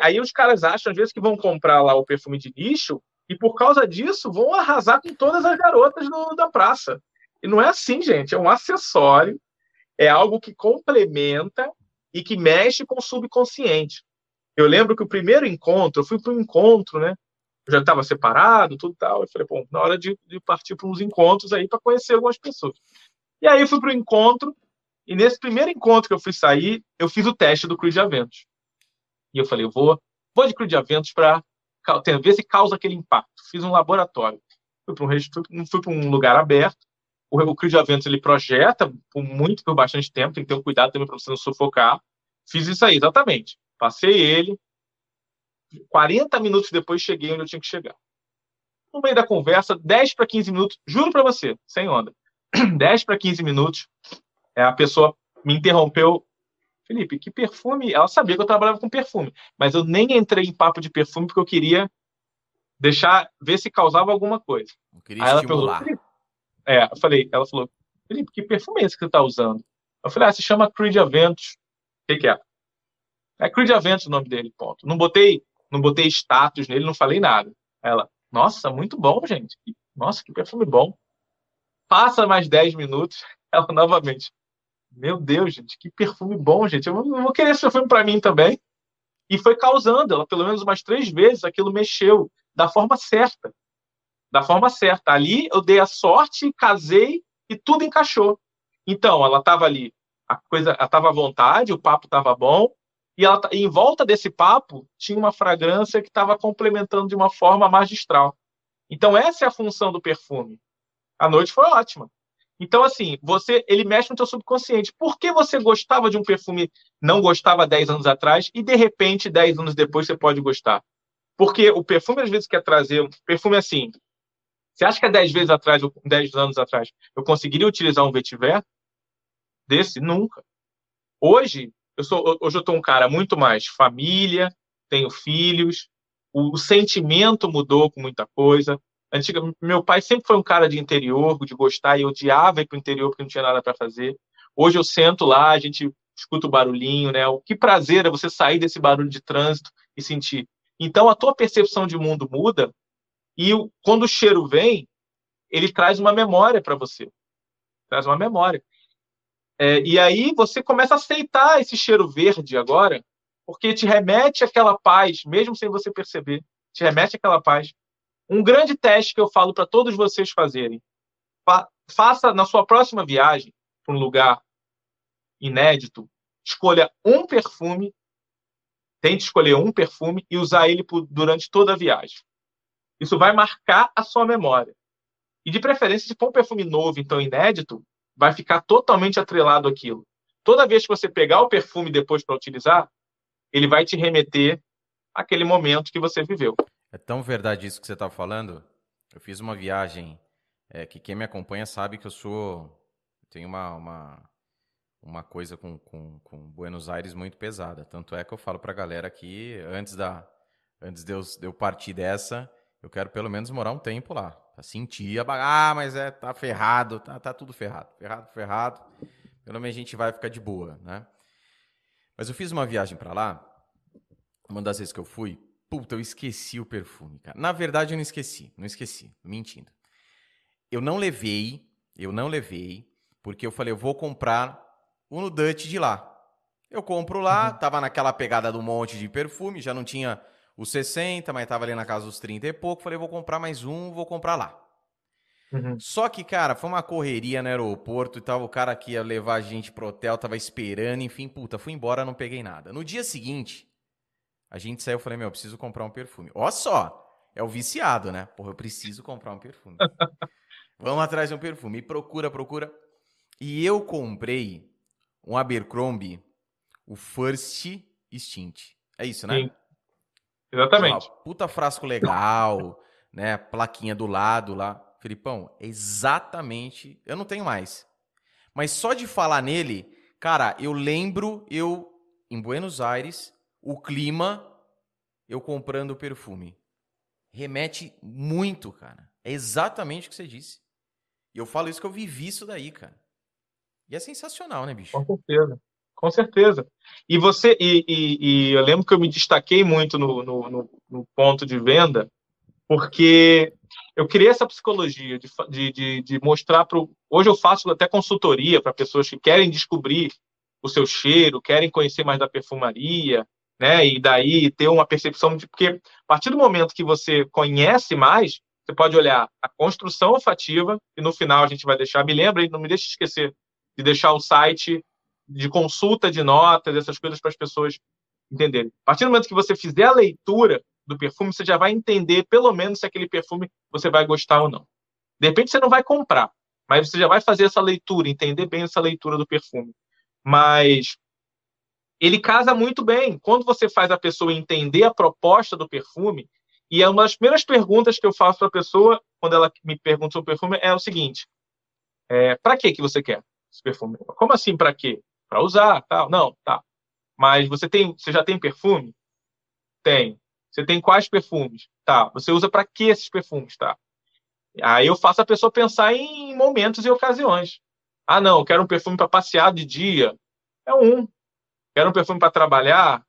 Aí os caras acham, às vezes, que vão comprar lá o perfume de lixo e, por causa disso, vão arrasar com todas as garotas do, da praça. E não é assim, gente. É um acessório, é algo que complementa e que mexe com o subconsciente. Eu lembro que o primeiro encontro, eu fui para um encontro, né? Eu já estava separado, tudo tal. Eu falei, bom, na hora de, de partir para uns encontros aí para conhecer algumas pessoas. E aí eu fui para o encontro, e nesse primeiro encontro que eu fui sair, eu fiz o teste do Cruz de Aventos. E eu falei, eu vou, vou de Cruz de Aventos para ver se causa aquele impacto. Fiz um laboratório. Fui para um, um lugar aberto. O, o Aventos ele projeta por muito, por bastante tempo. Tem que ter um cuidado também para você não sufocar. Fiz isso aí, exatamente. Passei ele. 40 minutos depois cheguei onde eu tinha que chegar. No meio da conversa, 10 para 15 minutos, juro para você, sem onda. 10 para 15 minutos, é, a pessoa me interrompeu. Felipe, que perfume? Ela sabia que eu trabalhava com perfume, mas eu nem entrei em papo de perfume porque eu queria deixar, ver se causava alguma coisa. Eu queria Aí ela estimular. É, eu falei, ela falou, Felipe, que perfume é esse que você está usando? Eu falei, ah, se chama Creed Aventus. O que, que é? É Creed Aventus o nome dele, ponto. Não botei, não botei status nele, não falei nada. Ela, nossa, muito bom, gente. Nossa, que perfume bom. Passa mais 10 minutos, ela novamente. Meu Deus, gente, que perfume bom, gente. Eu vou querer esse perfume para mim também. E foi causando, ela pelo menos umas três vezes, aquilo mexeu da forma certa. Da forma certa. Ali eu dei a sorte, casei e tudo encaixou. Então, ela estava ali, a coisa, estava à vontade, o papo estava bom, e, ela, em volta desse papo tinha uma fragrância que estava complementando de uma forma magistral. Então, essa é a função do perfume. A noite foi ótima. Então, assim, você ele mexe no seu subconsciente. Por que você gostava de um perfume, não gostava 10 anos atrás, e de repente, 10 anos depois, você pode gostar? Porque o perfume, às vezes, quer trazer um perfume assim. Você acha que há 10 vezes atrás, 10 anos atrás, eu conseguiria utilizar um vetiver desse? Nunca. Hoje, eu sou, hoje eu estou um cara muito mais família, tenho filhos, o, o sentimento mudou com muita coisa. Antiga, meu pai sempre foi um cara de interior, de gostar, e odiava ir para o interior porque não tinha nada para fazer. Hoje eu sento lá, a gente escuta o barulhinho, né? O que prazer é você sair desse barulho de trânsito e sentir. Então a tua percepção de mundo muda e quando o cheiro vem, ele traz uma memória para você. Traz uma memória. É, e aí você começa a aceitar esse cheiro verde agora, porque te remete àquela paz, mesmo sem você perceber. Te remete àquela paz. Um grande teste que eu falo para todos vocês fazerem. Fa faça na sua próxima viagem para um lugar inédito, escolha um perfume, tente escolher um perfume e usar ele por, durante toda a viagem. Isso vai marcar a sua memória. E de preferência, se for um perfume novo, então inédito, vai ficar totalmente atrelado àquilo. Toda vez que você pegar o perfume depois para utilizar, ele vai te remeter àquele momento que você viveu. É tão verdade isso que você está falando. Eu fiz uma viagem é, que quem me acompanha sabe que eu sou. Tenho uma, uma, uma coisa com, com, com Buenos Aires muito pesada. Tanto é que eu falo para a galera que antes, da, antes de, eu, de eu partir dessa, eu quero pelo menos morar um tempo lá. Pra sentir a Ah, mas é, tá ferrado, tá, tá tudo ferrado. Ferrado, ferrado. Pelo menos a gente vai ficar de boa, né? Mas eu fiz uma viagem para lá. Uma das vezes que eu fui, Puta, eu esqueci o perfume, cara. Na verdade, eu não esqueci. Não esqueci. Mentindo. Eu não levei, eu não levei, porque eu falei, eu vou comprar o no Dutch de lá. Eu compro lá, uhum. tava naquela pegada do monte de perfume, já não tinha os 60, mas tava ali na casa dos 30 e pouco. Falei, vou comprar mais um, vou comprar lá. Uhum. Só que, cara, foi uma correria no aeroporto e tal. O cara que ia levar a gente pro hotel tava esperando, enfim, puta, fui embora, não peguei nada. No dia seguinte, a gente saiu, eu falei, meu, eu preciso comprar um perfume. Ó só, é o viciado, né? Porra, eu preciso comprar um perfume. Vamos atrás de um perfume. E procura, procura. E eu comprei um Abercrombie, o First Stint. É isso, né? Sim. Exatamente. Uma puta frasco legal, né? Plaquinha do lado lá. Felipão, é exatamente. Eu não tenho mais. Mas só de falar nele, cara, eu lembro eu em Buenos Aires o clima, eu comprando o perfume. Remete muito, cara. É exatamente o que você disse. E eu falo isso que eu vivi isso daí, cara. E é sensacional, né, bicho? Com certeza. Com certeza. E você e, e, e, eu lembro que eu me destaquei muito no, no, no, ponto de venda, porque eu criei essa psicologia de, de, de mostrar para hoje eu faço até consultoria para pessoas que querem descobrir o seu cheiro, querem conhecer mais da perfumaria, né? E daí ter uma percepção de porque a partir do momento que você conhece mais, você pode olhar a construção olfativa e no final a gente vai deixar, me lembra, não me deixe esquecer de deixar o site de consulta de notas, essas coisas para as pessoas entenderem. A partir do momento que você fizer a leitura do perfume, você já vai entender pelo menos se aquele perfume você vai gostar ou não. De repente você não vai comprar, mas você já vai fazer essa leitura, entender bem essa leitura do perfume. Mas ele casa muito bem. Quando você faz a pessoa entender a proposta do perfume, e é uma das primeiras perguntas que eu faço para a pessoa, quando ela me pergunta sobre o perfume, é o seguinte: é, para que que você quer esse perfume? Como assim para quê? Para usar, tal? Não, tá. Mas você tem, você já tem perfume? Tem. Você tem quais perfumes? Tá. Você usa para que esses perfumes? Tá. Aí eu faço a pessoa pensar em momentos e ocasiões. Ah, não, quero um perfume para passear de dia. É um. Quero um perfume para trabalhar.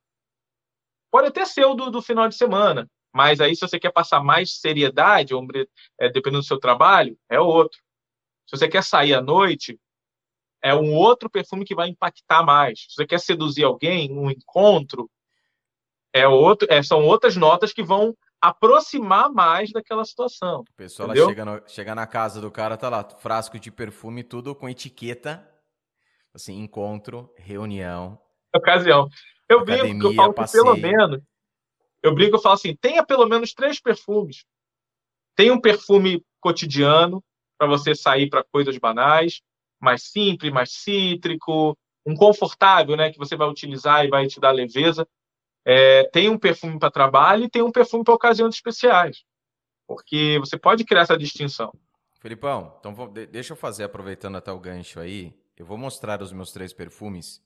Pode até ser o do, do, final de semana. Mas aí, se você quer passar mais seriedade, ou, é, dependendo do seu trabalho, é outro. Se você quer sair à noite, é um outro perfume que vai impactar mais. Se você quer seduzir alguém, um encontro, é outro, é, são outras notas que vão aproximar mais daquela situação. O pessoal chega, no, chega na casa do cara, tá lá, frasco de perfume, tudo com etiqueta, assim, encontro, reunião. Ocasião. Eu academia, brinco, eu falo que pelo menos, eu brinco, eu falo assim, tenha pelo menos três perfumes. Tem um perfume cotidiano, para você sair para coisas banais, mais simples, mais cítrico, um confortável, né, que você vai utilizar e vai te dar leveza. É, tem um perfume para trabalho e tem um perfume para ocasiões especiais, porque você pode criar essa distinção. Felipão, então vou, deixa eu fazer, aproveitando até o gancho aí, eu vou mostrar os meus três perfumes,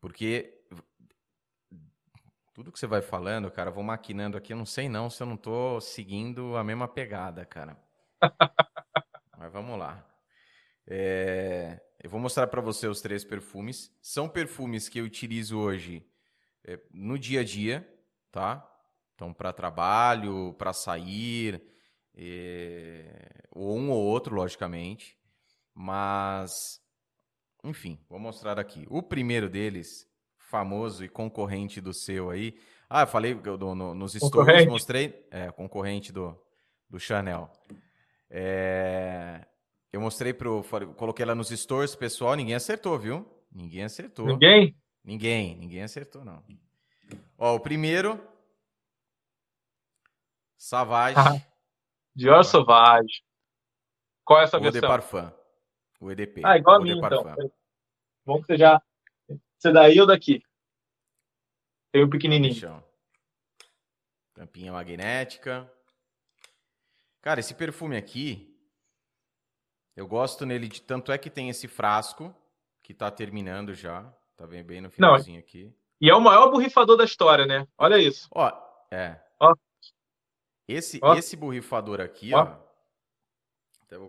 porque tudo que você vai falando, cara, eu vou maquinando aqui, eu não sei não se eu não tô seguindo a mesma pegada, cara. Mas vamos lá. É, eu vou mostrar para você os três perfumes. São perfumes que eu utilizo hoje é, no dia a dia, tá? Então, para trabalho, para sair, é, ou um ou outro, logicamente. Mas, enfim, vou mostrar aqui. O primeiro deles, famoso e concorrente do seu aí. Ah, eu falei no, no, nos stories, mostrei. É, concorrente do, do Chanel. É, eu mostrei pro. Coloquei lá nos stores, pessoal, ninguém acertou, viu? Ninguém acertou. Ninguém? Ninguém, ninguém acertou, não. Ó, o primeiro. Savage. Ah, Dior Sauvage. Qual é essa versão? O de Parfum. O EDP. Ah, igual a mim, então. Bom que você já. Você daí ou daqui? Tem o um pequenininho. Tampinha magnética. Cara, esse perfume aqui, eu gosto nele de tanto é que tem esse frasco que tá terminando já, tá bem bem no finalzinho Não, aqui. E é o maior borrifador da história, né? Olha isso. Ó, é. Ó. Esse ó. esse borrifador aqui, ó. ó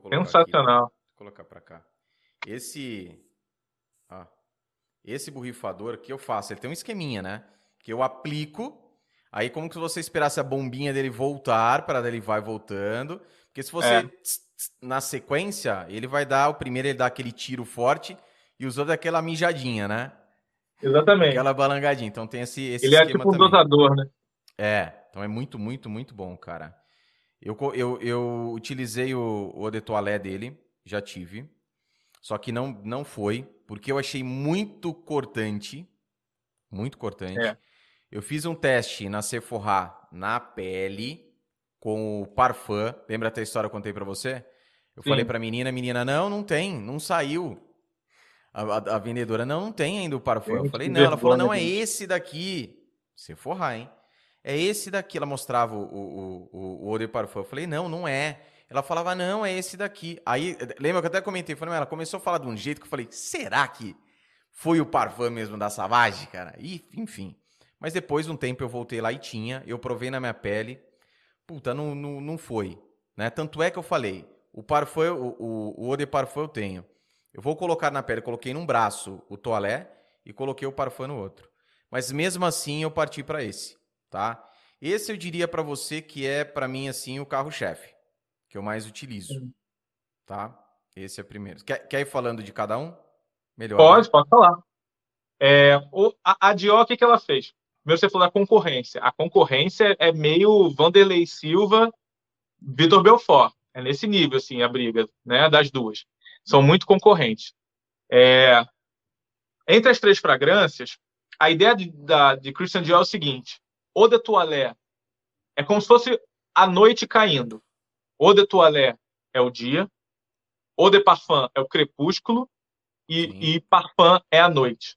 Sensacional. Aqui, vou colocar para cá. Esse ó, esse borrifador que eu faço, ele tem um esqueminha, né? Que eu aplico, aí como que você esperasse a bombinha dele voltar para ele vai voltando, porque se você é na sequência, ele vai dar, o primeiro ele dá aquele tiro forte e os outros aquela mijadinha, né? Exatamente. Aquela balangadinha. Então tem esse, esse Ele é tipo um dosador, né? É, então é muito, muito, muito bom, cara. Eu, eu, eu utilizei o, o de Toilette dele, já tive. Só que não, não foi, porque eu achei muito cortante. Muito cortante. É. Eu fiz um teste na Sephora na pele com o Parfum. Lembra até a história que eu contei para você? Eu Sim. falei pra menina, a menina, não, não tem, não saiu. A, a, a vendedora, não, não tem ainda o Parfum. Eu falei, não, ela falou, não, é esse daqui. Se forrar, hein? É esse daqui. Ela mostrava o, o, o, o Eau de Parfum. Eu falei, não, não é. Ela falava, não, é esse daqui. Aí, lembra que eu até comentei, falei, ela começou a falar de um jeito que eu falei, será que foi o Parfum mesmo da Savage, cara? E, enfim. Mas depois de um tempo eu voltei lá e tinha, eu provei na minha pele puta, não, não, não foi. Né? Tanto é que eu falei, o parfum, o, o, o eau de parfum eu tenho. Eu vou colocar na pele, coloquei num braço o toalé e coloquei o parfum no outro. Mas mesmo assim eu parti para esse, tá? Esse eu diria para você que é para mim assim o carro-chefe, que eu mais utilizo, tá? Esse é o primeiro. Quer, quer ir falando de cada um? Melhor. Pode, né? pode falar. É, o, a, a Dior, o que, que ela fez? Primeiro você falou da concorrência. A concorrência é meio Vanderlei Silva, Vitor Belfort. É nesse nível, assim, a briga né, das duas. São muito concorrentes. É, entre as três fragrâncias, a ideia de, da, de Christian Dior é o seguinte: Eau de Toilette é como se fosse a noite caindo. Eau de Toilette é o dia, Eau de Parfum é o crepúsculo e, e Parfum é a noite.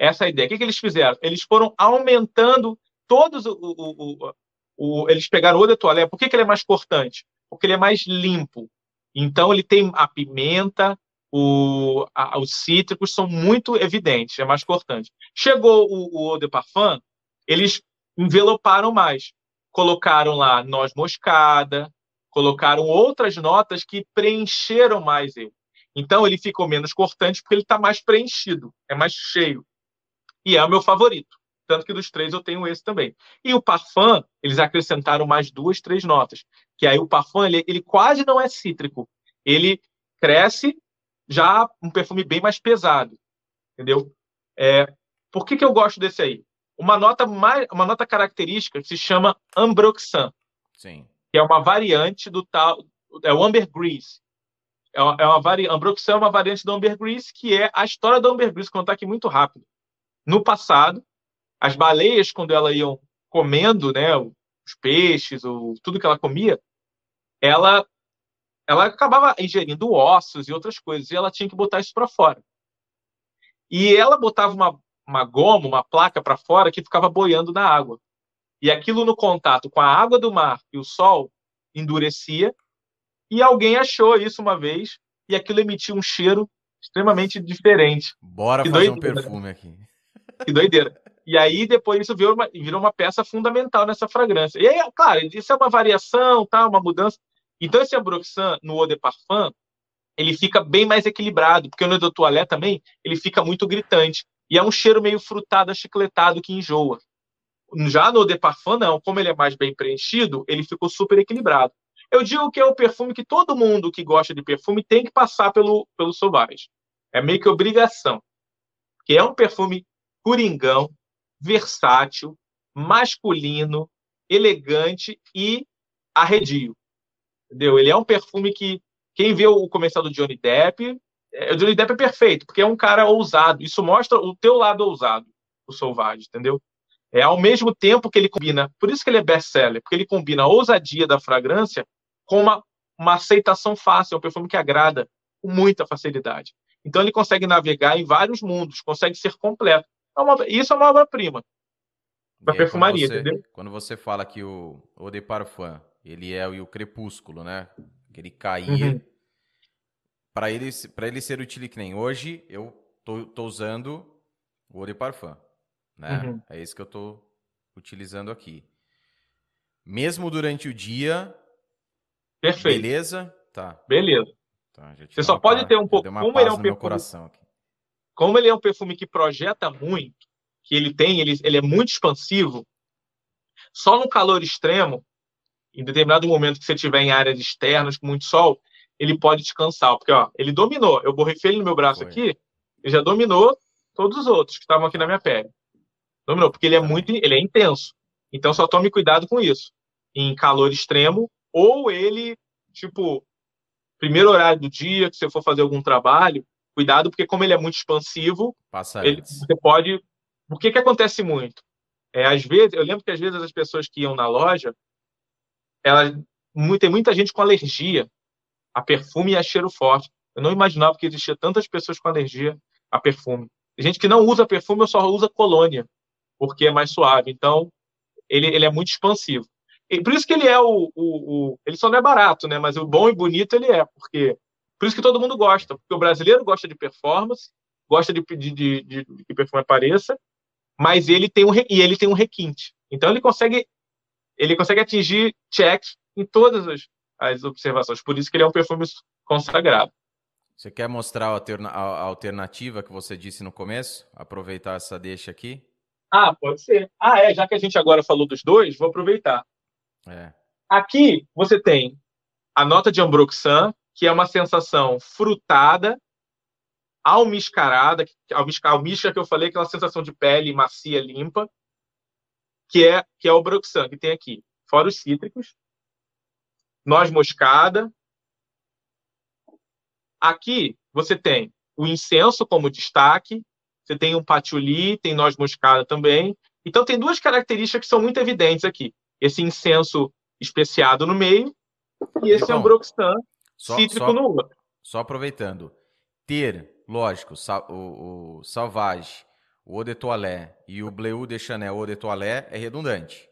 Essa ideia. O que, que eles fizeram? Eles foram aumentando todos o, o, o, o eles pegaram o Eau de Toilette. Por que, que ele é mais cortante? Porque ele é mais limpo. Então ele tem a pimenta, o, a, os cítricos são muito evidentes, é mais cortante. Chegou o, o Eau de Parfum, eles enveloparam mais. Colocaram lá noz moscada, colocaram outras notas que preencheram mais ele. Então ele ficou menos cortante porque ele está mais preenchido, é mais cheio. E é o meu favorito. Tanto que dos três eu tenho esse também. E o parfum, eles acrescentaram mais duas, três notas. Que aí o parfum, ele, ele quase não é cítrico. Ele cresce já um perfume bem mais pesado. Entendeu? É, por que, que eu gosto desse aí? Uma nota, mais, uma nota característica que se chama Ambroxan. Sim. Que é uma variante do tal. É o Ambergris. É uma, é uma variante. Ambroxan é uma variante do Ambergris, que é a história do Ambergris, contar aqui muito rápido. No passado, as baleias, quando elas iam comendo né, os peixes, ou tudo que ela comia, ela, ela acabava ingerindo ossos e outras coisas, e ela tinha que botar isso para fora. E ela botava uma, uma goma, uma placa para fora que ficava boiando na água. E aquilo no contato com a água do mar e o sol endurecia, e alguém achou isso uma vez, e aquilo emitia um cheiro extremamente diferente. Bora que fazer doideira. um perfume aqui. Que doideira. E aí depois isso virou uma, virou uma peça fundamental nessa fragrância. E aí, claro, isso é uma variação, tá, uma mudança. Então esse Ambroxan no Eau de Parfum, ele fica bem mais equilibrado, porque no Eau de Toilette também, ele fica muito gritante. E é um cheiro meio frutado, achicletado que enjoa. Já no Eau de Parfum, não. Como ele é mais bem preenchido, ele ficou super equilibrado. Eu digo que é o perfume que todo mundo que gosta de perfume tem que passar pelo, pelo Sauvage. É meio que obrigação. Que é um perfume coringão, versátil, masculino, elegante e arredio. Entendeu? Ele é um perfume que quem vê o comercial do Johnny Depp, é, o Johnny Depp é perfeito, porque é um cara ousado. Isso mostra o teu lado ousado, o Sauvage, entendeu? É ao mesmo tempo que ele combina, por isso que ele é best-seller, porque ele combina a ousadia da fragrância com uma, uma aceitação fácil, é um perfume que agrada com muita facilidade. Então ele consegue navegar em vários mundos, consegue ser completo. É uma, isso é uma obra-prima para perfumaria, quando você, entendeu? Quando você fala que o Eau de Parfum, ele é o, o crepúsculo, né? Que ele caía. Uhum. Para ele, ele ser utilizado que nem hoje, eu tô, tô usando o Eau de Parfum, né? Uhum. É isso que eu tô utilizando aqui. Mesmo durante o dia. Perfeito. Beleza? Tá. Beleza. Tá, você só pode ter um pouco. Como ele é um perfume, como ele é um perfume que projeta muito, que ele tem, ele, ele é muito expansivo, só no calor extremo, em determinado momento que você estiver em áreas externas com muito sol, ele pode te cansar, porque ó, ele dominou. Eu borrifei ele no meu braço Foi. aqui, ele já dominou todos os outros que estavam aqui na minha pele. Dominou, porque ele é muito, ele é intenso. Então só tome cuidado com isso. Em calor extremo, ou ele, tipo, primeiro horário do dia, que você for fazer algum trabalho, cuidado, porque como ele é muito expansivo, ele, você pode. O que, que acontece muito? É, às vezes, eu lembro que às vezes as pessoas que iam na loja, elas, tem muita gente com alergia a perfume e a cheiro forte. Eu não imaginava que existia tantas pessoas com alergia a perfume. Tem gente que não usa perfume só usa colônia, porque é mais suave. Então, ele, ele é muito expansivo. E por isso que ele é o, o, o, Ele só não é barato, né? Mas o bom e bonito ele é, porque por isso que todo mundo gosta, porque o brasileiro gosta de performance, gosta de, de, de, de que perfume apareça, mas ele tem um e ele tem um requinte. Então ele consegue ele consegue atingir checks em todas as, as observações. Por isso que ele é um perfume consagrado. Você quer mostrar a, alterna a alternativa que você disse no começo? Aproveitar essa deixa aqui? Ah, pode ser. Ah, é, já que a gente agora falou dos dois, vou aproveitar. É. Aqui você tem a nota de Ambroxan, que é uma sensação frutada, almiscarada, almisca que eu falei, aquela sensação de pele macia, limpa, que é que é o Broxan, que tem aqui, fora os cítricos, noz moscada. Aqui você tem o incenso como destaque, você tem um patchouli, tem noz moscada também. Então tem duas características que são muito evidentes aqui. Esse incenso especiado no meio e esse então, Ambroxan cítrico só, no outro. Só aproveitando, ter, lógico, o, o Salvage, o Eau de Toilette e o Bleu de Chanel Eau de Toilette é redundante.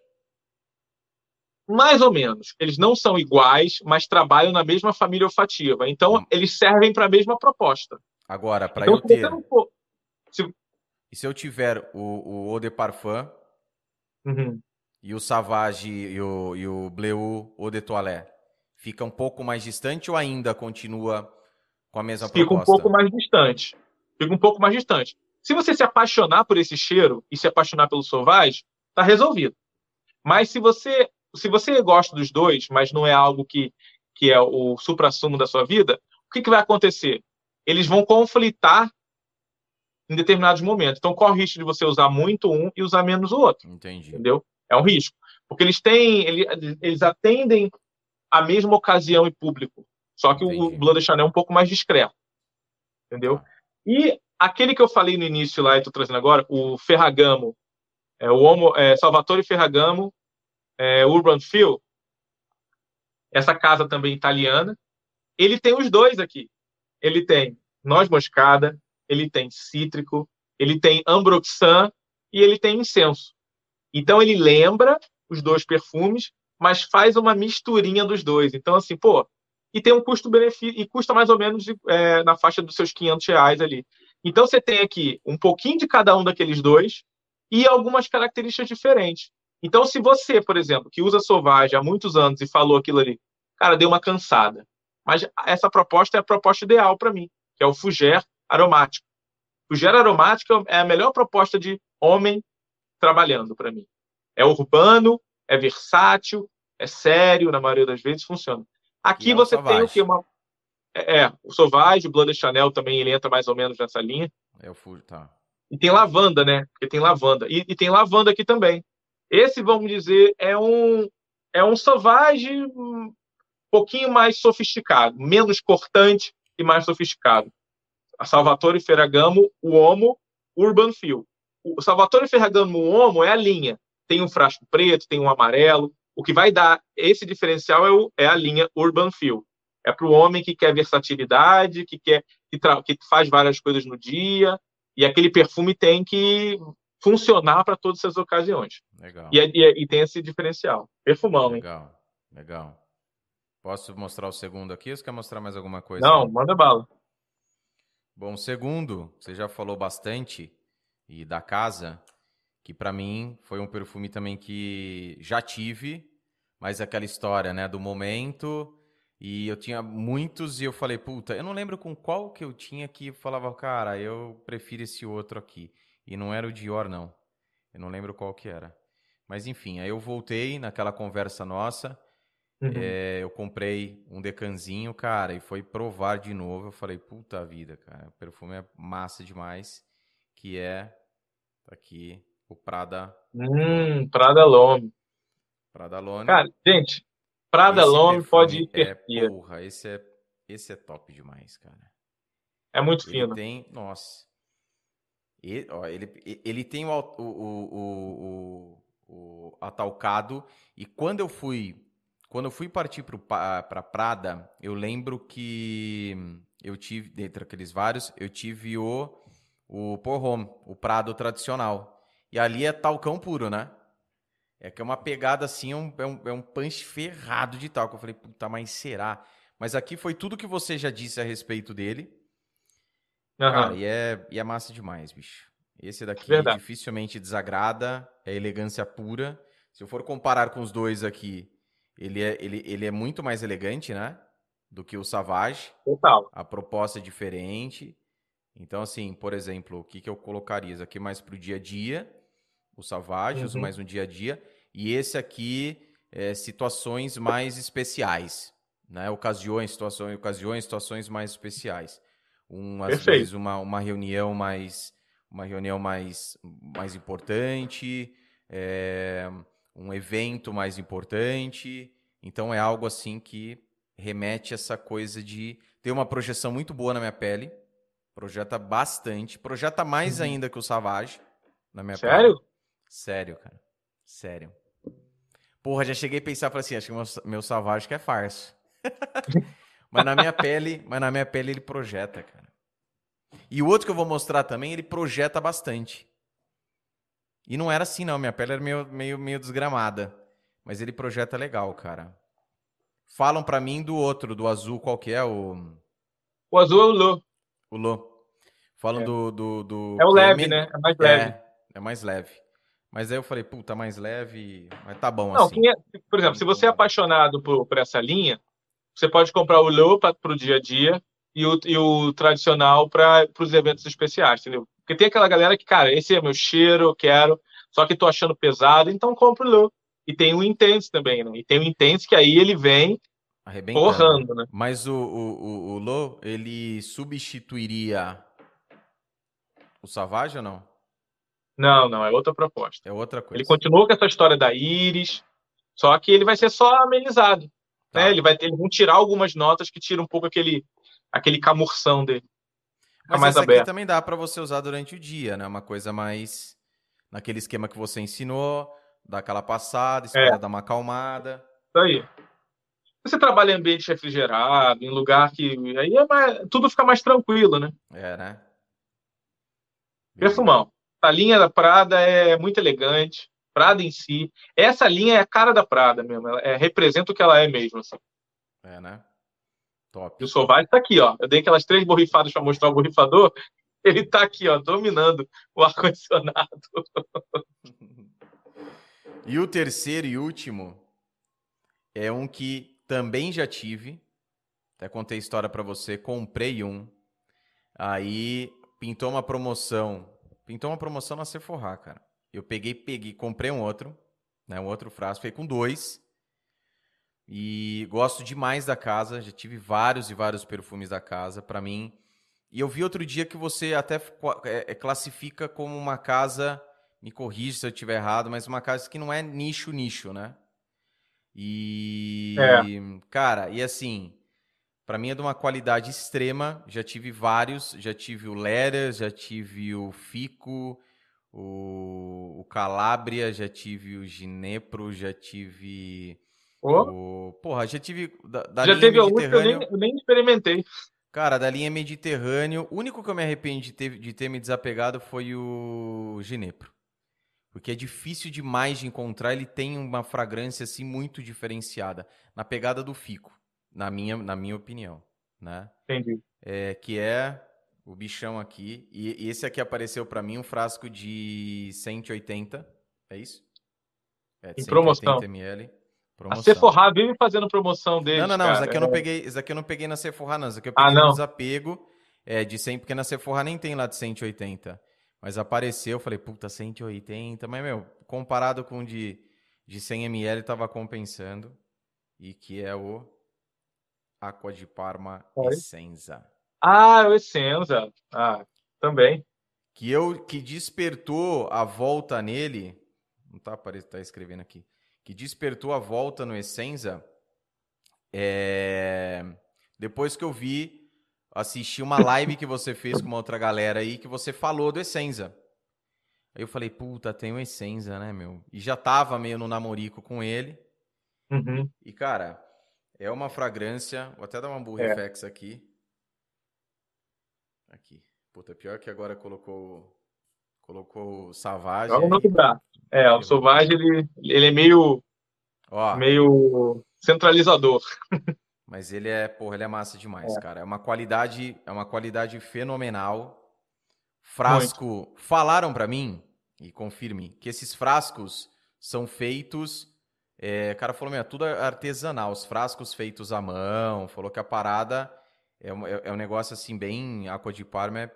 Mais ou menos. Eles não são iguais, mas trabalham na mesma família olfativa. Então, hum. eles servem para a mesma proposta. Agora, para então, eu ter... Se... E se eu tiver o, o Eau de Parfum uhum. e o Savage e o, e o Bleu Eau de Toilette, fica um pouco mais distante ou ainda continua com a mesma fica proposta? Fica um pouco mais distante. Fica um pouco mais distante. Se você se apaixonar por esse cheiro e se apaixonar pelo Sauvage, tá resolvido. Mas se você se você gosta dos dois, mas não é algo que, que é o supra-sumo da sua vida, o que, que vai acontecer? Eles vão conflitar em determinados momentos. Então, corre o risco de você usar muito um e usar menos o outro. Entendi. Entendeu? É um risco. Porque eles têm, eles, eles atendem a mesma ocasião e público. Só que Entendi. o Blood Chanel é um pouco mais discreto. Entendeu? Ah. E aquele que eu falei no início lá e estou trazendo agora, o Ferragamo, é, o Homo, é, Salvatore Ferragamo é, Urban Field, essa casa também italiana, ele tem os dois aqui. Ele tem noz moscada, ele tem cítrico, ele tem ambroxan e ele tem incenso. Então ele lembra os dois perfumes, mas faz uma misturinha dos dois. Então assim, pô, e tem um custo-benefício e custa mais ou menos é, na faixa dos seus 500 reais ali. Então você tem aqui um pouquinho de cada um daqueles dois e algumas características diferentes. Então, se você, por exemplo, que usa Sauvage há muitos anos e falou aquilo ali, cara, deu uma cansada. Mas essa proposta é a proposta ideal para mim, que é o Fuger aromático. Fuger aromático é a melhor proposta de homem trabalhando para mim. É urbano, é versátil, é sério, na maioria das vezes funciona. Aqui é você tem o que? Uma... É, é, o Sauvage, o Blood Chanel também ele entra mais ou menos nessa linha. É o Fuger, tá. E tem lavanda, né? Porque tem lavanda. E, e, tem lavanda aqui também. Esse, vamos dizer, é um, é um Sauvage um pouquinho mais sofisticado, menos cortante e mais sofisticado. A Salvatore Ferragamo, o Homo, Urban Feel. O Salvatore Ferragamo, o Homo é a linha. Tem um frasco preto, tem um amarelo. O que vai dar esse diferencial é, o, é a linha Urban Feel. É para o homem que quer versatilidade, que quer que, que faz várias coisas no dia, e aquele perfume tem que funcionar para todas essas ocasiões. Legal. E, e, e, tem esse diferencial. Perfumão, legal, hein? Legal. Posso mostrar o segundo aqui ou você quer mostrar mais alguma coisa? Não, aí? manda bala. Bom, segundo, você já falou bastante e da casa, que para mim foi um perfume também que já tive, mas aquela história, né, do momento. E eu tinha muitos e eu falei, puta, eu não lembro com qual que eu tinha que falava, cara, eu prefiro esse outro aqui. E não era o Dior, não. Eu não lembro qual que era. Mas enfim, aí eu voltei naquela conversa nossa. Uhum. É, eu comprei um decanzinho, cara, e foi provar de novo. Eu falei, puta vida, cara, o perfume é massa demais. Que é tá aqui o Prada. Hum, Prada Lome. Prada Lome. Cara, gente, Prada esse Lome pode ir é, Porra, esse é, esse é top demais, cara. É muito ele fino. Tem, nossa. Ele, ó, ele, ele tem o, o, o, o, atalcado. E quando eu fui. Quando eu fui partir para Prada, eu lembro que eu tive, dentre aqueles vários, eu tive o, o Por Home, o Prado tradicional. E ali é talcão puro, né? É que é uma pegada assim, é um, é um, é um punch ferrado de talco. Eu falei, puta, mas será? Mas aqui foi tudo que você já disse a respeito dele. Uhum. Cara, e é, e é massa demais, bicho. Esse daqui Verdade. dificilmente desagrada, é elegância pura. Se eu for comparar com os dois aqui, ele é, ele, ele é muito mais elegante, né? do que o Savage. Total. A proposta é diferente. Então, assim, por exemplo, o que, que eu colocaria? Isso aqui mais para o dia a dia, o Savage, uso Uhum. mais no dia a dia. E esse aqui, é, situações mais especiais, né? Ocasiões, situações, ocasiões, situações mais especiais. Um, às Perfeito. vezes, uma, uma reunião mais uma reunião mais, mais importante, é, um evento mais importante. Então é algo assim que remete a essa coisa de ter uma projeção muito boa na minha pele. Projeta bastante. Projeta mais Uhum. ainda que o Savage na minha Sério? pele. Sério, cara. Sério. Porra, já cheguei a pensar, falei assim, acho que meu, meu Savage que é farsa. mas na minha pele, mas na minha pele ele projeta, cara. E o outro que eu vou mostrar também, ele projeta bastante. E não era assim, não. Minha pele era meio, meio, meio desgramada. Mas ele projeta legal, cara. Falam pra mim do outro, do azul, qual que é? O, O azul é o Lô. o Lô. Falam É. do, do, do- É o que leve, men- né? É mais leve. É, é mais leve. Mas aí eu falei, puta, mais leve. Mas tá bom Não, assim. é- por exemplo, se você é apaixonado por, por essa linha, você pode comprar o Low para o dia a dia e o, e o tradicional para os eventos especiais, entendeu? Porque tem aquela galera que, cara, esse é meu cheiro, eu quero, só que tô achando pesado, então compra o Low. E tem o Intense também, né? E tem o Intense que aí ele vem porrando, né? Mas o, o, o, o Lô, ele substituiria o Savage ou não? Não, não, é outra proposta. É outra coisa. Ele continua com essa história da Iris, só que ele vai ser só amenizado. Tá. Né? Ele vai ter, eles vão tirar algumas notas que tiram um pouco aquele, aquele camurção dele. Fica Mas mais essa aqui aberto. também dá pra você usar durante o dia, né? Uma coisa mais naquele esquema que você ensinou, dá aquela passada, espera É. dar uma acalmada. Isso aí. Você trabalha em ambiente refrigerado, em lugar que. Aí é mais- tudo fica mais tranquilo, né? É, né? Perfumão. A linha da Prada é muito elegante. Prada em si. Essa linha é a cara da Prada mesmo. Ela é, representa o que ela é mesmo. Assim. É, né? Top. E o Sauvage tá aqui, ó. Eu dei aquelas três borrifadas para mostrar o borrifador. Ele tá aqui, ó, dominando o ar-condicionado. E o terceiro e último é um que também já tive. Até contei a história pra você. Comprei um. Aí pintou uma promoção. Pintou uma promoção na Sephora, cara. Eu peguei, peguei, comprei um outro, né? Um outro frasco. Fiquei com dois. E gosto demais da casa. Já tive vários e vários perfumes da casa. Pra mim. E eu vi outro dia que você até é, é, classifica como uma casa me corrija se eu estiver errado, mas uma casa que não é nicho, nicho, né? E, cara, e assim, pra mim é de uma qualidade extrema. Já tive vários, já tive o Letters, já tive o Fico, o, o Calabria, já tive o Ginepro, já tive Ô, o... Porra, já tive da, da já teve alguns que eu nem, eu nem experimentei. Cara, da linha Mediterrâneo, o único que eu me arrependi de ter, de ter me desapegado foi o Ginepro. Porque é difícil demais de encontrar, ele tem uma fragrância assim muito diferenciada, na pegada do fico, na minha, na minha opinião, né? Entendi. É, que é o bichão aqui, e, e esse aqui apareceu pra mim um frasco de 180, é isso? É, de Em promoção. ml. A Promoção. Sephora vive fazendo promoção deles, Não, não, não. cara. Esse aqui eu não É, peguei, esse aqui eu não peguei na Sephora, não. Esse aqui eu Ah, peguei no não? desapego é, de 100, porque na Sephora nem tem lá de 180. Mas apareceu, eu falei, puta, 180. Mas, meu, comparado com o de, de 100ml, tava compensando. E que é o Aqua de Parma Oi? Essenza. Ah, o Essenza. Ah, também. Que, eu, que despertou a volta nele. Não tá, apare- tá escrevendo aqui. Que despertou a volta no Essenza. É, depois que eu vi, assisti uma live que você fez com uma outra galera aí, que você falou do Essenza. Aí eu falei, puta, tem o Essenza, né, meu? E já tava meio no namorico com ele. Uhum. E, cara, é uma fragrância. Vou até dar uma É. burrifex aqui. Aqui. Puta, pior que agora colocou. Colocou o Savage. Joga no braço. É, o Sauvage, ele, ele é meio, Ó, meio centralizador. mas ele é, porra, ele é massa demais, cara. É uma qualidade, é uma qualidade fenomenal. Frasco, falaram pra mim e confirme que esses frascos são feitos É, o cara falou, meu, é tudo artesanal, os frascos feitos à mão. Falou que a parada é, é, é um negócio assim, bem Aqua de Parma, é,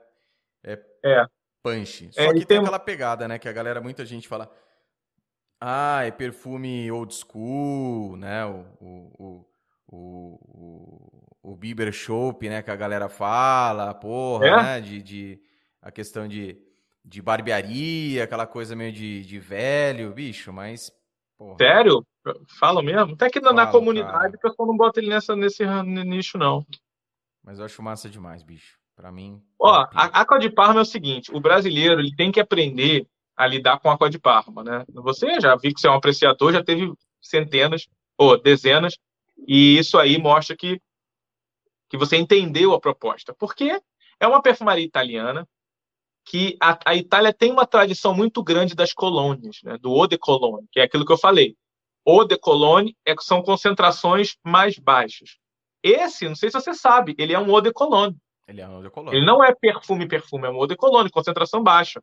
é, é. punch. Só é, que tem, tem aquela pegada, né? Que a galera, muita gente fala. Ah, é perfume old school, né? O, o, o, o, o Bieber Shop, né? Que a galera fala, porra, é? né? De, de, a questão de, de barbearia, aquela coisa meio de, de velho, bicho, mas. Porra. Sério? Fala mesmo? Até que na, na comunidade o pessoal não bota ele nessa, nesse nicho, não. Mas eu acho massa demais, bicho. Para mim. Ó, a Aqua de Parma é o seguinte: o brasileiro ele tem que aprender a lidar com a Aqua de Parma, né? Você já vi que você é um apreciador, já teve centenas ou dezenas, e isso aí mostra que, que você entendeu a proposta. Porque é uma perfumaria italiana que a, a Itália tem uma tradição muito grande das colônias, né? do eau de cologne, que é aquilo que eu falei. Eau de cologne é, são concentrações mais baixas. Esse, não sei se você sabe, ele é um eau de cologne. Ele é um eau de cologne. Ele não é perfume, perfume, é um eau de cologne, concentração baixa.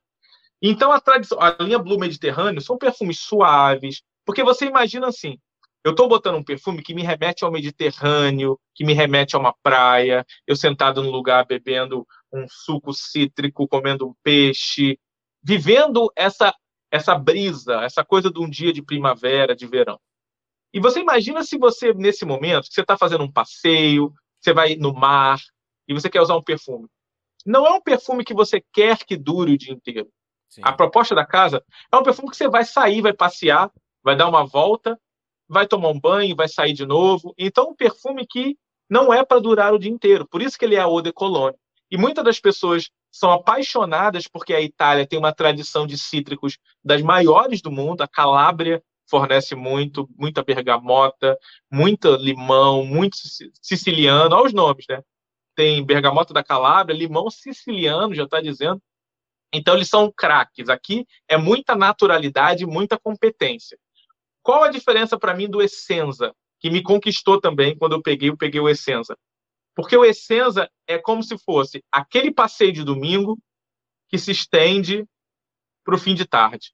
Então, a, tradição, a linha Blue Mediterrâneo são perfumes suaves, porque você imagina assim, eu estou botando um perfume que me remete ao Mediterrâneo, que me remete a uma praia, eu sentado num lugar bebendo um suco cítrico, comendo um peixe, vivendo essa essa brisa, essa coisa de um dia de primavera, de verão. E você imagina se você, nesse momento, você está fazendo um passeio, você vai no mar e você quer usar um perfume. Não é um perfume que você quer que dure o dia inteiro. Sim. A proposta da casa é um perfume que você vai sair, vai passear, vai dar uma volta, vai tomar um banho, vai sair de novo. Então, um perfume que não é para durar o dia inteiro. Por isso que ele é a eau de cologne. E muitas das pessoas são apaixonadas porque a Itália tem uma tradição de cítricos das maiores do mundo. A Calábria fornece muito, muita bergamota, muita limão, muito siciliano, olha os nomes, né? Tem bergamota da Calábria, limão siciliano, já está dizendo. Então eles são craques. Aqui é muita naturalidade, muita competência. Qual a diferença para mim do Essenza, que me conquistou também quando eu peguei, eu peguei o Essenza? Porque o Essenza é como se fosse aquele passeio de domingo que se estende para o fim de tarde,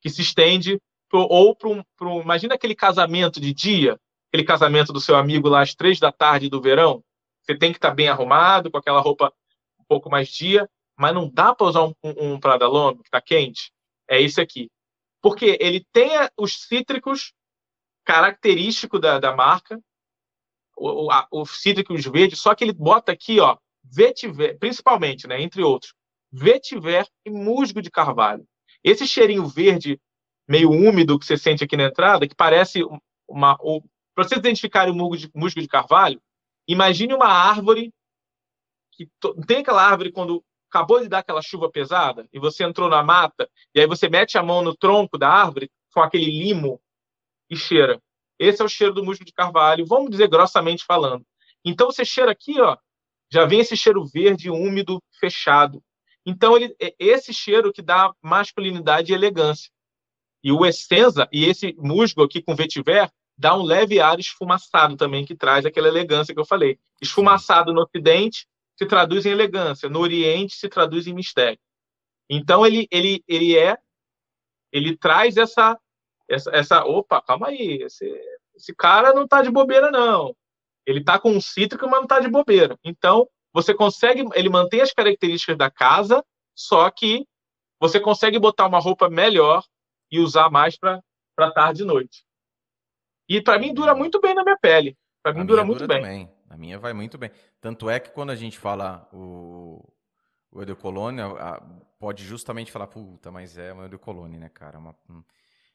que se estende pro, ou para um, imagina aquele casamento de dia, aquele casamento do seu amigo lá às três da tarde do verão. Você tem que estar tá bem arrumado, com aquela roupa um pouco mais dia, mas não dá para usar um, um, um Prada Longo que está quente. É esse aqui. Porque ele tem os cítricos característico da, da marca, o, a, os cítricos verdes, só que ele bota aqui, ó, vetiver, principalmente, né, entre outros, vetiver e musgo de carvalho. Esse cheirinho verde meio úmido que você sente aqui na entrada, que parece uma. Para vocês identificarem o musgo de, musgo de carvalho, imagine uma árvore que tem aquela árvore quando acabou de dar aquela chuva pesada e você entrou na mata e aí você mete a mão no tronco da árvore com aquele limo e cheira. Esse é o cheiro do musgo de carvalho, vamos dizer grossamente falando. Então você cheira aqui, ó, já vem esse cheiro verde, úmido, fechado. Então ele, é esse cheiro que dá masculinidade e elegância. E o Essenza e esse musgo aqui com vetiver dá um leve ar esfumaçado também, que traz aquela elegância que eu falei. Esfumaçado no Ocidente se traduz em elegância, no Oriente se traduz em mistério. Então ele, ele, ele é, ele traz essa, essa, essa opa, calma aí, esse, esse cara não está de bobeira não. Ele está com um cítrico, mas não está de bobeira. Então você consegue, ele mantém as características da casa, só que você consegue botar uma roupa melhor e usar mais para tarde e noite. E para mim dura muito bem na minha pele. Para mim dura muito dura bem. Também. A minha vai muito bem. Tanto é que quando a gente fala o, o Edecolone, pode justamente falar, puta, mas é o Edecolone, né, cara? Uma,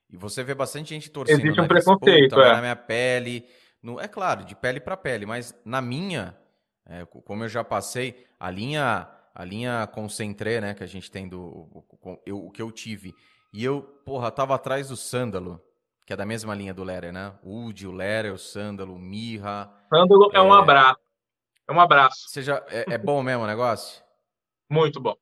e você vê bastante gente torcendo. Existe um preconceito, é. na minha pele. No, é claro, de pele para pele, mas na minha, é, como eu já passei, a linha a linha concentré, né, que a gente tem do o, eu, o que eu tive e eu, porra, tava atrás do Sândalo, que é da mesma linha do Lerer, né? O Udi, o Lerer, o Sândalo, o Mirra. Sândalo é... é, um abraço. É um abraço. Seja, é, é bom mesmo o negócio? Muito bom.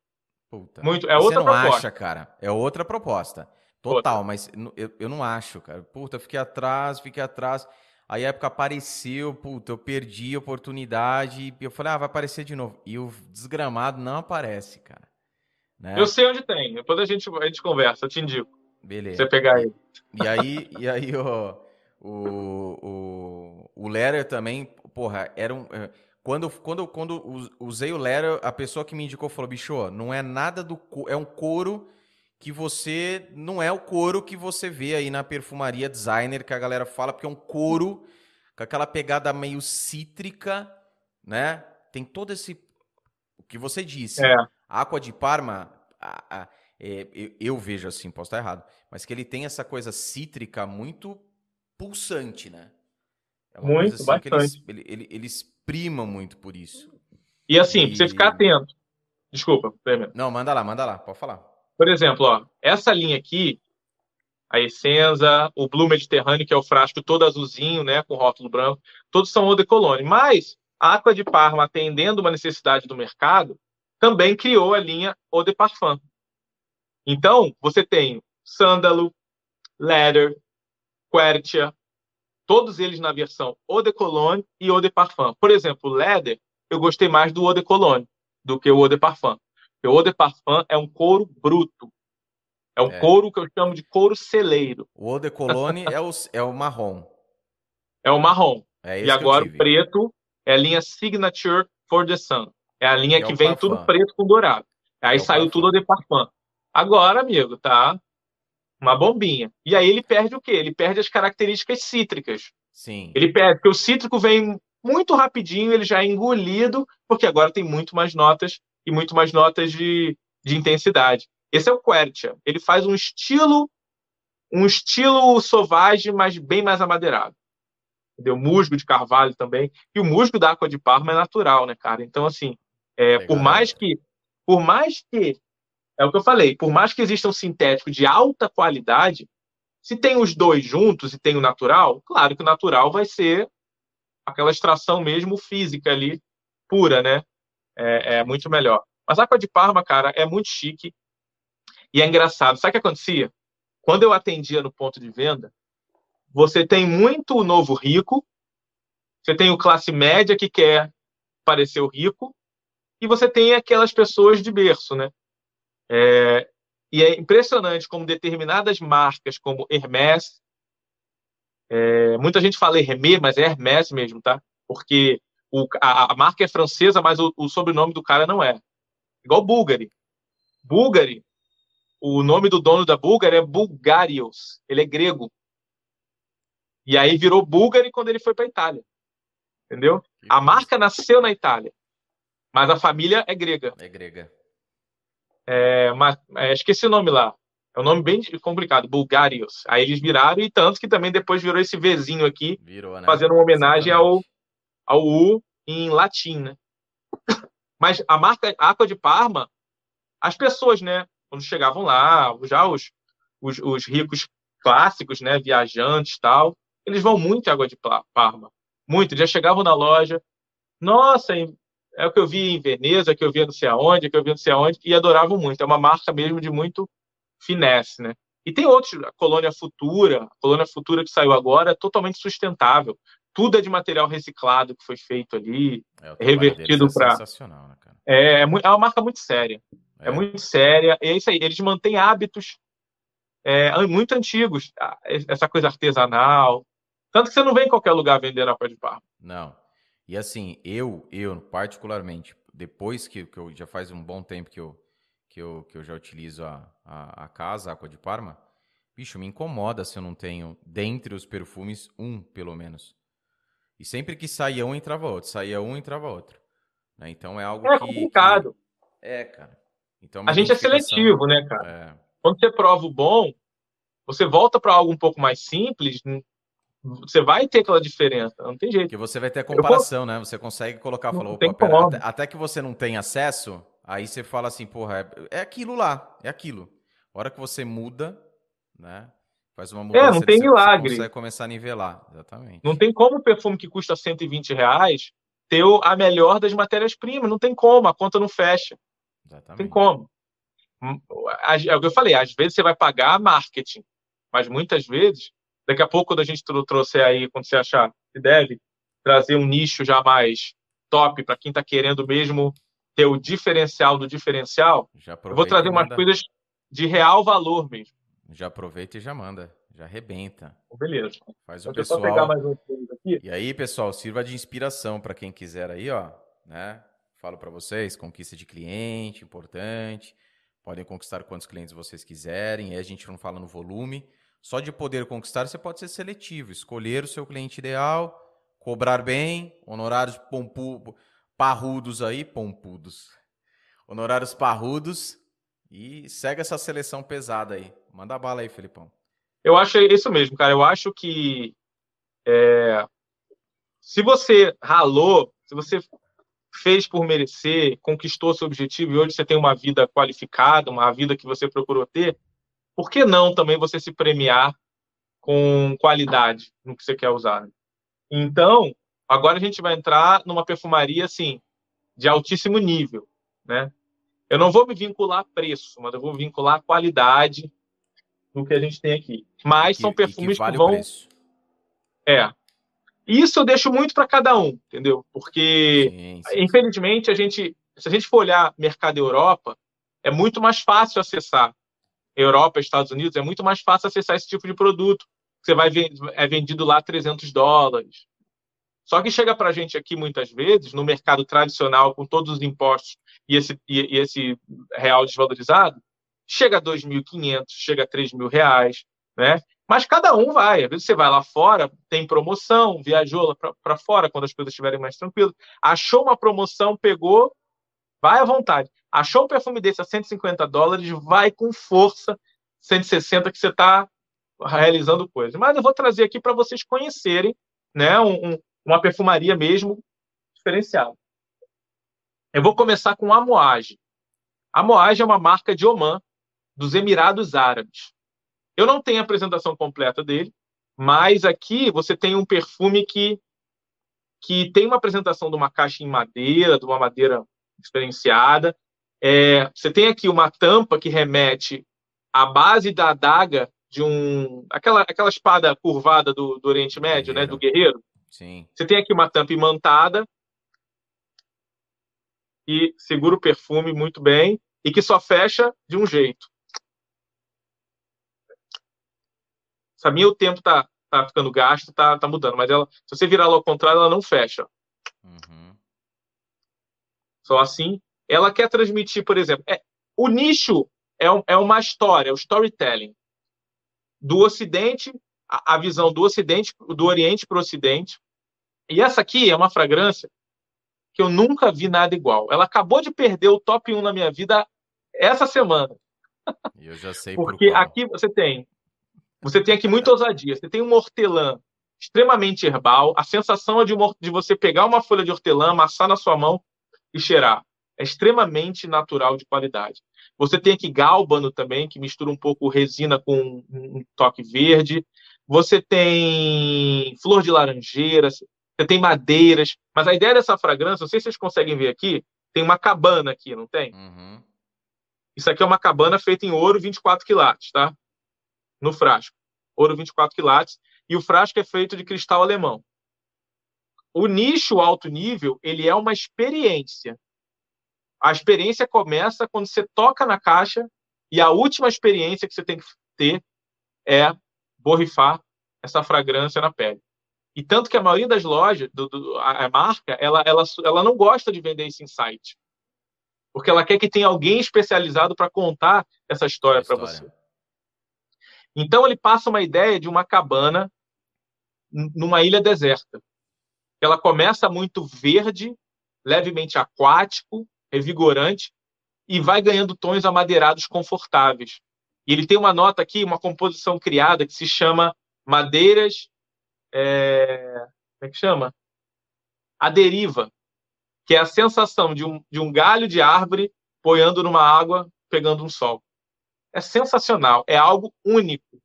Puta. Muito, é outra Você não proposta. acha, cara? É outra proposta. Total, outra. mas eu, eu não acho, cara. Puta, eu fiquei atrás, fiquei atrás. Aí a época apareceu, puta, eu perdi a oportunidade. E eu falei, ah, vai aparecer de novo. E o desgramado não aparece, cara. Né? Eu sei onde tem, depois a gente, a gente conversa, eu te indico. Beleza. Você pegar ele. E aí, e aí ó, o, o, o Letter também, porra, era um. É, quando, quando, quando usei o Letter, a pessoa que me indicou falou: bicho, não é nada do. É um couro que você. Não é o couro que você vê aí na perfumaria designer que a galera fala, porque é um couro com aquela pegada meio cítrica, né? Tem todo esse. O que você disse. É. Aqua de Parma. A, a, é, eu, eu, vejo assim, posso estar errado, mas que ele tem essa coisa cítrica muito pulsante, né? É muito, assim bastante. Ele, ele, ele, exprima muito por isso. E assim, e... pra você ficar atento. Desculpa, Não, manda lá, manda lá, pode falar. Por exemplo, ó, essa linha aqui, a Essenza, o Blue Mediterrâneo, que é o frasco todo azulzinho, né, com rótulo branco, todos são eau de cologne. Mas a Aqua de Parma, atendendo uma necessidade do mercado, também criou a linha Eau de Parfum. Então, você tem sândalo, leather, quercia, todos eles na versão Eau de Cologne e Eau de Parfum. Por exemplo, leather, eu gostei mais do Eau de Cologne do que o Eau de Parfum. Porque o Eau de Parfum é um couro bruto. É um é. couro que eu chamo de couro celeiro. O Eau de Cologne é, o, é o marrom. É o marrom. É e agora o preto é a linha Signature for the Sun. É a linha que, que é vem parfum. tudo preto com dourado. Aí é saiu parfum. tudo de parfum. Agora, amigo, tá uma bombinha. E aí ele perde o quê? Ele perde as características cítricas. Sim. Ele perde, porque o cítrico vem muito rapidinho, ele já é engolido, porque agora tem muito mais notas e muito mais notas de, de intensidade. Esse é o Quercia. Ele faz um estilo um estilo sovage, mas bem mais amadeirado. Entendeu? Musgo de carvalho também. E o musgo da água de Parma é natural, né, cara? Então, assim, é, por mais que por mais que é o que eu falei, por mais que exista um sintético de alta qualidade, se tem os dois juntos e tem o natural, claro que o natural vai ser aquela extração mesmo física ali, pura, né? É, é muito melhor. Mas a água de Parma, cara, é muito chique e é engraçado. Sabe o que acontecia? Quando eu atendia no ponto de venda, você tem muito novo rico, você tem o classe média que quer parecer o rico, e você tem aquelas pessoas de berço, né? É, e é impressionante como determinadas marcas, como Hermès, é, muita gente fala Hermès, mas é Hermès mesmo, tá? Porque o, a, a, marca é francesa, mas o, o, sobrenome do cara não é. Igual Bulgari. Bulgari, o nome do dono da Bulgari é Bulgarios. Ele é grego. E aí virou Bulgari quando ele foi para a Itália. Entendeu? A marca nasceu na Itália, mas a família é grega. É grega. É, mas, é, esqueci o nome lá. É um nome bem complicado, Bulgarios. Aí eles viraram, e tanto que também depois virou esse Vzinho aqui, virou, né? fazendo uma homenagem ao, ao U em latim, né? Mas a marca Aqua de Parma, as pessoas, né, quando chegavam lá, já os, os, os ricos clássicos, né, viajantes tal, eles vão muito em Água de Parma. Muito. Já chegavam na loja, nossa, é o que eu vi em Veneza, é que eu vi não sei aonde, é que eu vi não sei aonde, e adoravam muito. É uma marca mesmo de muito finesse, né? E tem outros, a Colônia Futura, a Colônia Futura que saiu agora é totalmente sustentável. Tudo é de material reciclado que foi feito ali, é, revertido para. É sensacional, né, cara? É, é, é, uma marca muito séria. É. é. muito séria. E é isso aí, eles mantêm hábitos é, muito antigos, essa coisa artesanal. Tanto que você não vê em qualquer lugar vendendo a de Parma. Não. E assim, eu, eu particularmente, depois que, que eu já faz um bom tempo que eu, que eu, que eu já utilizo a, a, a casa, a Aqua de Parma, bicho, me incomoda se eu não tenho, dentre os perfumes, um, pelo menos. E sempre que saía um, entrava outro. Saía um, entrava outro. Né? Então é algo é que, complicado. Que... É, cara. Então, a gente é seletivo, né, cara? É... Quando você prova o bom, você volta para algo um pouco mais simples, você vai ter aquela diferença, não tem jeito. Porque você vai ter a comparação, eu... né? Você consegue colocar, falou, opa, até, até, que você não tem acesso, aí você fala assim, porra, é, é aquilo lá, é aquilo. A hora que você muda, né? Faz uma mudança. É, não tem você, milagre. Você vai começar a nivelar, exatamente. Não tem como o perfume que custa 120 reais ter a melhor das matérias-primas. Não tem como, a conta não fecha. Exatamente. Não tem como. Hum, é o que eu falei, às vezes você vai pagar marketing, mas muitas vezes Daqui a pouco, quando a gente trouxer aí, quando você achar que deve, trazer um nicho já mais top para quem está querendo mesmo ter o diferencial do diferencial, eu vou trazer umas coisas de real valor mesmo. Já aproveita e já manda. Já arrebenta. Beleza. Faz o pessoal. Pegar mais um aqui. E aí, pessoal, sirva de inspiração para quem quiser aí, ó, né? Falo para vocês, conquista de cliente, importante. Podem conquistar quantos clientes vocês quiserem. Aí a gente não fala no volume. Só de poder conquistar, você pode ser seletivo, escolher o seu cliente ideal, cobrar bem, honorários pompu, parrudos aí, pompudos. Honorários parrudos e segue essa seleção pesada aí. Manda bala aí, Felipão. Eu acho isso mesmo, cara. Eu acho que é, se você ralou, se você fez por merecer, conquistou seu objetivo e hoje você tem uma vida qualificada, uma vida que você procurou ter, por que não também você se premiar com qualidade no que você quer usar? Então, agora a gente vai entrar numa perfumaria assim de altíssimo nível, né? Eu não vou me vincular a preço, mas eu vou vincular a qualidade do que a gente tem aqui. Mas que, são perfumes que, vale que vão. É. Isso eu deixo muito para cada um, entendeu? Porque, sim, sim, infelizmente, a gente, se a gente for olhar mercado Europa, é muito mais fácil acessar. Europa, Estados Unidos, é muito mais fácil acessar esse tipo de produto. Você vai é vendido lá 300 dólares. Só que chega para a gente aqui muitas vezes, no mercado tradicional, com todos os impostos e esse, e, e esse real desvalorizado, chega a 2.500, chega a 3 mil reais, né? Mas cada um vai. Às vezes você vai lá fora, tem promoção, viajou lá para fora quando as coisas estiverem mais tranquilas, achou uma promoção, pegou, vai à vontade. Achou um perfume desse a 150 dólares, vai com força, 160 que você está realizando coisas. Mas eu vou trazer aqui para vocês conhecerem né, um, um, uma perfumaria mesmo diferenciada. Eu vou começar com a Moage. A Moage é uma marca de Oman, dos Emirados Árabes. Eu não tenho a apresentação completa dele, mas aqui você tem um perfume que, que tem uma apresentação de uma caixa em madeira, de uma madeira diferenciada. É, você tem aqui uma tampa que remete à base da adaga de um. aquela, aquela espada curvada do, do Oriente Médio, né? Do guerreiro. Sim. Você tem aqui uma tampa imantada e segura o perfume muito bem e que só fecha de um jeito. Sabia o tempo tá, tá ficando gasto, tá, tá mudando, mas ela, se você virar ela ao contrário, ela não fecha. Uhum. Só assim. Ela quer transmitir, por exemplo, é, o nicho é, um, é uma história, é o storytelling. Do Ocidente, a, a visão do Ocidente, do Oriente para o Ocidente. E essa aqui é uma fragrância que eu nunca vi nada igual. Ela acabou de perder o top 1 na minha vida essa semana. Eu já sei Porque por aqui você tem você tem aqui muita ousadia. Você tem um hortelã extremamente herbal. A sensação é de, uma, de você pegar uma folha de hortelã, amassar na sua mão e cheirar. É extremamente natural de qualidade. Você tem aqui gálbano também, que mistura um pouco resina com um toque verde. Você tem flor de laranjeira, você tem madeiras. Mas a ideia dessa fragrância, não sei se vocês conseguem ver aqui, tem uma cabana aqui, não tem? Uhum. Isso aqui é uma cabana feita em ouro 24 quilates, tá? no frasco. Ouro 24 quilates. E o frasco é feito de cristal alemão. O nicho alto nível, ele é uma experiência. A experiência começa quando você toca na caixa e a última experiência que você tem que ter é borrifar essa fragrância na pele. E tanto que a maioria das lojas, do, do, a, a, marca, ela, ela, ela não gosta de vender esse insight. Porque ela quer que tenha alguém especializado para contar essa história para você. Então ele passa uma ideia de uma cabana numa ilha deserta. Ela começa muito verde, levemente aquático, revigorante e vai ganhando tons amadeirados confortáveis. E ele tem uma nota aqui, uma composição criada que se chama madeiras. É... Como é que chama? A deriva, que é a sensação de um, de um galho de árvore boiando numa água, pegando um sol é sensacional. É algo único,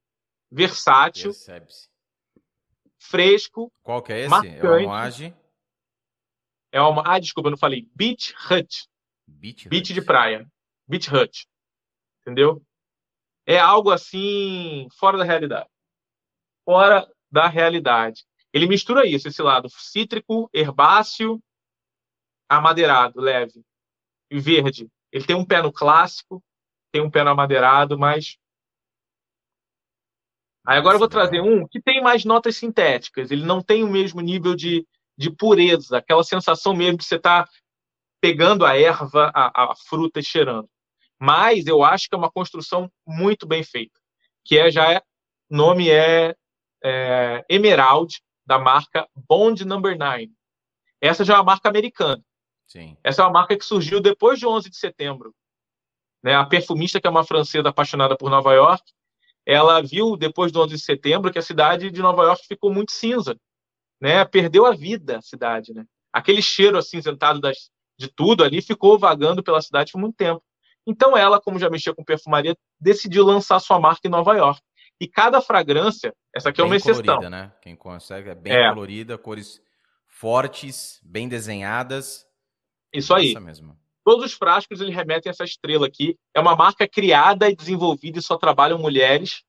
versátil, fresco. Qual que é esse? Marcante. É o Amoage? É uma. Ah, desculpa, eu não falei. Beach Hut. Beach, Beach de praia. Beach Hut. Entendeu? É algo assim fora da realidade. Fora da realidade. Ele mistura isso, esse lado cítrico, herbáceo, amadeirado, leve e verde. Ele tem um pé no clássico, tem um pé no amadeirado, mas Aí agora eu vou trazer um que tem mais notas sintéticas. Ele não tem o mesmo nível de, de pureza, aquela sensação mesmo de você estar tá pegando a erva, a, a, fruta e cheirando. Mas eu acho que é uma construção muito bem feita, que é já é, nome é, é Emerald da marca Bond Number 9. Essa já é uma marca americana. Sim. Essa é uma marca que surgiu depois de 11 de setembro. Né? A perfumista, que é uma francesa apaixonada por Nova York, ela viu depois do 11 de setembro que a cidade de Nova York ficou muito cinza, né? Perdeu a vida a cidade, né? Aquele cheiro acinzentado das, de tudo ali ficou vagando pela cidade por muito tempo. Então ela, como já mexia com perfumaria, decidiu lançar sua marca em Nova York. E cada fragrância, essa aqui é uma exceção. Colorida, né? Quem consegue é bem é. colorida, cores fortes, bem desenhadas. Isso aí. Essa mesmo. Todos os frascos ele remetem a essa estrela aqui. É uma marca criada e desenvolvida e só trabalham mulheres.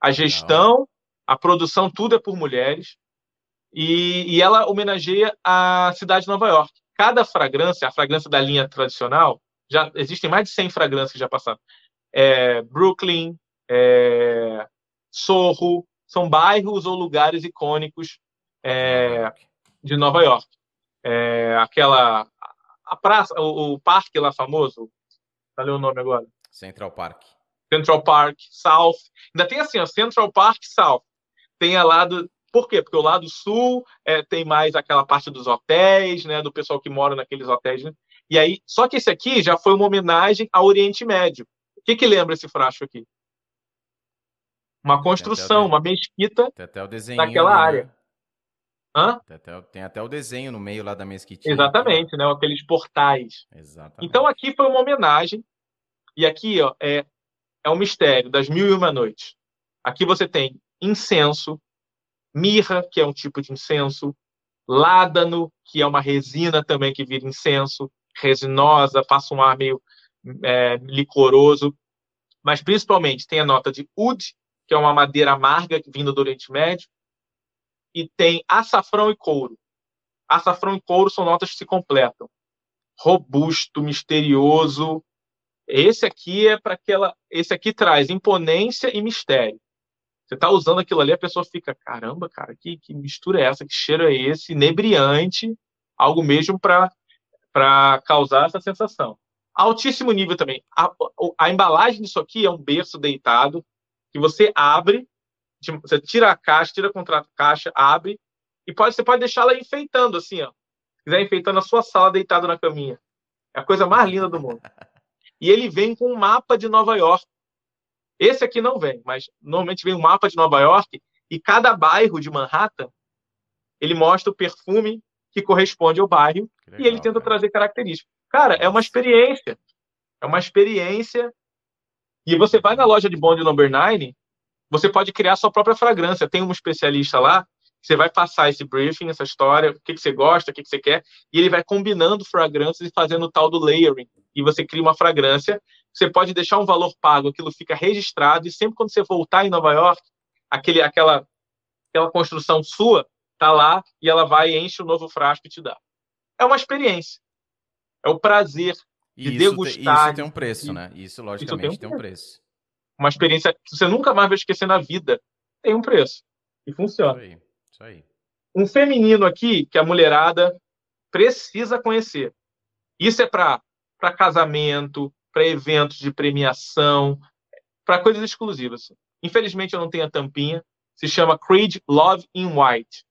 A gestão, a produção, tudo é por mulheres. E, e ela homenageia a cidade de Nova York. Cada fragrância, a fragrância da linha tradicional, já existem mais de 100 fragrâncias que já passaram. É, Brooklyn, é, Sorro, são bairros ou lugares icônicos é, de Nova York. É, aquela a praça, o, o, parque lá famoso, falei o nome agora. Central Park. Central Park, South. Ainda tem assim, ó, Central Park, South. Tem a lado. Por quê? Porque o lado sul é, tem mais aquela parte dos hotéis, né? Do pessoal que mora naqueles hotéis. Né? E aí, só que esse aqui já foi uma homenagem ao Oriente Médio. O que, que lembra esse frasco aqui? Uma construção, uma mesquita daquela área. Hã? Tem até, tem até, o desenho no meio lá da mesquitinha. Exatamente, né? Aqueles portais. Exatamente. Então aqui foi uma homenagem. E aqui ó, é, é um mistério das mil e uma noites. Aqui você tem incenso, mirra, que é um tipo de incenso, ládano, que é uma resina também que vira incenso, resinosa, passa um ar meio é, licoroso. Mas principalmente tem a nota de oud, que é uma madeira amarga vindo do Oriente Médio, e tem açafrão e couro. Açafrão e couro são notas que se completam. Robusto, misterioso. Esse aqui é para aquela. Esse aqui traz imponência e mistério. Você está usando aquilo ali, a pessoa fica, caramba, cara, que, que mistura é essa? Que cheiro é esse? Inebriante, algo mesmo para causar essa sensação. Altíssimo nível também. A, a embalagem disso aqui é um berço deitado que você abre você tira a caixa, tira a contrato caixa, abre e pode, você pode deixar ela enfeitando assim, ó. Se quiser enfeitando a sua sala deitado na caminha. É a coisa mais linda do mundo. E ele vem com um mapa de Nova York. Esse aqui não vem, mas normalmente vem um mapa de Nova York e cada bairro de Manhattan ele mostra o perfume que corresponde ao bairro legal, e ele tenta cara. trazer características. Cara, é uma experiência. É uma experiência. E você vai na loja de Bond Number 9, você pode criar sua própria fragrância. Tem um especialista lá, você vai passar esse briefing, essa história, o que, que você gosta, o que, que você quer, e ele vai combinando fragrâncias e fazendo o tal do layering. E você cria uma fragrância. Você pode deixar um valor pago, aquilo fica registrado, e sempre quando você voltar em Nova York, aquele, aquela, aquela construção sua tá lá e ela vai enche o novo frasco e te dá. É uma experiência. É o prazer de isso degustar. Te, isso tem um preço, né? Isso, logicamente, isso tem, um tem um preço uma experiência que você nunca mais vai esquecer na vida, tem um preço. E funciona. Isso aí. Isso aí. Um feminino aqui que a mulherada precisa conhecer. Isso é para casamento, para eventos de premiação, para coisas exclusivas. Infelizmente eu não tenho a tampinha. Se chama Creed Love in White.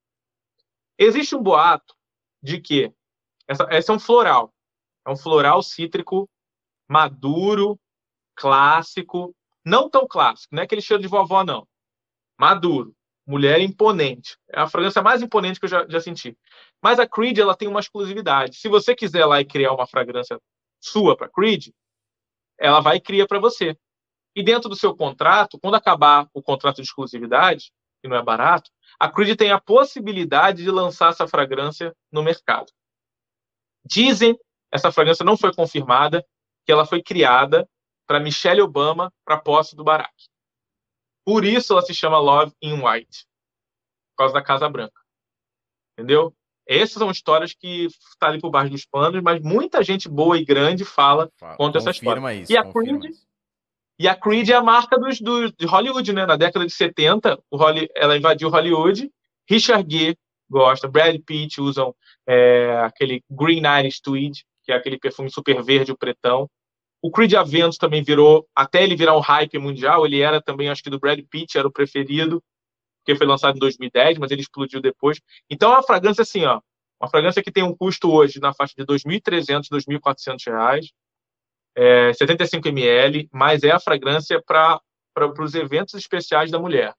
Existe um boato de que essa, esse é um floral. É um floral cítrico maduro, clássico, não tão clássico, não é aquele cheiro de vovó, não. Maduro. Mulher imponente. É a fragrância mais imponente que eu já, já senti. Mas a Creed ela tem uma exclusividade. Se você quiser lá e criar uma fragrância sua para Creed, ela vai e cria para você. E dentro do seu contrato, quando acabar o contrato de exclusividade, que não é barato, a Creed tem a possibilidade de lançar essa fragrância no mercado. Dizem, essa fragrância não foi confirmada, que ela foi criada para Michelle Obama para posse do Barack. Por isso ela se chama Love in White, por causa da Casa Branca. Entendeu? Essas são histórias que estão tá ali por baixo dos panos, mas muita gente boa e grande fala contra essa história. Isso, e, a Creed, E a Creed é a marca dos, do, de Hollywood, né? Na década de 70, o Holly, ela invadiu Hollywood. Richard Gere gosta, Brad Pitt usam é, aquele Green Iris Tweed, que é aquele perfume super verde, o pretão. O Creed Aventus também virou, até ele virar um hype mundial, ele era também, acho que do Brad Pitt, era o preferido, porque foi lançado em 2010, mas ele explodiu depois. Então é uma fragrância assim, ó, uma fragrância que tem um custo hoje na faixa de R$ 2.300, R$ 2.400, é, 75 ml, mas é a fragrância para os eventos especiais da mulher.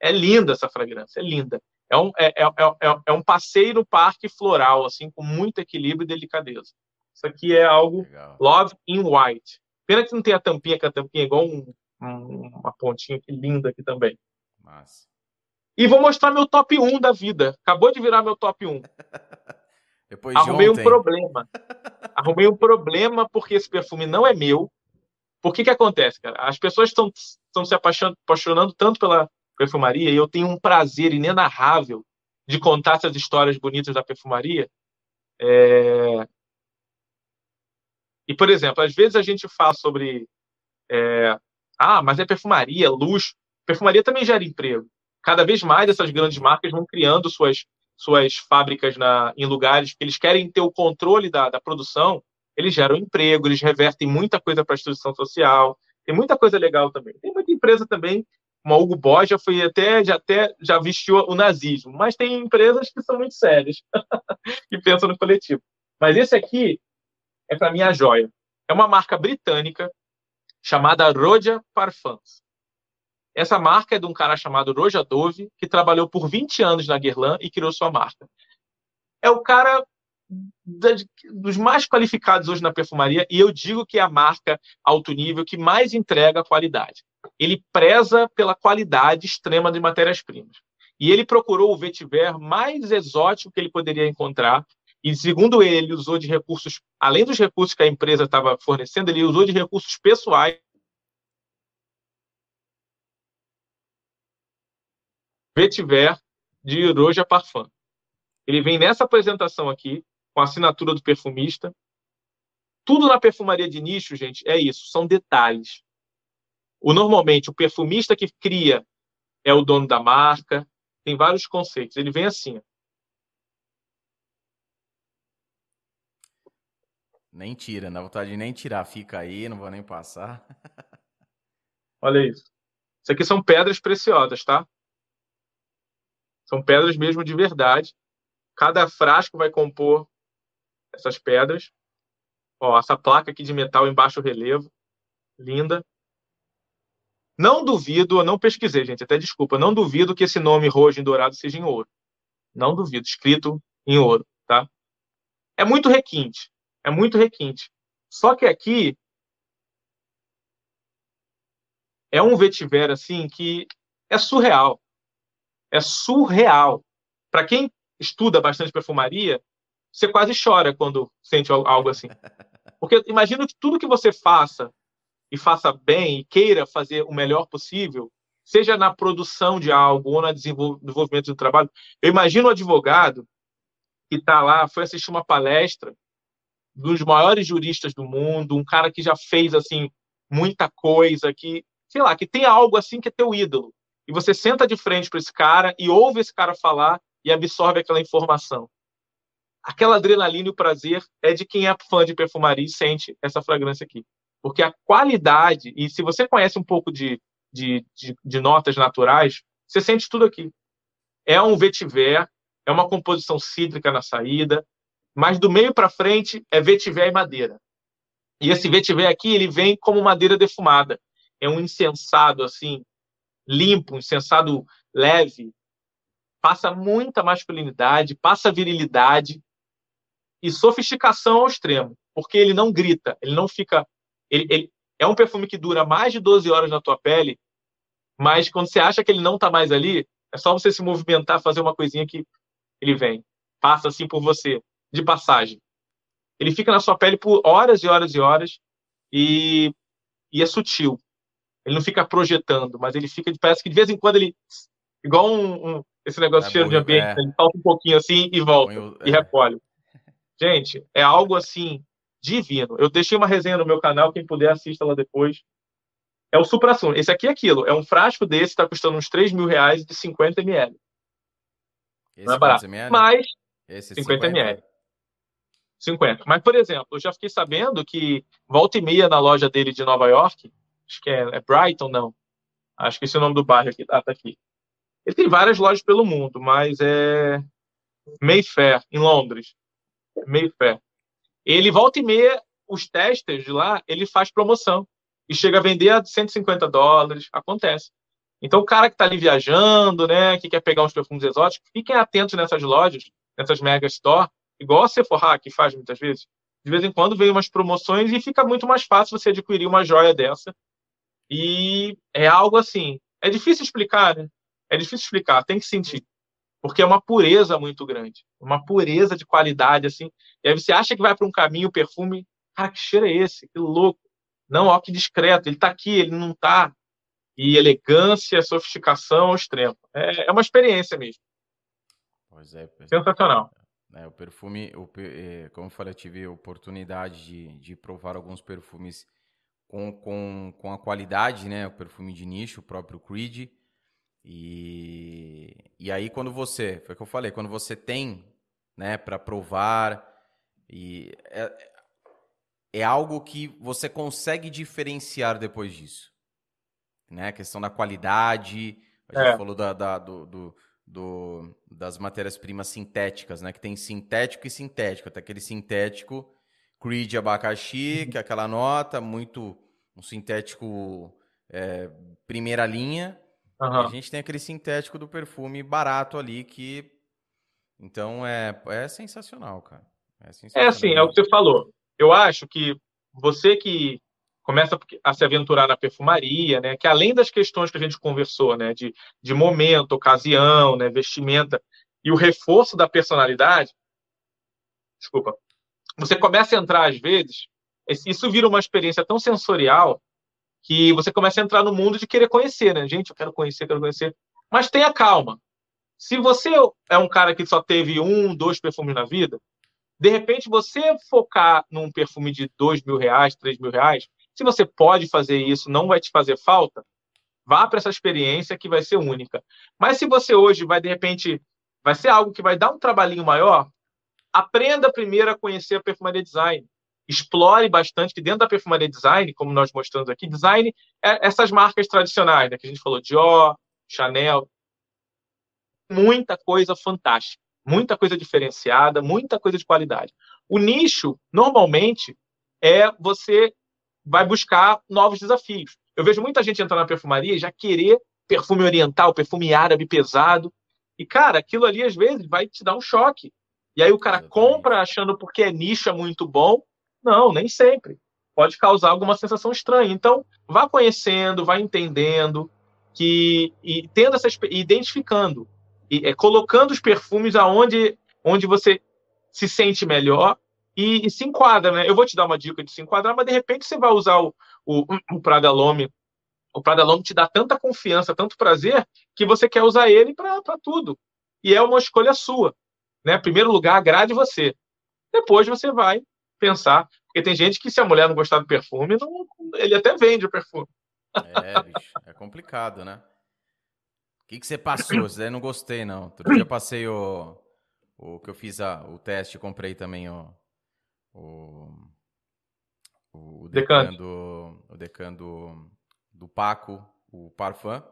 É linda essa fragrância, é linda. É um, é, é, é, é um passeio no parque floral, assim, com muito equilíbrio e delicadeza. Isso aqui é algo Legal. Love in White. Pena que não tem a tampinha, que a tampinha é igual um, um, uma pontinha aqui linda aqui também. Massa. E vou mostrar meu top 1 da vida. Acabou de virar meu top 1. Depois Arrumei de um problema. Arrumei um problema porque esse perfume não é meu. Por que que acontece, cara? As pessoas estão se apaixonando tanto pela perfumaria e eu tenho um prazer inenarrável de contar essas histórias bonitas da perfumaria. É... E, por exemplo, às vezes a gente fala sobre é... ah, mas é perfumaria, luxo. Perfumaria também gera emprego. Cada vez mais essas grandes marcas vão criando suas suas fábricas na, em lugares que eles querem ter o controle da, da produção, eles geram emprego, eles revertem muita coisa para a instituição social, tem muita coisa legal também. Tem muita empresa também, como a Hugo Boss já foi até já até já vestiu o nazismo, mas tem empresas que são muito sérias e pensam no coletivo. Mas esse aqui é para mim a joia. É uma marca britânica chamada Rodia Parfums. Essa marca é de um cara chamado Roja Dove, que trabalhou por 20 anos na Guerlain e criou sua marca. É o cara dos mais qualificados hoje na perfumaria e eu digo que é a marca alto nível que mais entrega qualidade. Ele preza pela qualidade extrema de matérias-primas. E ele procurou o vetiver mais exótico que ele poderia encontrar e, segundo ele, usou de recursos, além dos recursos que a empresa estava fornecendo, ele usou de recursos pessoais Vetiver de Roja Parfum. Ele vem nessa apresentação aqui, com a assinatura do perfumista. Tudo na perfumaria de nicho, gente, é isso, são detalhes. O normalmente o perfumista que cria é o dono da marca, tem vários conceitos. Ele vem assim. Nem tira, na vontade de nem tirar, fica aí, não vou nem passar. Olha isso. Isso aqui são pedras preciosas, tá? São pedras mesmo de verdade. Cada frasco vai compor essas pedras. Ó, essa placa aqui de metal em baixo relevo, linda. Não duvido, eu não pesquisei, gente, até desculpa, não duvido que esse nome roxo em dourado seja em ouro. Não duvido, escrito em ouro, tá? É muito requinte, é muito requinte. Só que aqui é um vetiver assim que é surreal é surreal. Para quem estuda bastante perfumaria, você quase chora quando sente algo assim. Porque imagina que tudo que você faça e faça bem e queira fazer o melhor possível, seja na produção de algo ou no desenvolvimento do trabalho. Eu imagino um advogado que está lá, foi assistir uma palestra dos maiores juristas do mundo, um cara que já fez assim muita coisa, que sei lá, que tem algo assim que é teu ídolo e você senta de frente para esse cara e ouve esse cara falar e absorve aquela informação. Aquela adrenalina e o prazer é de quem é fã de perfumaria e sente essa fragrância aqui. Porque a qualidade, e se você conhece um pouco de, de, de, de notas naturais, você sente tudo aqui. É um vetiver, é uma composição cítrica na saída, mas do meio para frente é vetiver e madeira. E esse vetiver aqui, ele vem como madeira defumada. É um incensado, assim, limpo, um sensado leve, passa muita masculinidade, passa virilidade e sofisticação ao extremo, porque ele não grita, ele não fica. Ele, ele, é um perfume que dura mais de 12 horas na tua pele, mas quando você acha que ele não está mais ali, é só você se movimentar, fazer uma coisinha que ele vem, passa assim por você, de passagem. Ele fica na sua pele por horas e horas e horas e, e é sutil. Ele não fica projetando, mas ele fica, parece que de vez em quando ele, igual um, um esse negócio é, cheiro de ambiente, é. ele solta um pouquinho assim e volta, e é. recolhe. Gente, é algo assim, divino. Eu deixei uma resenha no meu canal, quem puder assista lá depois. É o supra-sumo. Esse aqui é aquilo. É um frasco desse, está custando uns 3 mil reais de 50 ml. Esse não é barato. Ml? Mas Esse 50, 50 ml. 50. Mas, por exemplo, eu já fiquei sabendo que volta e meia na loja dele de Nova York, acho que é, é Brighton, não. Acho que esse é o nome do bairro aqui. Ah, tá aqui. Ele tem várias lojas pelo mundo, mas é Mayfair, em Londres. Mayfair. Ele volta e meia, os testers de lá, ele faz promoção. E chega a vender a 150 dólares. Acontece. Então, o cara que está ali viajando, né, que quer pegar uns perfumes exóticos, fiquem atentos nessas lojas, nessas mega store, igual a Sephora, que faz muitas vezes. De vez em quando vem umas promoções e fica muito mais fácil você adquirir uma joia dessa. E é algo assim. É difícil explicar, né? É difícil explicar, tem que sentir. Porque é uma pureza muito grande. Uma pureza de qualidade, assim. E aí você acha que vai para um caminho, o perfume. Cara, que cheiro é esse? Que louco. Não, ó, que discreto. Ele está aqui, ele não está e elegância, sofisticação ao extremo. É, é uma experiência mesmo. Pois é. Sensacional. É, o perfume, o, é, como eu falei, eu tive a oportunidade de, de provar alguns perfumes com, com, com a qualidade, né? O perfume de nicho, o próprio Creed. E, e aí, quando você, foi o que eu falei, quando você tem, né, para provar, e é, é algo que você consegue diferenciar depois disso né? A questão da qualidade, a gente é. falou da, da do, do, do, das matérias-primas sintéticas, né? Que tem sintético e sintético. Até aquele sintético Creed abacaxi, uhum. que é aquela nota, muito um sintético é, primeira linha. Uhum. a gente tem aquele sintético do perfume barato ali que. Então é, é sensacional, cara. É, sensacional. é assim, é o que você falou. Eu acho que você que começa a se aventurar na perfumaria, né? Que além das questões que a gente conversou, né? De, de momento, ocasião, né? Vestimenta e o reforço da personalidade. Desculpa. Você começa a entrar às vezes, isso vira uma experiência tão sensorial que você começa a entrar no mundo de querer conhecer, né? Gente, eu quero conhecer, quero conhecer. Mas tenha calma. Se você é um cara que só teve um, dois perfumes na vida, de repente você focar num perfume de dois mil reais, três mil reais, se você pode fazer isso, não vai te fazer falta, vá para essa experiência que vai ser única. Mas se você hoje vai, de repente, vai ser algo que vai dar um trabalhinho maior, aprenda primeiro a conhecer a perfumaria design. Explore bastante que dentro da perfumaria design, como nós mostramos aqui, design é essas marcas tradicionais, né, que a gente falou, Dior, Chanel, muita coisa fantástica, muita coisa diferenciada, muita coisa de qualidade. O nicho, normalmente, é você vai buscar novos desafios. Eu vejo muita gente entrar na perfumaria e já querer perfume oriental, perfume árabe pesado. E, cara, aquilo ali às vezes vai te dar um choque. E aí o cara compra achando porque é nicho é muito bom. Não, nem sempre. Pode causar alguma sensação estranha. Então, vá conhecendo, vá entendendo que e tendo essa identificando e é, colocando os perfumes aonde onde você se sente melhor e, e, se enquadra, né? Eu vou te dar uma dica de se enquadrar, mas de repente você vai usar o, o, o Prada Lome. O Prada Lome te dá tanta confiança, tanto prazer, que você quer usar ele para tudo. E é uma escolha sua. Né? Em primeiro lugar, agrade você. Depois você vai pensar. Porque tem gente que, se a mulher não gostar do perfume, não, ele até vende o perfume. É, bicho, é complicado, né? O que, que você passou? Não gostei, não. Outro dia passei o, o que eu fiz a, o teste, comprei também o, o, o decano do, o decano do, do Paco, o Parfum,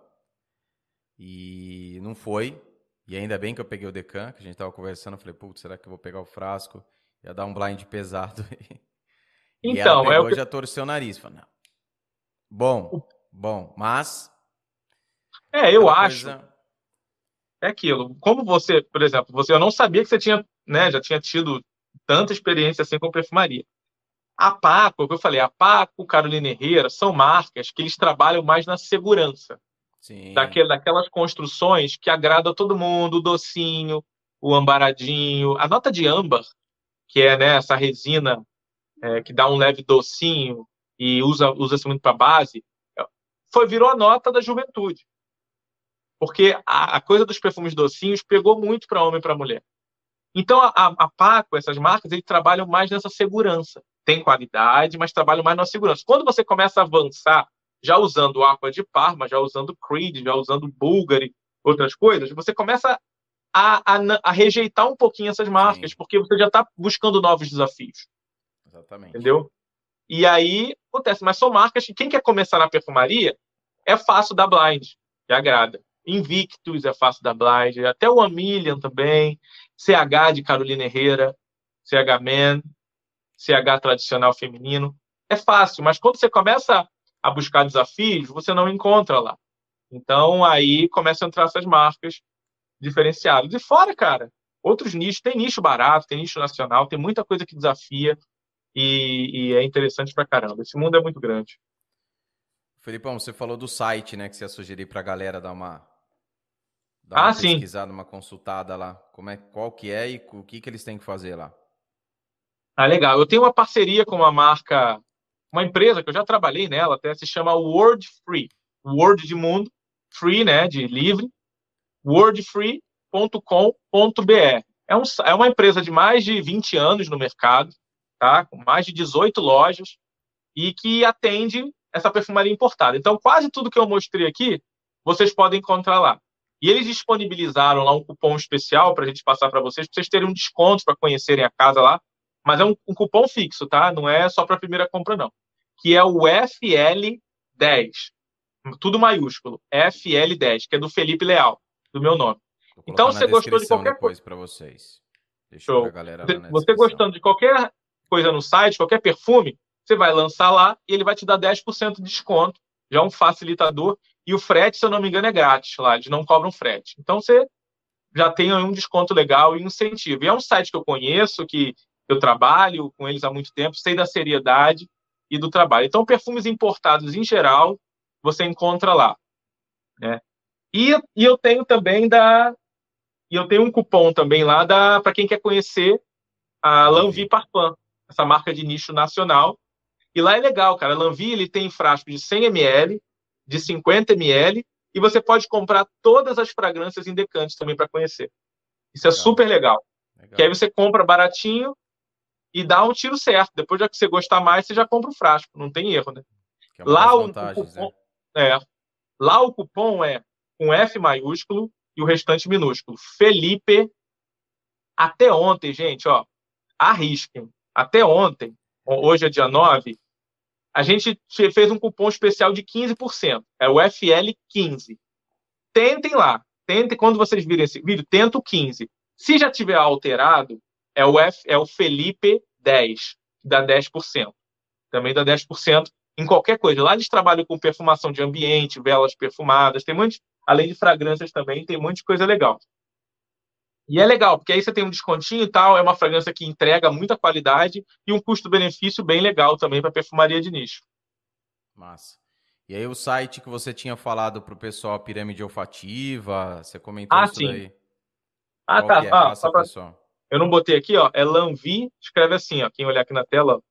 e não foi. E ainda bem que eu peguei o Decan, que a gente tava conversando, eu falei, putz, será que eu vou pegar o frasco? Ia dar um blind pesado. e então, ela pegou, é o que... já torceu o nariz. Falei, não. Bom, bom, mas... É, eu acho... Coisa... É aquilo. Como você, por exemplo, você eu não sabia que você tinha, né, já tinha tido tanta experiência assim com perfumaria. A Paco, que eu falei, a Paco, Carolina Herrera, são marcas que eles trabalham mais na segurança. Sim. Daquelas construções que agradam a todo mundo, o docinho, o ambaradinho, a nota de âmbar, que é né, essa resina é, que dá um leve docinho e usa usa-se muito para base, foi virou a nota da juventude. Porque a, a coisa dos perfumes docinhos pegou muito para homem e para mulher. Então, a, a Paco, essas marcas, eles trabalham mais nessa segurança. Tem qualidade, mas trabalham mais na segurança. Quando você começa a avançar já usando Aqua de Parma, já usando Creed, já usando Bulgari, outras coisas, você começa a, a, a rejeitar um pouquinho essas marcas, Sim. porque você já está buscando novos desafios. Exatamente. Entendeu? E aí acontece, mas são marcas que quem quer começar na perfumaria é fácil da blind, que agrada. Invictus é fácil da blind, até o Amilian também, CH de Carolina Herrera, CH Man, CH tradicional feminino. É fácil, mas quando você começa a buscar desafios, você não encontra lá. Então aí começam a entrar essas marcas diferenciadas. E fora, cara, outros nichos, tem nicho barato, tem nicho nacional, tem muita coisa que desafia e, e é interessante pra caramba. Esse mundo é muito grande. Felipão, você falou do site, né, que você ia sugerir pra galera dar uma, dar uma ah, pesquisada, sim. uma consultada lá. Como é, qual que é e o que, que eles têm que fazer lá? Ah, legal. Eu tenho uma parceria com uma marca, uma empresa que eu já trabalhei nela, até se chama Word Free. Word de mundo, free, né, de livre, wordfree.com.br. É, um, é uma empresa de mais de 20 anos no mercado, tá? com mais de 18 lojas, e que atende essa perfumaria importada. Então, quase tudo que eu mostrei aqui, vocês podem encontrar lá. E eles disponibilizaram lá um cupom especial para a gente passar para vocês, para vocês terem um desconto para conhecerem a casa lá. Mas é um, um cupom fixo, tá? Não é só para a primeira compra, não. Que é o FL10. Tudo maiúsculo. FL10, que é do Felipe Leal, do meu nome. Então, você gostou de qualquer coisa para vocês. Deixa Show. galera você gostando de qualquer coisa no site, qualquer perfume, você vai lançar lá e ele vai te dar 10% de desconto. Já é um facilitador. E o frete, se eu não me engano, é grátis lá, eles não cobram frete. Então você já tem um desconto legal e incentivo. E é um site que eu conheço, que eu trabalho com eles há muito tempo, sei da seriedade e do trabalho. Então, perfumes importados em geral, você encontra lá. Né? E, e eu tenho também da. E eu tenho um cupom também lá para quem quer conhecer a Lanvi Parfum, essa marca de nicho nacional. E lá é legal, cara. A Lanvi ele tem frasco de 100 ml, de 50 ml e você pode comprar todas as fragrâncias em decantes também para conhecer. Isso é legal. super legal. legal. Que aí você compra baratinho e dá um tiro certo. Depois já que você gostar mais, você já compra o frasco, não tem erro, né? É lá o cupom, né? é, lá o cupom é com F maiúsculo e o restante minúsculo. Felipe até ontem, gente, ó, arrisquem. Até ontem, hoje é dia 9, a gente fez um cupom especial de 15%. É o FL15. Tentem lá. Tentem, quando vocês virem esse vídeo, tenta o 15. Se já tiver alterado, é o, F, é o Felipe 10, que dá 10%. Também dá 10% em qualquer coisa. Lá eles trabalham com perfumação de ambiente, velas perfumadas, tem muito, além de fragrâncias também, tem muita coisa legal. E é legal, porque aí você tem um descontinho e tal, é uma fragrância que entrega muita qualidade e um custo-benefício bem legal também para perfumaria de nicho. Massa. E aí o site que você tinha falado para o pessoal, pirâmide olfativa, você comentou ah, isso sim. daí. Ah, Qual tá. É? Ah, pra... Eu não botei aqui, ó. É Lanvi, escreve assim, ó. Quem olhar aqui na tela,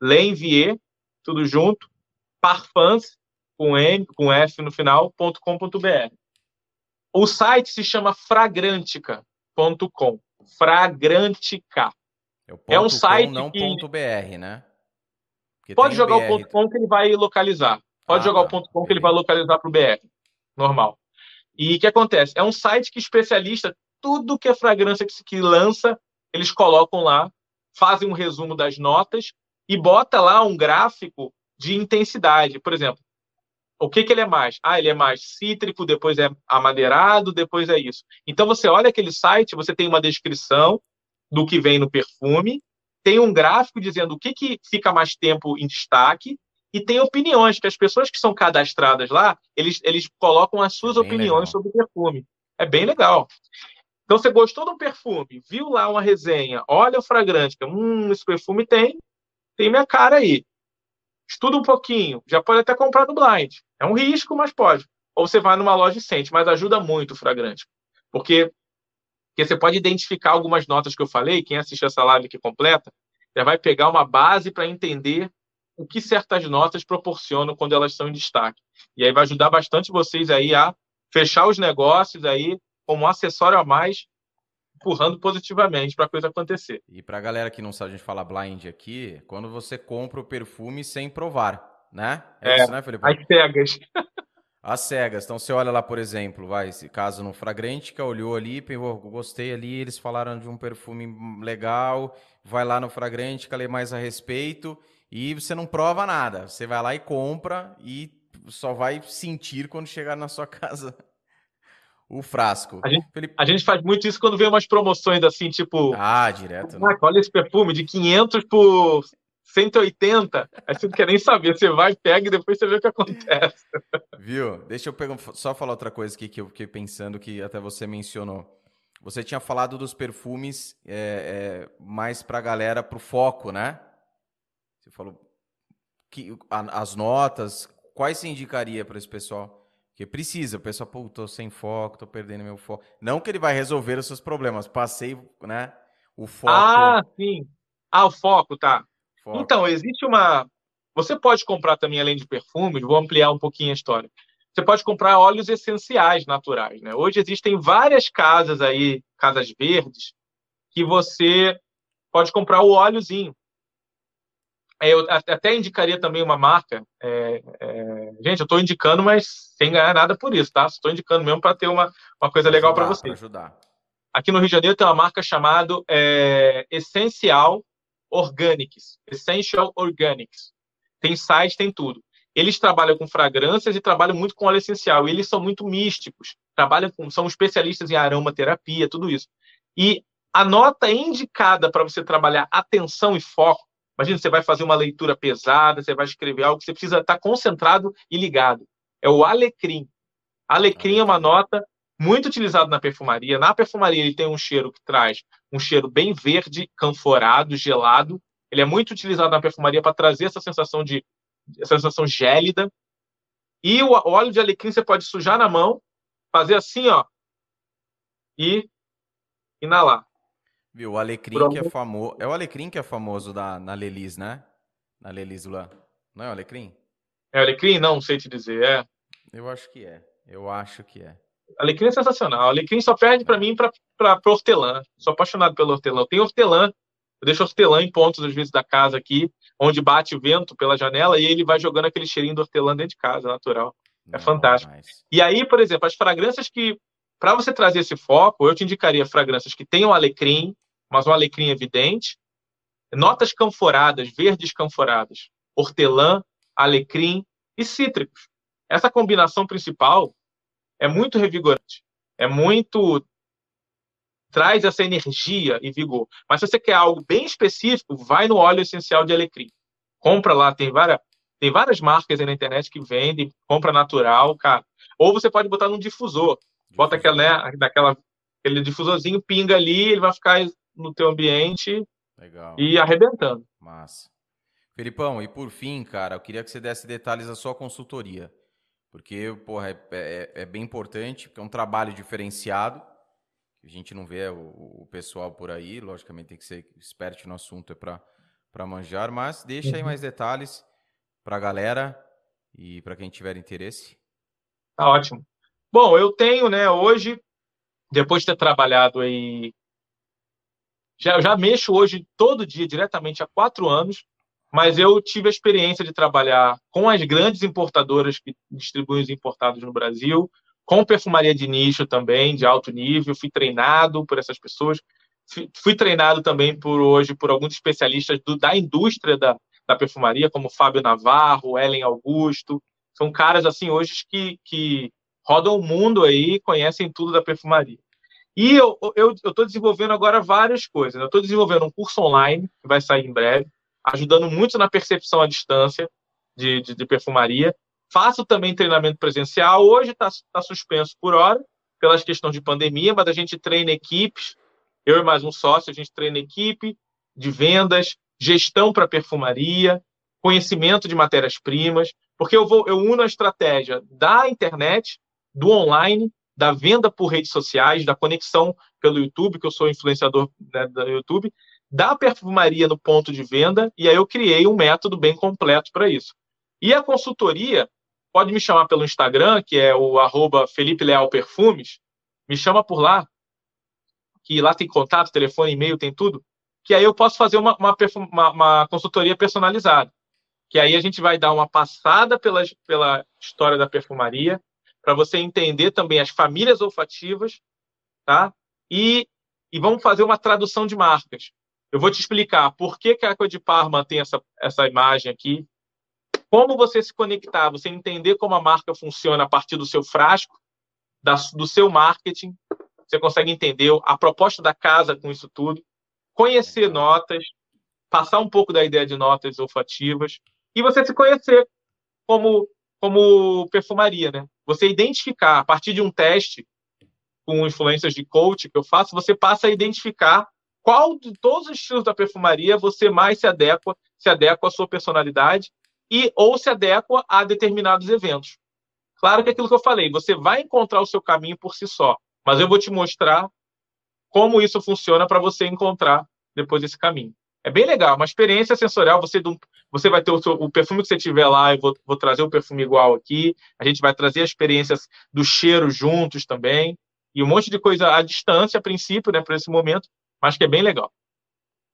Lenvier, tudo junto, parfums, com M, com F no final, ponto .com.br. O site se chama Fragrantica, .com. Fragrantica. É, é um site não que... ponto .br, né? Porque Pode jogar o, ponto .com que ele vai localizar. Pode ah, jogar tá. o ponto .com que ele vai localizar para o BR. Normal. E o que acontece? É um site que especialista tudo que é fragrância que, que lança, eles colocam lá, fazem um resumo das notas e bota lá um gráfico de intensidade. Por exemplo, o que, que ele é mais? Ah, ele é mais cítrico, depois é amadeirado, depois é isso. Então você olha aquele site, você tem uma descrição do que vem no perfume, tem um gráfico dizendo o que, que fica mais tempo em destaque e tem opiniões, que as pessoas que são cadastradas lá, eles, eles colocam as suas é opiniões legal. sobre o perfume. É bem legal. Então, você gostou do perfume, viu lá uma resenha, olha o fragrante, hum, esse perfume tem, tem minha cara aí estuda um pouquinho, já pode até comprar no blind. É um risco, mas pode. Ou você vai numa loja e sente, mas ajuda muito o fragrante. Porque, porque você pode identificar algumas notas que eu falei, quem assiste essa live aqui completa, já vai pegar uma base para entender o que certas notas proporcionam quando elas são em destaque. E aí vai ajudar bastante vocês aí a fechar os negócios aí como um acessório a mais empurrando positivamente para a coisa acontecer. E para a galera que não sabe a gente falar blind aqui, quando você compra o perfume sem provar. Né? É, é isso, né, Felipe? As cegas. As cegas. Então você olha lá, por exemplo, vai, esse caso no Fragrantica, olhou ali, pegou, gostei ali, eles falaram de um perfume legal, vai lá no Fragrantica, lê mais a respeito e você não prova nada. Você vai lá e compra e só vai sentir quando chegar na sua casa o frasco. A gente, Felipe... a gente, faz muito isso quando vê umas promoções assim, tipo. Ah, direto. Né? olha esse perfume de 500 por 180. Aí você não quer nem saber. Você vai, pega e depois você vê o que acontece. Viu? Deixa eu pegar, só falar outra coisa aqui que eu fiquei pensando que até você mencionou. Você tinha falado dos perfumes é, é, mais para a galera, para o foco, né? Você falou que as notas, quais você indicaria para esse pessoal? Porque precisa, o pessoal, pô, tô sem foco, tô perdendo meu foco. Não que ele vai resolver os seus problemas, passei, né? O foco. Ah, sim. Ah, o foco, tá. Foco. Então, existe uma. Você pode comprar também, além de perfumes, vou ampliar um pouquinho a história. Você pode comprar óleos essenciais naturais, né? Hoje existem várias casas aí, casas verdes, que você pode comprar o óleozinho. É, eu até indicaria também uma marca. É, é, gente, eu estou indicando, mas sem ganhar nada por isso, tá? Estou indicando mesmo para ter uma, uma coisa legal para você. ajudar. Aqui no Rio de Janeiro tem uma marca chamada é, Essencial Organics. Essential Organics. Tem site, tem tudo. Eles trabalham com fragrâncias e trabalham muito com óleo essencial. E eles são muito místicos. Trabalham com, são especialistas em aromaterapia, tudo isso. E a nota indicada para você trabalhar atenção e foco Imagina, você vai fazer uma leitura pesada, você vai escrever algo, você precisa estar concentrado e ligado. É o alecrim. Alecrim é uma nota muito utilizada na perfumaria. Na perfumaria ele tem um cheiro que traz um cheiro bem verde, canforado, gelado. Ele é muito utilizado na perfumaria para trazer essa sensação de essa sensação gélida. E o óleo de alecrim você pode sujar na mão, fazer assim, ó, e inalar. Viu, o Alecrim que é famoso. É o Alecrim que é famoso da, na Lelis, né? Na Lelis lá. Não é o Alecrim? É o Alecrim? Não, não sei te dizer. É. Eu acho que é. Eu acho que é. Alecrim é sensacional. Alecrim só perde para mim para hortelã. Sou apaixonado pelo hortelã. Eu tenho hortelã. Eu deixo hortelã em pontos, às vezes, da casa aqui, onde bate o vento pela janela e ele vai jogando aquele cheirinho do hortelã dentro de casa, natural. É Não, fantástico. Mas... E aí, por exemplo, as fragrâncias que, para você trazer esse foco, eu te indicaria fragrâncias que tenham alecrim, mas um alecrim evidente. Notas canforadas, verdes canforadas, hortelã, alecrim e cítricos. Essa combinação principal é muito revigorante, é muito traz essa energia e vigor. Mas se você quer algo bem específico, vai no óleo essencial de alecrim. Compra lá, tem várias, tem várias marcas aí na internet que vendem, compra natural, cara. Ou você pode botar num difusor. Bota aquela, né, daquela, aquele difusorzinho, pinga ali, ele vai ficar no teu ambiente Legal. e arrebentando. Massa. Felipão, e por fim, cara, eu queria que você desse detalhes da sua consultoria. Porque, porra, é, é, é bem importante, porque é um trabalho diferenciado. A gente não vê o, o pessoal por aí, logicamente tem que ser esperto no assunto é para manjar, mas deixa uhum. aí mais detalhes para a galera e para quem tiver interesse. Tá ótimo. Bom, eu tenho, né, hoje, depois de ter trabalhado aí já, já mexo hoje todo dia diretamente há quatro anos, mas eu tive a experiência de trabalhar com as grandes importadoras que distribuem os importados no Brasil, com perfumaria de nicho também, de alto nível, fui treinado por essas pessoas, fui treinado também por hoje por alguns especialistas do, da indústria da, da perfumaria, como Fábio Navarro, Ellen Augusto, são caras assim hoje que, que rodam o mundo aí, conhecem tudo da perfumaria. E eu estou desenvolvendo agora várias coisas. Eu estou desenvolvendo um curso online, que vai sair em breve, ajudando muito na percepção à distância de, de, de perfumaria. Faço também treinamento presencial. Hoje está tá suspenso por hora, pelas questões de pandemia, mas a gente treina equipes. Eu e mais um sócio, a gente treina equipe de vendas, gestão para perfumaria, conhecimento de matérias-primas, porque eu, vou, eu uno a estratégia da internet, do online da venda por redes sociais, da conexão pelo YouTube, que eu sou influenciador né, do YouTube, da perfumaria no ponto de venda, e aí eu criei um método bem completo para isso. E a consultoria, pode me chamar pelo Instagram, que é o arroba Felipe Leal Perfumes, me chama por lá, que lá tem contato, telefone, e-mail, tem tudo, que aí eu posso fazer uma, uma, uma, uma consultoria personalizada. que aí a gente vai dar uma passada pela, pela história da perfumaria, para você entender também as famílias olfativas, tá? E, e vamos fazer uma tradução de marcas. Eu vou te explicar por que, que a Água de Parma tem essa, essa imagem aqui, como você se conectar, você entender como a marca funciona a partir do seu frasco, da, do seu marketing, você consegue entender a proposta da casa com isso tudo, conhecer notas, passar um pouco da ideia de notas olfativas e você se conhecer como como perfumaria, né? Você identificar a partir de um teste com influências de coach que eu faço, você passa a identificar qual de todos os estilos da perfumaria você mais se adequa, se adequa à sua personalidade e ou se adequa a determinados eventos. Claro que é aquilo que eu falei, você vai encontrar o seu caminho por si só, mas eu vou te mostrar como isso funciona para você encontrar depois esse caminho. É bem legal, uma experiência sensorial. Você, você vai ter o, seu, o perfume que você tiver lá, eu vou, vou, trazer o perfume igual aqui. A gente vai trazer as experiências do cheiro juntos também. E um monte de coisa à distância, a princípio, né, para esse momento, mas que é bem legal.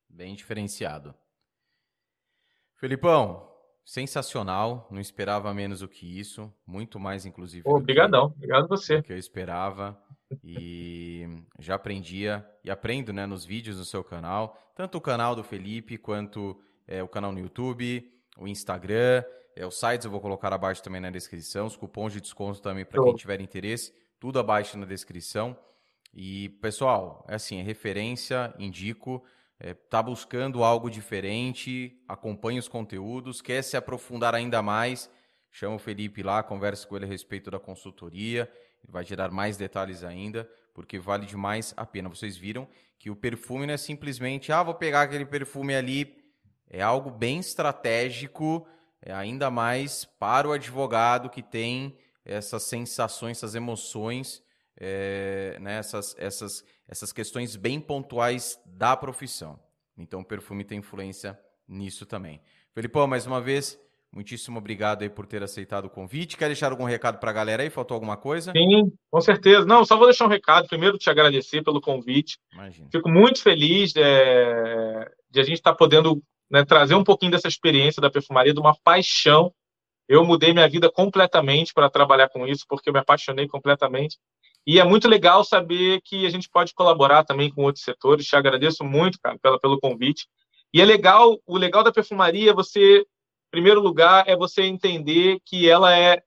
Bem diferenciado. Felipão, sensacional. Não esperava menos do que isso. Muito mais, inclusive. Obrigadão. Obrigado você. Do que eu esperava e já aprendia e aprendo né, nos vídeos no seu canal, tanto o canal do Felipe quanto é, o canal no YouTube, o Instagram, é, os sites eu vou colocar abaixo também na descrição, os cupons de desconto também para quem tiver interesse, tudo abaixo na descrição. E pessoal, é assim, é referência, indico, é, tá buscando algo diferente, acompanhe os conteúdos, quer se aprofundar ainda mais, chama o Felipe lá, converse com ele a respeito da consultoria vai gerar mais detalhes ainda, porque vale demais a pena. Vocês viram que o perfume não é simplesmente, ah, vou pegar aquele perfume ali. É algo bem estratégico, é ainda mais para o advogado que tem essas sensações, essas emoções, é, né, essas, essas, essas questões bem pontuais da profissão. Então, o perfume tem influência nisso também. Felipão, mais uma vez, Muitíssimo obrigado aí por ter aceitado o convite. Quer deixar algum recado para a galera aí? Faltou alguma coisa? Sim, com certeza. Não, só vou deixar um recado. Primeiro, te agradecer pelo convite. Imagina. Fico muito feliz é, de a gente estar tá podendo né, trazer um pouquinho dessa experiência da perfumaria, de uma paixão. Eu mudei minha vida completamente para trabalhar com isso, porque eu me apaixonei completamente. E é muito legal saber que a gente pode colaborar também com outros setores. Te agradeço muito, cara, pela, pelo convite. E é legal, o legal da perfumaria é você primeiro lugar, é você entender que ela é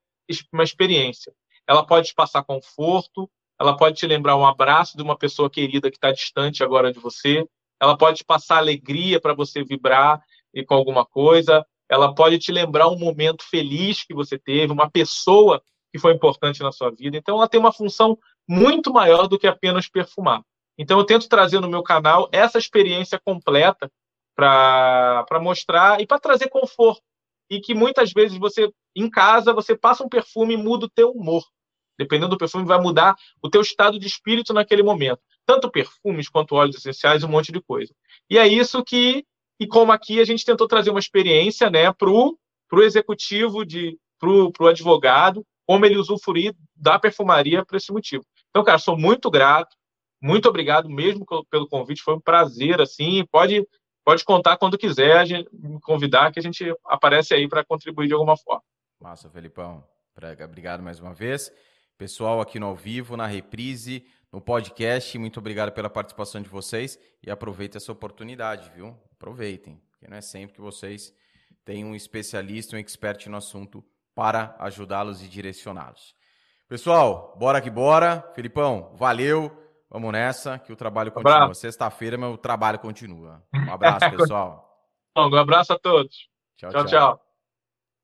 uma experiência. Ela pode te passar conforto, ela pode te lembrar um abraço de uma pessoa querida que está distante agora de você, ela pode te passar alegria para você vibrar e com alguma coisa, ela pode te lembrar um momento feliz que você teve, uma pessoa que foi importante na sua vida. Então, ela tem uma função muito maior do que apenas perfumar. Então, eu tento trazer no meu canal essa experiência completa para mostrar e para trazer conforto e que muitas vezes você, em casa, você passa um perfume e muda o teu humor. Dependendo do perfume, vai mudar o teu estado de espírito naquele momento. Tanto perfumes quanto óleos essenciais, um monte de coisa. E é isso que, e como aqui a gente tentou trazer uma experiência né, para o executivo, para o advogado, como ele usufruir da perfumaria por esse motivo. Então, cara, sou muito grato, muito obrigado mesmo pelo convite, foi um prazer, assim, pode pode contar quando quiser, gente, me convidar que a gente aparece aí para contribuir de alguma forma. Massa, Felipão. Obrigado mais uma vez. Pessoal aqui no ao vivo, na reprise, no podcast, muito obrigado pela participação de vocês e aproveitem essa oportunidade, viu? Aproveitem, porque não é sempre que vocês têm um especialista, um expert no assunto para ajudá-los e direcioná-los. Pessoal, bora que bora. Felipão, valeu. Vamos nessa, que o trabalho continua. Sexta-feira, meu trabalho continua. Um abraço, pessoal. Um abraço a todos. tchau. tchau. tchau.